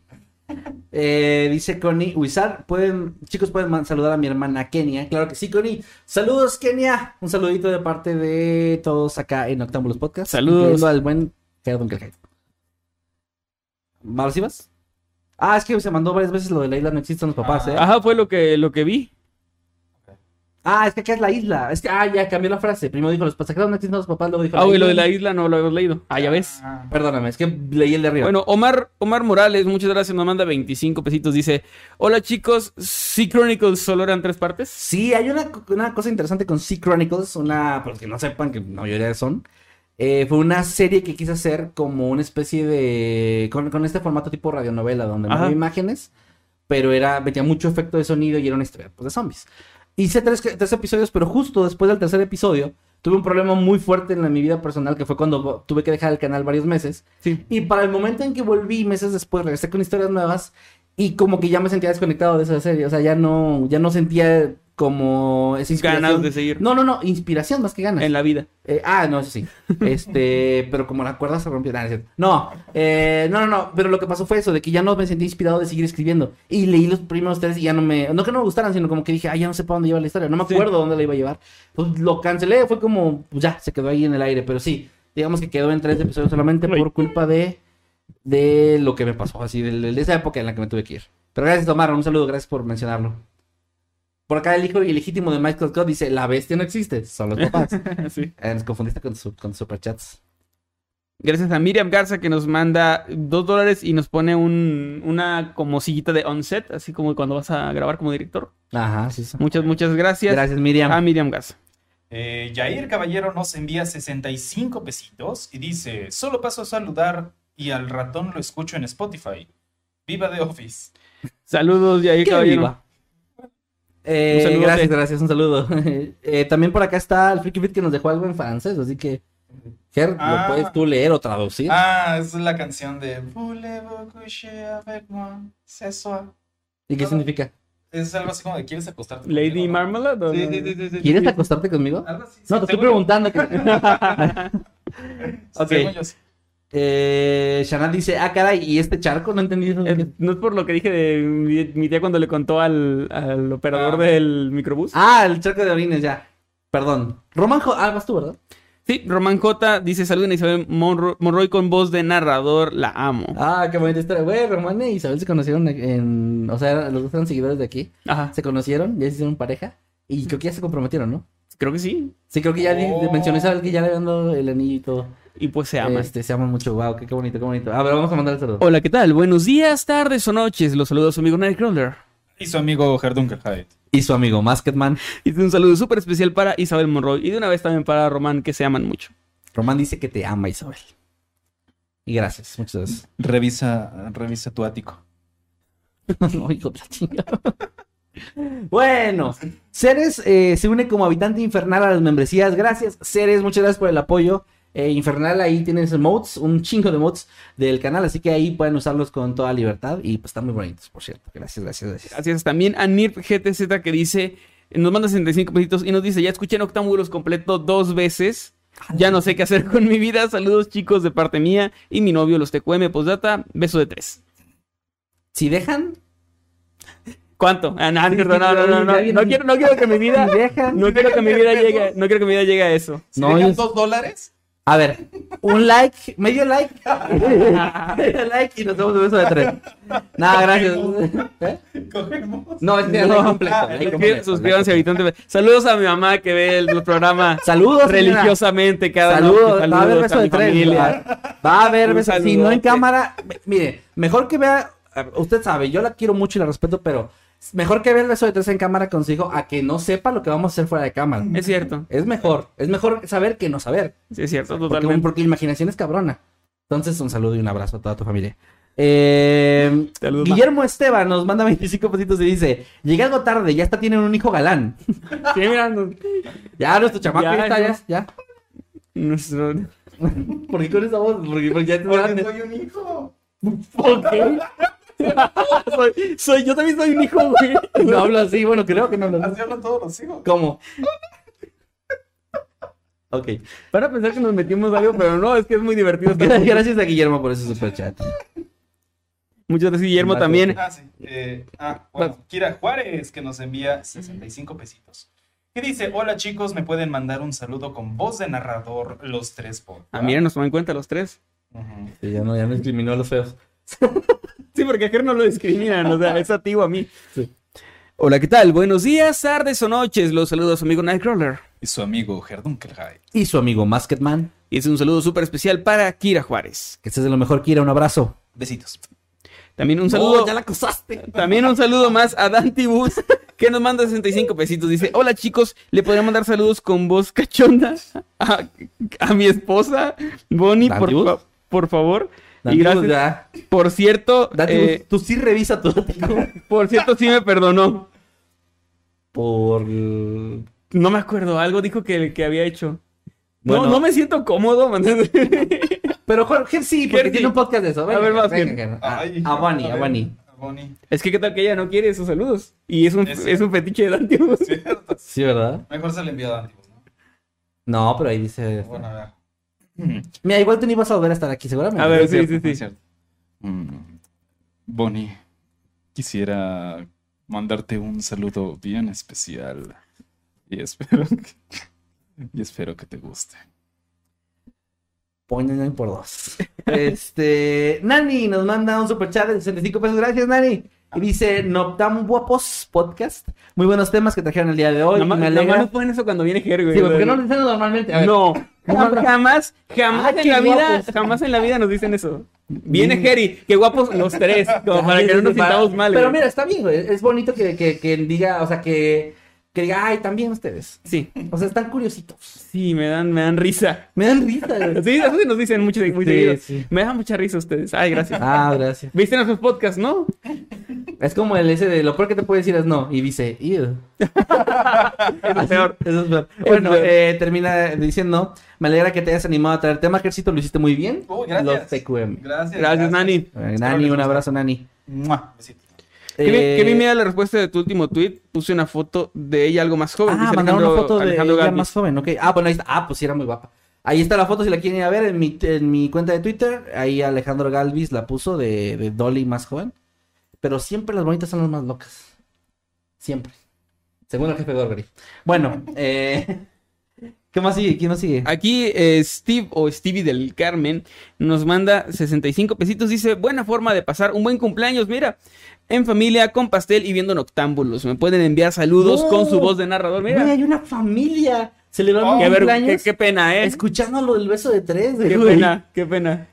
Eh, dice Connie Wizard, pueden, chicos, pueden saludar a mi hermana Kenia. Claro que sí, Connie. Saludos, Kenia. Un saludito de parte de todos acá en Octámbulos Podcast. Saludos. al buen Gerard Dunkelheit. ¿Ahora sí vas? Ah, es que se mandó varias veces lo de la isla no existen los papás, ¿eh? Ajá, fue lo que, lo que vi. Ah, es que acá es la isla. Es que, ah, ya cambió la frase. Primero dijo los pasajeros no existen los papás, luego dijo Ah, güey, lo de la isla no lo habíamos leído. Ah, ya ves. ah, Perdóname, es que leí el de arriba. Bueno, Omar, Omar Morales, muchas gracias, nos manda 25 pesitos. Dice: Hola chicos, Sea Chronicles solo eran tres partes. Sí, hay una, una cosa interesante con Sea Chronicles, una, para los que no sepan, que la mayoría son, eh, fue una serie que quise hacer como una especie de, con, con este formato tipo radionovela, donde no había imágenes, pero era, metía mucho efecto de sonido y era una historia pues, de zombies. Hice tres, tres episodios, pero justo después del tercer episodio, tuve un problema muy fuerte en la- mi vida personal, que fue cuando tuve que dejar el canal varios meses. Sí. Y para el momento en que volví, meses después, regresé con historias nuevas y como que ya me sentía desconectado de esa serie. O sea, ya no, ya no sentía como esa inspiración. Ganas de seguir No, no, no, inspiración más que ganas. en la vida. Eh, ah, no, eso sí. Este, pero como la cuerda se rompió. no, es eh, no, no, no. Pero lo que pasó fue eso, de que ya no me sentí inspirado de seguir escribiendo. Y leí los primeros tres y ya no me. No que no me gustaran, sino como que dije, ah, ya no sé para dónde lleva la historia. No me Sí. acuerdo dónde la iba a llevar. Pues lo cancelé, fue como, pues ya, se quedó ahí en el aire. Pero sí, digamos que quedó en tres episodios solamente por culpa de. De lo que me pasó, así, de, de esa época en la que me tuve que ir. Pero gracias, Omar, un saludo, gracias por mencionarlo. Por acá el hijo ilegítimo de Michael Scott dice, la bestia no existe, son los papás. Sí. Eh, nos confundiste con, su, con superchats. Gracias a Miriam Garza que nos manda dos dólares y nos pone un, una como sillita de on-set, así como cuando vas a grabar como director. Ajá, sí, sí. Muchas, muchas gracias, Gracias, Miriam. a Miriam Garza. Eh, Jair Caballero nos envía 65 pesitos y dice, solo paso a saludar y al ratón lo escucho en Spotify. Viva The Office. Saludos, Yair Que Caballero. viva. Eh, Un saludote. gracias, gracias, un saludo. Eh, también por acá está el Freaky Fit que nos dejó algo en francés, así que, Ger, Ah. lo puedes tú leer o traducir. Ah, es la canción de Voulez-vous coucher avec moi ce soir? ¿Y qué significa? Es algo así como de ¿quieres acostarte Lady conmigo, no? Marmalade. ¿o Sí, no? sí, sí, sí, sí. ¿Quieres acostarte conmigo? Algo así, sí, No, te estoy preguntando. que- Ok. Eh, Shanat dice, ah, caray, ¿y este charco? No entendí eso. Eh, no es por lo que dije de mi, mi tía cuando le contó al, al operador Ah. del microbús. Ah, el charco de orines, ya. Perdón. Román, Jo- ah, vas tú, ¿verdad? Sí, Román J dice saluden a Isabel Monro- Monroy con voz de narrador, la amo. Ah, qué bonita historia. Güey, Román y Isabel se conocieron en... O sea, los dos eran seguidores de aquí. Ajá, Se conocieron, ya se hicieron pareja. Y creo que ya se comprometieron, ¿no? creo que sí. Sí, creo que ya Oh. mencionó Isabel que ya le habían dado el anillo y todo. Y pues se aman. Este, se aman mucho. Wow, qué, qué bonito, qué bonito. A ver, vamos a mandar el saludo. Hola, ¿qué tal? Buenos días, tardes o noches. Los saludos a su amigo Nightcrawler. Y su amigo Herdunkel Hyde. Y su amigo Masketman. Y un saludo súper especial para Isabel Monroy. Y de una vez también para Román, que se aman mucho. Román dice que te ama, Isabel. Y gracias, muchas gracias. Revisa, revisa tu ático. no, hijo de la chingada. Bueno, Ceres eh, se une como habitante infernal a las membresías. Gracias, Ceres, muchas gracias por el apoyo. Eh, infernal, ahí tienes mods, un chingo de mods del canal, así que ahí pueden usarlos con toda libertad. Y pues están muy bonitos, por cierto. Gracias, gracias, gracias. Gracias también a NIRP GTZ que dice, nos manda 65 pesitos y nos dice, ya escuché Noctámbulos completo dos veces. Ya no sé qué hacer con mi vida. Saludos chicos de parte mía y mi novio, los TQM, postdata, beso de tres. Si dejan, ¿Cuánto? Ah, no, no, no, no, no, no, no quiero, no quiero que mi vida, si dejan. no quiero que mi vida llegue, no quiero que mi vida llegue a eso. Si No, dejan dos dólares, A ver, un like, medio like. medio like y nos damos un beso de tres. Nada, gracias. ¿Eh? cogemos. No, es que No. completo. Ah, like suscri- completo, Suscríbanse, habitante. Saludos a mi mamá que ve el, programa. Saludos, religiosamente cada Saludos, noche. va a haber Saludos beso a de tres. familia. Va, a haber beso. Si no en cámara, mire, mejor que vea. Usted sabe, yo la quiero mucho y la respeto, pero mejor que vea el beso de tres en cámara con su hijo a que no sepa lo que vamos a hacer fuera de cámara. Es cierto, Es mejor, es mejor saber que no saber. sí, es cierto, Porque, totalmente. porque la imaginación es cabrona. Entonces, un saludo y un abrazo a toda tu familia. Eh, ma. Guillermo Esteban nos manda 25 pesitos y dice: Llegué algo tarde, ya está, tienen un hijo galán. Sí, mira, no- Ya, nuestro chamaco Ya, ya, está, ya, ya. nuestro... ¿Por qué con esa voz? Porque, porque ya es Porque soy un hijo. ¿Por qué? Soy, soy- yo también soy un hijo, güey. No hablo así, bueno, creo que no hablo así. Así hablan todos los hijos. ¿Cómo? Ok. Para pensar que nos metimos algo, pero no, es que es muy divertido. este Gracias a Guillermo por ese super chat. Muchas gracias, Guillermo, también. Ah, sí. Eh, ah, bueno, Kira Juárez, que nos envía 65 pesitos. Que dice, hola chicos, me pueden mandar un saludo con voz de narrador los tres por. Ah, miren, nos tomó en cuenta los tres. Sí, ya no, ya no discriminó a los feos. Sí, porque a Ger no lo discriminan, o sea, es a ti o a mí. Sí. Hola, ¿qué tal? Buenos días, tardes o noches. Los saludos a su amigo Nightcrawler. Y su amigo Herdunkel Hyde. Y su amigo Masketman. Y es un saludo súper especial para Kira Juárez. Que estés de lo mejor, Kira. Un abrazo. Besitos. También un saludo. Oh, ya la acosaste. También un saludo más a Dantibus, que nos manda 65 pesitos. Dice, hola chicos, le podría mandar saludos con voz cachonda a, a mi esposa, Bonnie, por, por favor. Y gracias. ya. Por cierto, eh, tú sí revisa tu por cierto, sí me perdonó. Por. No me acuerdo, algo dijo que, que había hecho. Bueno. No, no me siento cómodo. mandando- Pero Jorge sí, porque tiene un podcast de eso. A ver, más venga, bien. Ger. A, Ay, a Bonnie, a Bonnie. es que qué tal que ella no quiere esos saludos. Y es un, Es es un fetiche de Dantibus. Sí, ¿verdad? Mejor se le envía a Dantibus, ¿no? No, pero ahí dice. Bueno, a ver. Mira, igual tú ni vas a volver a estar aquí, seguramente. A ver, Es sí, sí, sí. cierto. Mm, Bonnie, quisiera mandarte un saludo bien especial. Y espero que, y espero que te guste. Ponen por dos. Este. Nani nos manda un super chat de 65 pesos. Gracias, Nani. Y dice: Noctam Guapos Podcast. Muy buenos temas que trajeron el día de hoy. Nada más- me nada más alegra. nos ponen eso cuando viene Ger, güey. Sí, porque no lo dicen normalmente. A ver. No, ¿Cómo jam- no? Jamás, jamás Ah, en la vida, guapos. jamás en la vida nos dicen eso. Viene Mm. Jerry, qué guapos los tres, como para que no nos sintamos mal. Pero güey. mira, está bien, güey. Es bonito que, que, que diga, o sea, que, que diga, ay, también ustedes. Sí, O sea, están curiositos. sí, me dan, me dan risa. Me dan risa, güey. Sí, eso sí nos dicen mucho, muy Sí, seguido. sí. Me dan mucha risa ustedes. Ay, gracias. Ah, gracias. ¿Viste nuestros podcasts, no? Es como el ese de lo peor que te puede decir es no. Y dice, "Ew". Es lo peor. Eso es peor. Bueno, peor. eh, termina diciendo, me alegra que te hayas animado a traer tema, Ejército, lo hiciste muy bien. Uy, gracias. Los TQM. Gracias. Gracias, Nani. Eh, Nani, un abrazo, Nani. Besitos. Eh, me da la respuesta de tu último tweet. Puse una foto de ella algo más joven. Ah, mandaron una foto de Alejandro ella Galvis. más joven, ok. Ah, bueno, ahí está. Ah, pues sí, era muy guapa. Ahí está la foto si la quieren ir a ver en mi, en mi cuenta de Twitter. Ahí Alejandro Galvis la puso de, de Dolly más joven. Pero siempre las bonitas son las más locas. Siempre. Según el jefe Gorgori. Bueno, eh, ¿qué más sigue? ¿Quién más sigue? Aquí eh, Steve o Stevie del Carmen nos manda 65 pesitos. Dice, buena forma de pasar un buen cumpleaños. Mira, en familia, con pastel y viendo noctámbulos. Me pueden enviar saludos No. con su voz de narrador. Güey, Mira, hay una familia celebrando ver- cumpleaños. qué- qué pena, ¿eh? Escuchando lo del beso de tres. Qué pena, qué pena.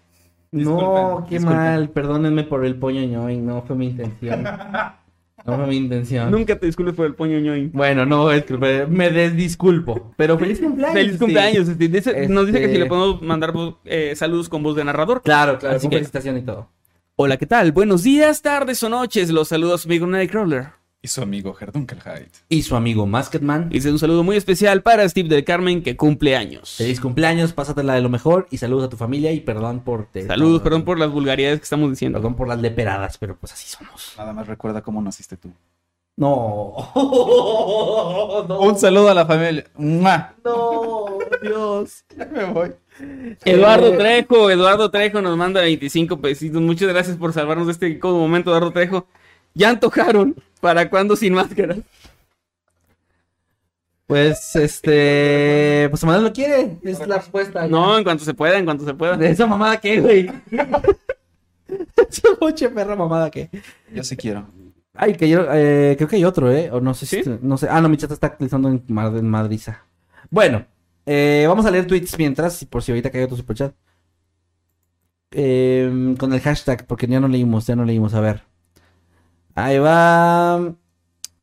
No, qué disculpen. mal. Perdónenme por el poño ñoy. No fue mi intención. No fue mi intención. Nunca te disculpes por el poño ñoy. Bueno, no, es que me desdisculpo. Pero feliz cumpleaños. Feliz cumpleaños. Dice- Nos dice que Este- si le podemos mandar eh, saludos con voz de narrador. Claro, claro, Así con que- felicitación y todo. Hola, ¿qué tal? Buenos días, tardes o noches. Los saludos amigo Nightcrawler. Y su amigo Herdunkelheit. Y su amigo Masketman. Dice un saludo muy especial para Steve del Carmen que cumple años. Feliz cumpleaños, pásatela de lo mejor y saludos a tu familia y perdón por... te- Saludos, perdón por las vulgaridades que estamos diciendo. Perdón por las leperadas, pero pues así somos. Nada más recuerda cómo naciste tú. No. no. Un saludo a la familia. ¡Mua! No, Dios. Me voy. Eduardo Eh, Trejo, Eduardo Trejo nos manda 25 pesitos. Muchas gracias por salvarnos de este incómodo momento, Eduardo Trejo. Ya antojaron. ¿Para cuándo sin máscara? Pues, este... Pues Manuel lo quiere. Es la respuesta. No, en cuanto se pueda, en cuanto se pueda. ¿De esa mamada qué, güey? Esa moche perra mamada qué. Yo sí quiero. Ay, que yo, eh, creo que hay otro, ¿eh? O no sé si... No sé. Ah, no, mi chat está actualizando en, Mad- en Madriza. Bueno, eh, vamos a leer tweets mientras, y por si ahorita cae otro superchat. Eh, con el hashtag, porque ya no leímos, ya no leímos, a ver. Ahí va.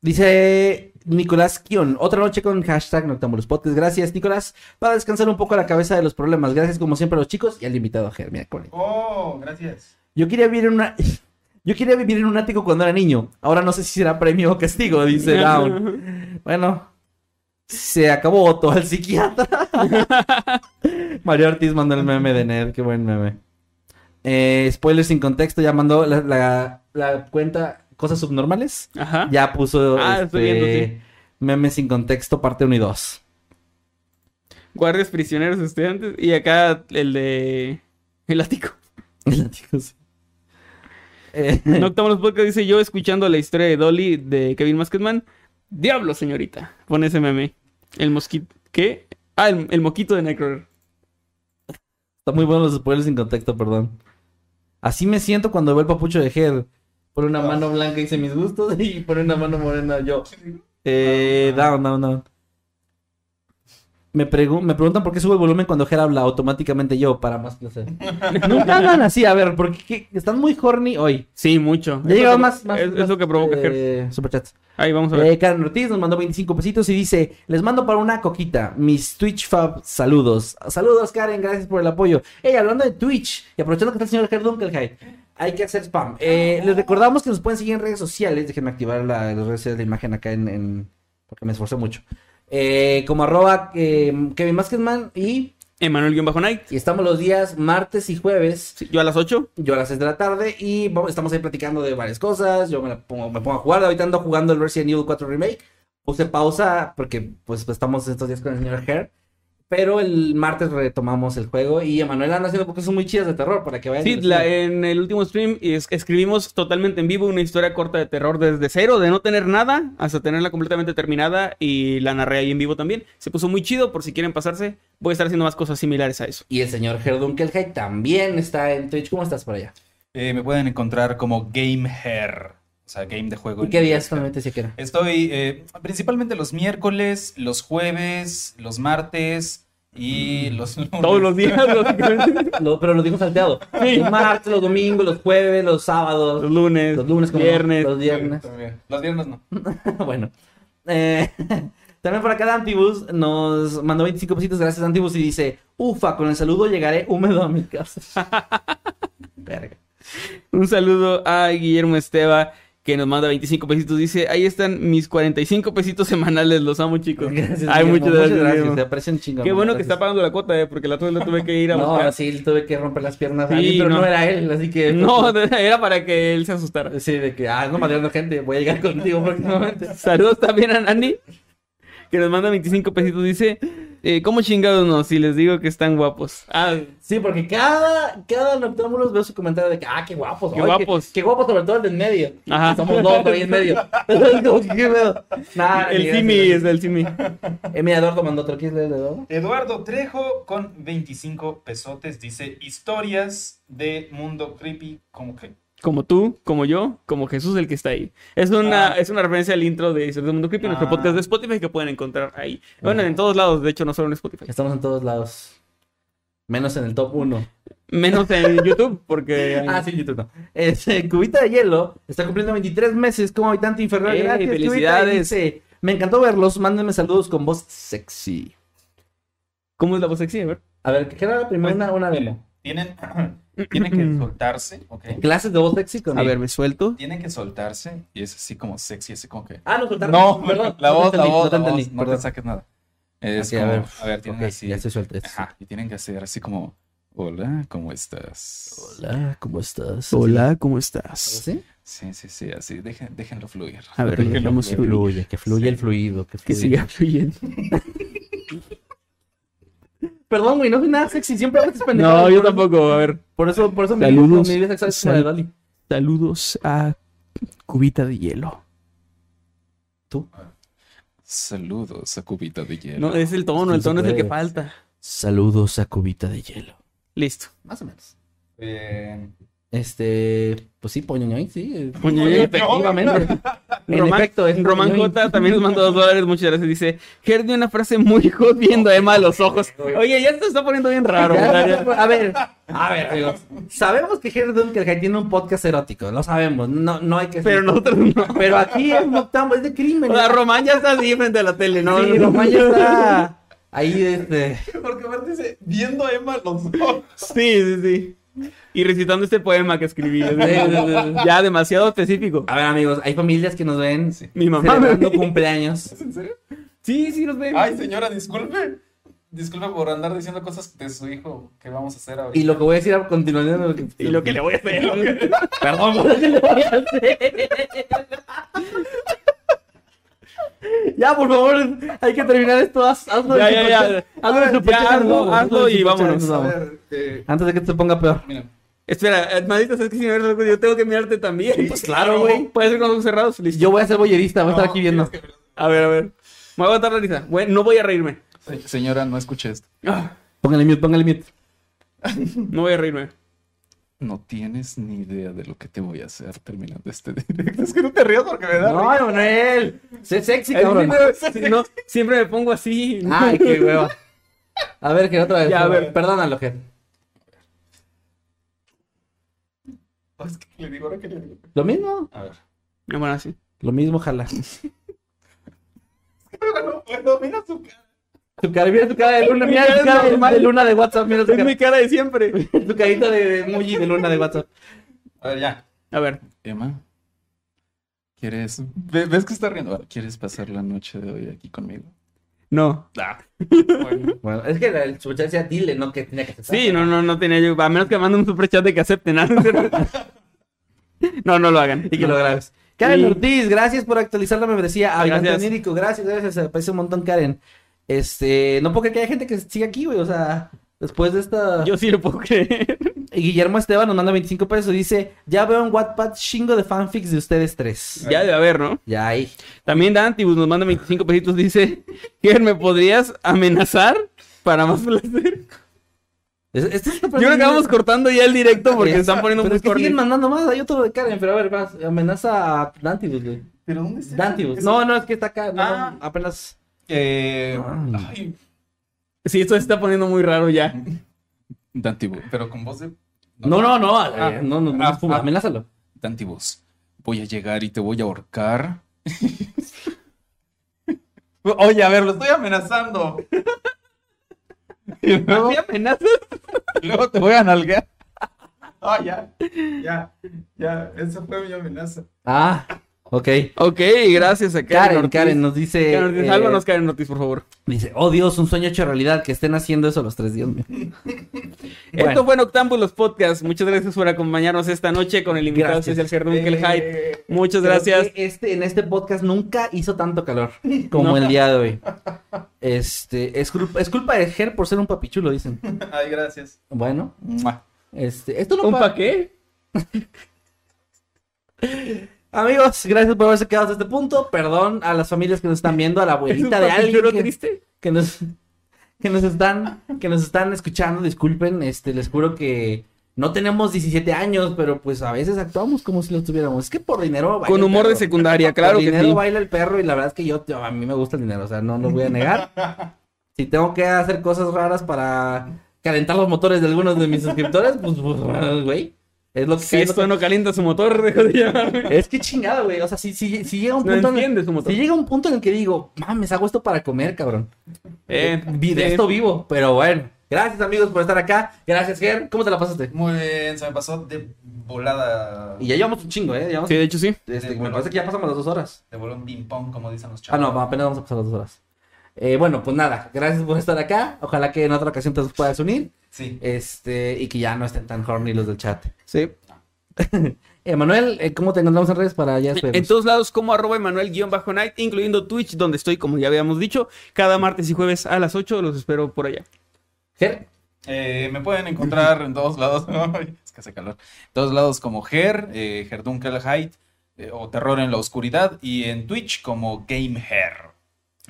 Dice Nicolás Kion, otra noche con hashtag Noctambulos Podcast. Gracias, Nicolás, para descansar un poco la cabeza de los problemas. Gracias, como siempre, a los chicos y al invitado, Ger. Mira, qué bonito. Oh, gracias. Yo quería vivir en una. Yo quería vivir en un ático cuando era niño. Ahora no sé si será premio o castigo, dice Down. Bueno, se acabó todo al psiquiatra. Mario Ortiz mandó el meme de Ned, qué buen meme. Eh, spoiler sin contexto, ya mandó la, la- la cuenta Cosas Subnormales. Ajá. Ya puso Ah, estoy este, viendo, sí. memes sin contexto, parte 1 y 2. Guardias prisioneros estudiantes. Y acá el de. El ático. Eh, Noctámbulos Podcast dice yo escuchando la historia de Dolly de Kevin Masketman. Diablo, señorita. Pone ese meme. El mosquito. ¿Qué? Ah, el, el moquito de Nightcrawler. Está muy bueno los spoilers sin contexto, perdón. Así me siento cuando veo el papucho de Head. Por una mano blanca dice mis gustos y por una mano morena yo. Eh, down, down, down. Me, pregu- me preguntan por qué subo el volumen cuando Ger habla automáticamente yo, para más placer. Nunca hablan así, a ver, porque ¿qué? están muy horny hoy. Sí, mucho. Ya que- más, más, Es, es lo que provoca Ger. eh, superchats. Ahí vamos a ver. Eh, Karen Ortiz nos mandó 25 pesitos y dice, les mando para una coquita, mis Twitch Fab saludos. Saludos Karen, gracias por el apoyo. Hey, hablando de Twitch, y aprovechando que está el señor Ger Dunkelheit, hay que hacer spam. Eh, les recordamos que nos pueden seguir en redes sociales, déjenme activar la, las redes sociales de imagen acá en, en- porque me esforcé mucho. Eh, como arroba eh, Kevin Masketman y, Emanuel-Night. y estamos los días martes y jueves Sí, yo a las 8. yo a las 6 de la tarde y vamos- estamos ahí platicando de varias cosas. Yo me, la pongo, me pongo a jugar. Ahorita ando jugando el Resident Evil 4 Remake. Puse pausa porque pues estamos estos días con el señor Hair. Pero el martes retomamos el juego y Emanuel anda haciendo cosas muy chidas de terror para que vayan. Sí, la- en el último stream es- escribimos totalmente en vivo una historia corta de terror desde cero, de no tener nada, hasta tenerla completamente terminada y la narré ahí en vivo también. Se puso muy chido, por si quieren pasarse, voy a estar haciendo más cosas similares a eso. Y el señor Herdunkelheit también está en Twitch. ¿Cómo estás por allá? Eh, me pueden encontrar como Game Hair. O sea, game de juego. ¿Y qué días solamente decía que era? Estoy eh, principalmente los miércoles, los jueves, los martes y los lunes. Todos los días, básicamente. Lo- pero lo dijo salteado. Los martes, los domingos, los jueves, los sábados, los lunes, los lunes, como viernes. los viernes. Los viernes no. bueno. Eh, también por acá Dantibus nos mandó 25 pesitos. Gracias, Dantibus. Y dice: Ufa, con el saludo llegaré húmedo a mi casa. Verga. Un saludo a Guillermo Esteba, que nos manda 25 pesitos. Dice, ahí están mis 45 pesitos semanales, los amo chicos. Gracias, Ay, muchas gracias. Guillermo. Te aprecio un chingo. Qué bueno que gracias. está pagando la cuota, eh, porque la vez la tuve que ir a No, buscar. sí, tuve que romper las piernas. a Sí, mí, pero no. no. era él, así que. No, era para que él se asustara. Sí, de que, ah, no madreando gente, voy a llegar contigo próximamente. Saludos también a Nani, que nos manda 25 pesitos, dice, eh, ¿cómo chingados no? Si les digo que están guapos. Ah, Sí, porque cada, cada noctámbulos veo su comentario de que, ah, qué guapos. Qué ay, guapos. Qué, guapos, sobre todo el de en medio. Ajá. Somos dos ahí en medio. ¿qué? Nah, el Simi es del Simi. Eh, mira, Eduardo mandó otro. ¿Quieres leer de Eduardo? Eduardo Trejo con 25 pesotes dice historias de mundo creepy como que Como tú, como yo, como Jesús el que está ahí. Es una, Ah. es una referencia al intro de Historias del Mundo Creepy, nuestro Ah. podcast de Spotify que pueden encontrar ahí. Bueno, en todos lados, de hecho, no solo en Spotify. Estamos en todos lados. Menos en el top 1. Menos en YouTube, porque... Ah, sí, YouTube no. Este, Cubita de Hielo está cumpliendo 23 meses como habitante infernal. ¡Ey, Gracias, Cubita, felicidades! dice, Me encantó verlos. Mándenme saludos con voz sexy. ¿Cómo es la voz sexy? A ver. A ver, ¿qué era la primera? Una, una demo. tienen tienen que soltarse, ¿ok? Clases de voz sexy con A ver, me suelto. Tienen que soltarse y es así como sexy, así como que Ah, no, soltar. No, perdón. la no voz, la voz, no la voz, no te saques nada. Es Ok, como, a a ver. ver, tienen Ok, así, ya estoy suelto. ajá, y tienen que hacer así como, hola, ¿cómo estás? Hola, ¿cómo estás? Hola, ¿cómo ¿Algo estás? así? Sí, sí, sí, así, dejen, déjenlo fluir. A ver, Déjenlo Que fluir. fluye, que fluye Sí. el fluido. Que, Que fluye. siga fluyendo. Perdón, güey, no soy nada sexy. Siempre hago estas pendejadas. No, yo Por eso- tampoco. A ver. Por eso, por eso Saludos. mi vida sexual es como la de Dolly. Saludos a Cubita de Hielo. Saludos a Cubita de Hielo. No, es el tono, el tono es el que falta. Saludos a Cubita de Hielo. Listo. Más o menos. Eh, Este, pues sí, Poñoñoy, sí. eh, Poñoñoy. Efectivamente. En Román, efecto, es Román Poñoñoy. J también nos mandó dos dólares, muchas gracias. Dice, Ger dio una frase muy hot viendo a Emma a los ojos. Oye, ya se está poniendo bien raro. A ver, a ver, amigos. Sabemos que Dunkerheim tiene un podcast erótico, lo sabemos. No, no hay que. Pero nosotros no. Pero aquí es es de crimen. O sea, Román ya está así frente a la tele, ¿no? Sí, Román ya está ahí, este. porque aparte dice, viendo a Emma los ojos. Sí, sí, sí. Y recitando este poema que escribí. ya demasiado específico. A ver, amigos, hay familias que nos ven Mi mamá me celebrando cumpleaños. ¿En serio? Sí, sí, nos ven. Ay, señora, disculpe. Disculpe por andar diciendo cosas de su hijo que vamos a hacer ahorita. Y lo que voy a decir a continuación. Lo que... Y lo que le voy a hacer. Perdón, lo que le voy a hacer. Ya, por favor, hay que terminar esto. Haz- hazlo Ya, de ya, ya. Hazlo de Ya, hazlo, hazlo y vámonos. ver, eh, Antes de que se ponga peor. mira. Espera, eh, maldita, sabes que si me ves algo, yo tengo que mirarte también. Pues claro, güey. Puede ser con los ojos cerrados. Listo. Yo voy a ser boyerista, voy a estar aquí viendo. que- A ver, a ver. Me voy a aguantar la risa. No voy a reírme. Se- Señora, no escuché esto. Ah, Póngale mute, póngale mute. no voy a reírme. No tienes ni idea de lo que te voy a hacer terminando este directo. Es que no te rías porque me da No, Emanuel. Sé sexy, Es cabrón. no, no, siempre me pongo así. Ay, qué hueva. A ver, que otra vez. Ya, a ver. Perdónalo, Ger. Es que le digo ahora que le digo. Lo mismo. A ver. No, bueno, así. Lo mismo, jala. No puedo, mira su cara. Tu cara, mira tu cara de luna, mira tu cara de, de luna de WhatsApp, mira tu Es mi cara. cara de siempre. Tu carita de emoji de luna de WhatsApp. A ver, ya. A ver. Emma, ¿quieres. ve- ¿Ves que está riendo? ¿Quieres pasar la noche de hoy aquí conmigo? No. Bueno, es que el superchat decía dile, no que tenía que aceptar. Sí, no, no, no tenía yo. A menos que manden un superchat de que acepten. ¿no? No, no lo hagan. Y que No. lo grabes. Karen Sí. Ortiz, gracias por actualizar la membresía. Gracias. onírico, gracias, gracias. Se aprecia un montón, Karen. Este, no puedo creer que haya gente que siga aquí, güey. O sea, después de esta. Yo sí lo puedo creer. Y Guillermo Esteban nos manda 25 pesos y dice: Ya veo en Wattpad chingo de fanfics de ustedes tres. Ya debe haber, ¿no? Ya hay. También Dantibus nos manda 25 pesitos. Dice: Ger, ¿me podrías amenazar para más placer? Es- este Yo creo que vamos cortando ya el directo porque se están poniendo Pero muy es que siguen mandando más. Hay otro de Karen, pero a ver, más. Amenaza a Dantibus, güey. ¿Pero dónde está? Dantibus. No, no, es que está acá. No, Ah. apenas. Eh, Ah. ay, Sí, esto se está poniendo muy raro ya. Dantibus. Pero con voz de. No, no, no. Ah. eh, no, no, no, Ah, ah. amenázalo. Dantibus. Voy a llegar y te voy a ahorcar. Oye, a ver, lo estoy amenazando. Y luego, ¿Sí amenazas? luego te voy a nalguear. Ah, ya. Ya. Ya. Esa fue mi amenaza. Ah, ok. Ok, gracias a Karen. Karen, Ortiz. Karen nos dice. Karen Ortiz, eh, sálvanos, Karen Ortiz, por favor. Dice, oh Dios, un sueño hecho realidad, que estén haciendo eso los tres, Dios mío. Esto fue Noctámbulos Podcast. Muchas gracias por acompañarnos esta noche con el invitado Gracias. especial Gerdunkel Eh, Hype. Muchas gracias. Este, en este podcast nunca hizo tanto calor como No. el día de hoy. Este, es culpa, es culpa de Ger por ser un papichulo, dicen. Ay, gracias. Bueno, este, esto no ¿Un pa- pa' qué? Amigos, gracias por haberse quedado hasta este punto. Perdón a las familias que nos están viendo, a la ¿Es un abuelita de alguien que, triste? que nos que nos están que nos están escuchando. Disculpen, este, les juro que no tenemos 17 años, pero pues a veces actuamos como si lo tuviéramos. Es que por dinero baila Con el humor de secundaria, claro por que dinero sí. baila el perro y la verdad es que yo, yo- a mí me gusta el dinero, o sea, no lo voy a negar. si tengo que hacer cosas raras para calentar los motores de algunos de mis suscriptores, pues, pues, güey, es lo que Si esto que- no calienta su motor, dejo de llamarme. es que chingado, güey. O sea, si, si, si llega un No punto en el- entiende su motor. si llega un punto en el que digo, mames, hago esto para comer, cabrón. Eh, Vi- de esto vivo, pero bueno. Gracias amigos por estar acá. Gracias, Ger. ¿Cómo te la pasaste? Muy bien, se me pasó de volada. Y ya llevamos un chingo, ¿eh? Llevamos- Sí, de hecho sí. este, me parece que ya pasamos las dos horas. De voló un ping-pong, como dicen los Ah, chavos. no, apenas vamos a pasar las dos horas. Eh, bueno, pues nada, gracias por estar acá. Ojalá que en otra ocasión te puedas unir. Sí. Este, y que ya no estén tan horny los del chat. Sí. Emanuel, eh, ¿cómo te encontramos en redes para ya En todos lados como arroba Emanuel-Night, incluyendo Twitch, donde estoy, como ya habíamos dicho, cada martes y jueves a las 8. Los espero por allá. Ger, Eh, me pueden encontrar en todos lados. Ay, es que hace calor. En todos lados como Ger, eh, Gerdunkelheit eh, o Terror en la Oscuridad. Y en Twitch como GameHer.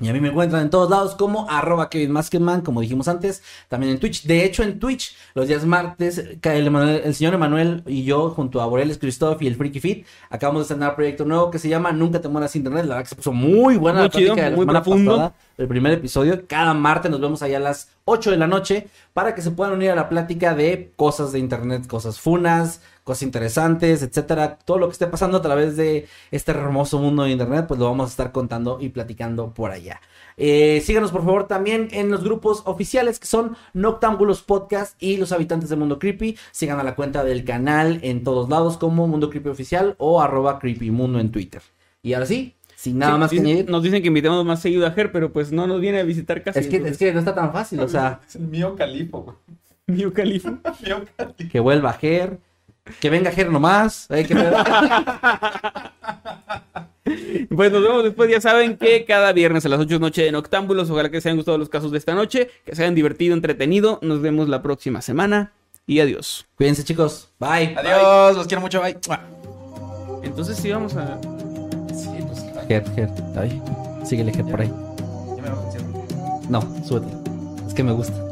Y a mí me encuentran en todos lados como arroba Kevin Maskenman, como dijimos antes, también en Twitch. De hecho, en Twitch, los días martes, el, Emanuel- el señor Emanuel y yo, junto a Boreles Christoph y el Freaky Fit, acabamos de estrenar un proyecto nuevo que se llama Nunca te mueras internet. La verdad que se puso muy buena Muy la plática chido, de la muy semana profundo. pasada, el primer episodio. Cada martes nos vemos allá a las 8 de la noche para que se puedan unir a la plática de cosas de internet, cosas funas, cosas interesantes, etcétera. Todo lo que esté pasando a través de este hermoso mundo de internet, pues lo vamos a estar contando y platicando por allá. Eh, síganos por favor también en los grupos oficiales que son Noctámbulos Podcast y Los Habitantes del Mundo Creepy. Sigan a la cuenta del canal en todos lados como Mundo Creepy Oficial o arroba Creepy Mundo en Twitter. Y ahora sí, sin nada Sí, más que añadir. Nos dicen que invitemos más seguido a Ger, pero pues no nos viene a visitar casi. Es que, es entonces- que no está tan fácil, o sea, Es el mío califo, güey. Mío Califo. Mío califo. que vuelva Ger, que venga Ger nomás. que. Pues nos vemos después. Ya saben que cada viernes a las 8 de noche en Octámbulos. Ojalá que les hayan gustado los casos de esta noche. Que se hayan divertido, entretenido. Nos vemos la próxima semana. Y adiós. Cuídense chicos, bye. Adiós, los quiero mucho. Bye. Entonces sí vamos a. Sí, pues, Ger, Ger, ay, síguele Ger por ahí. ya me. No, súbete. Es que me gusta.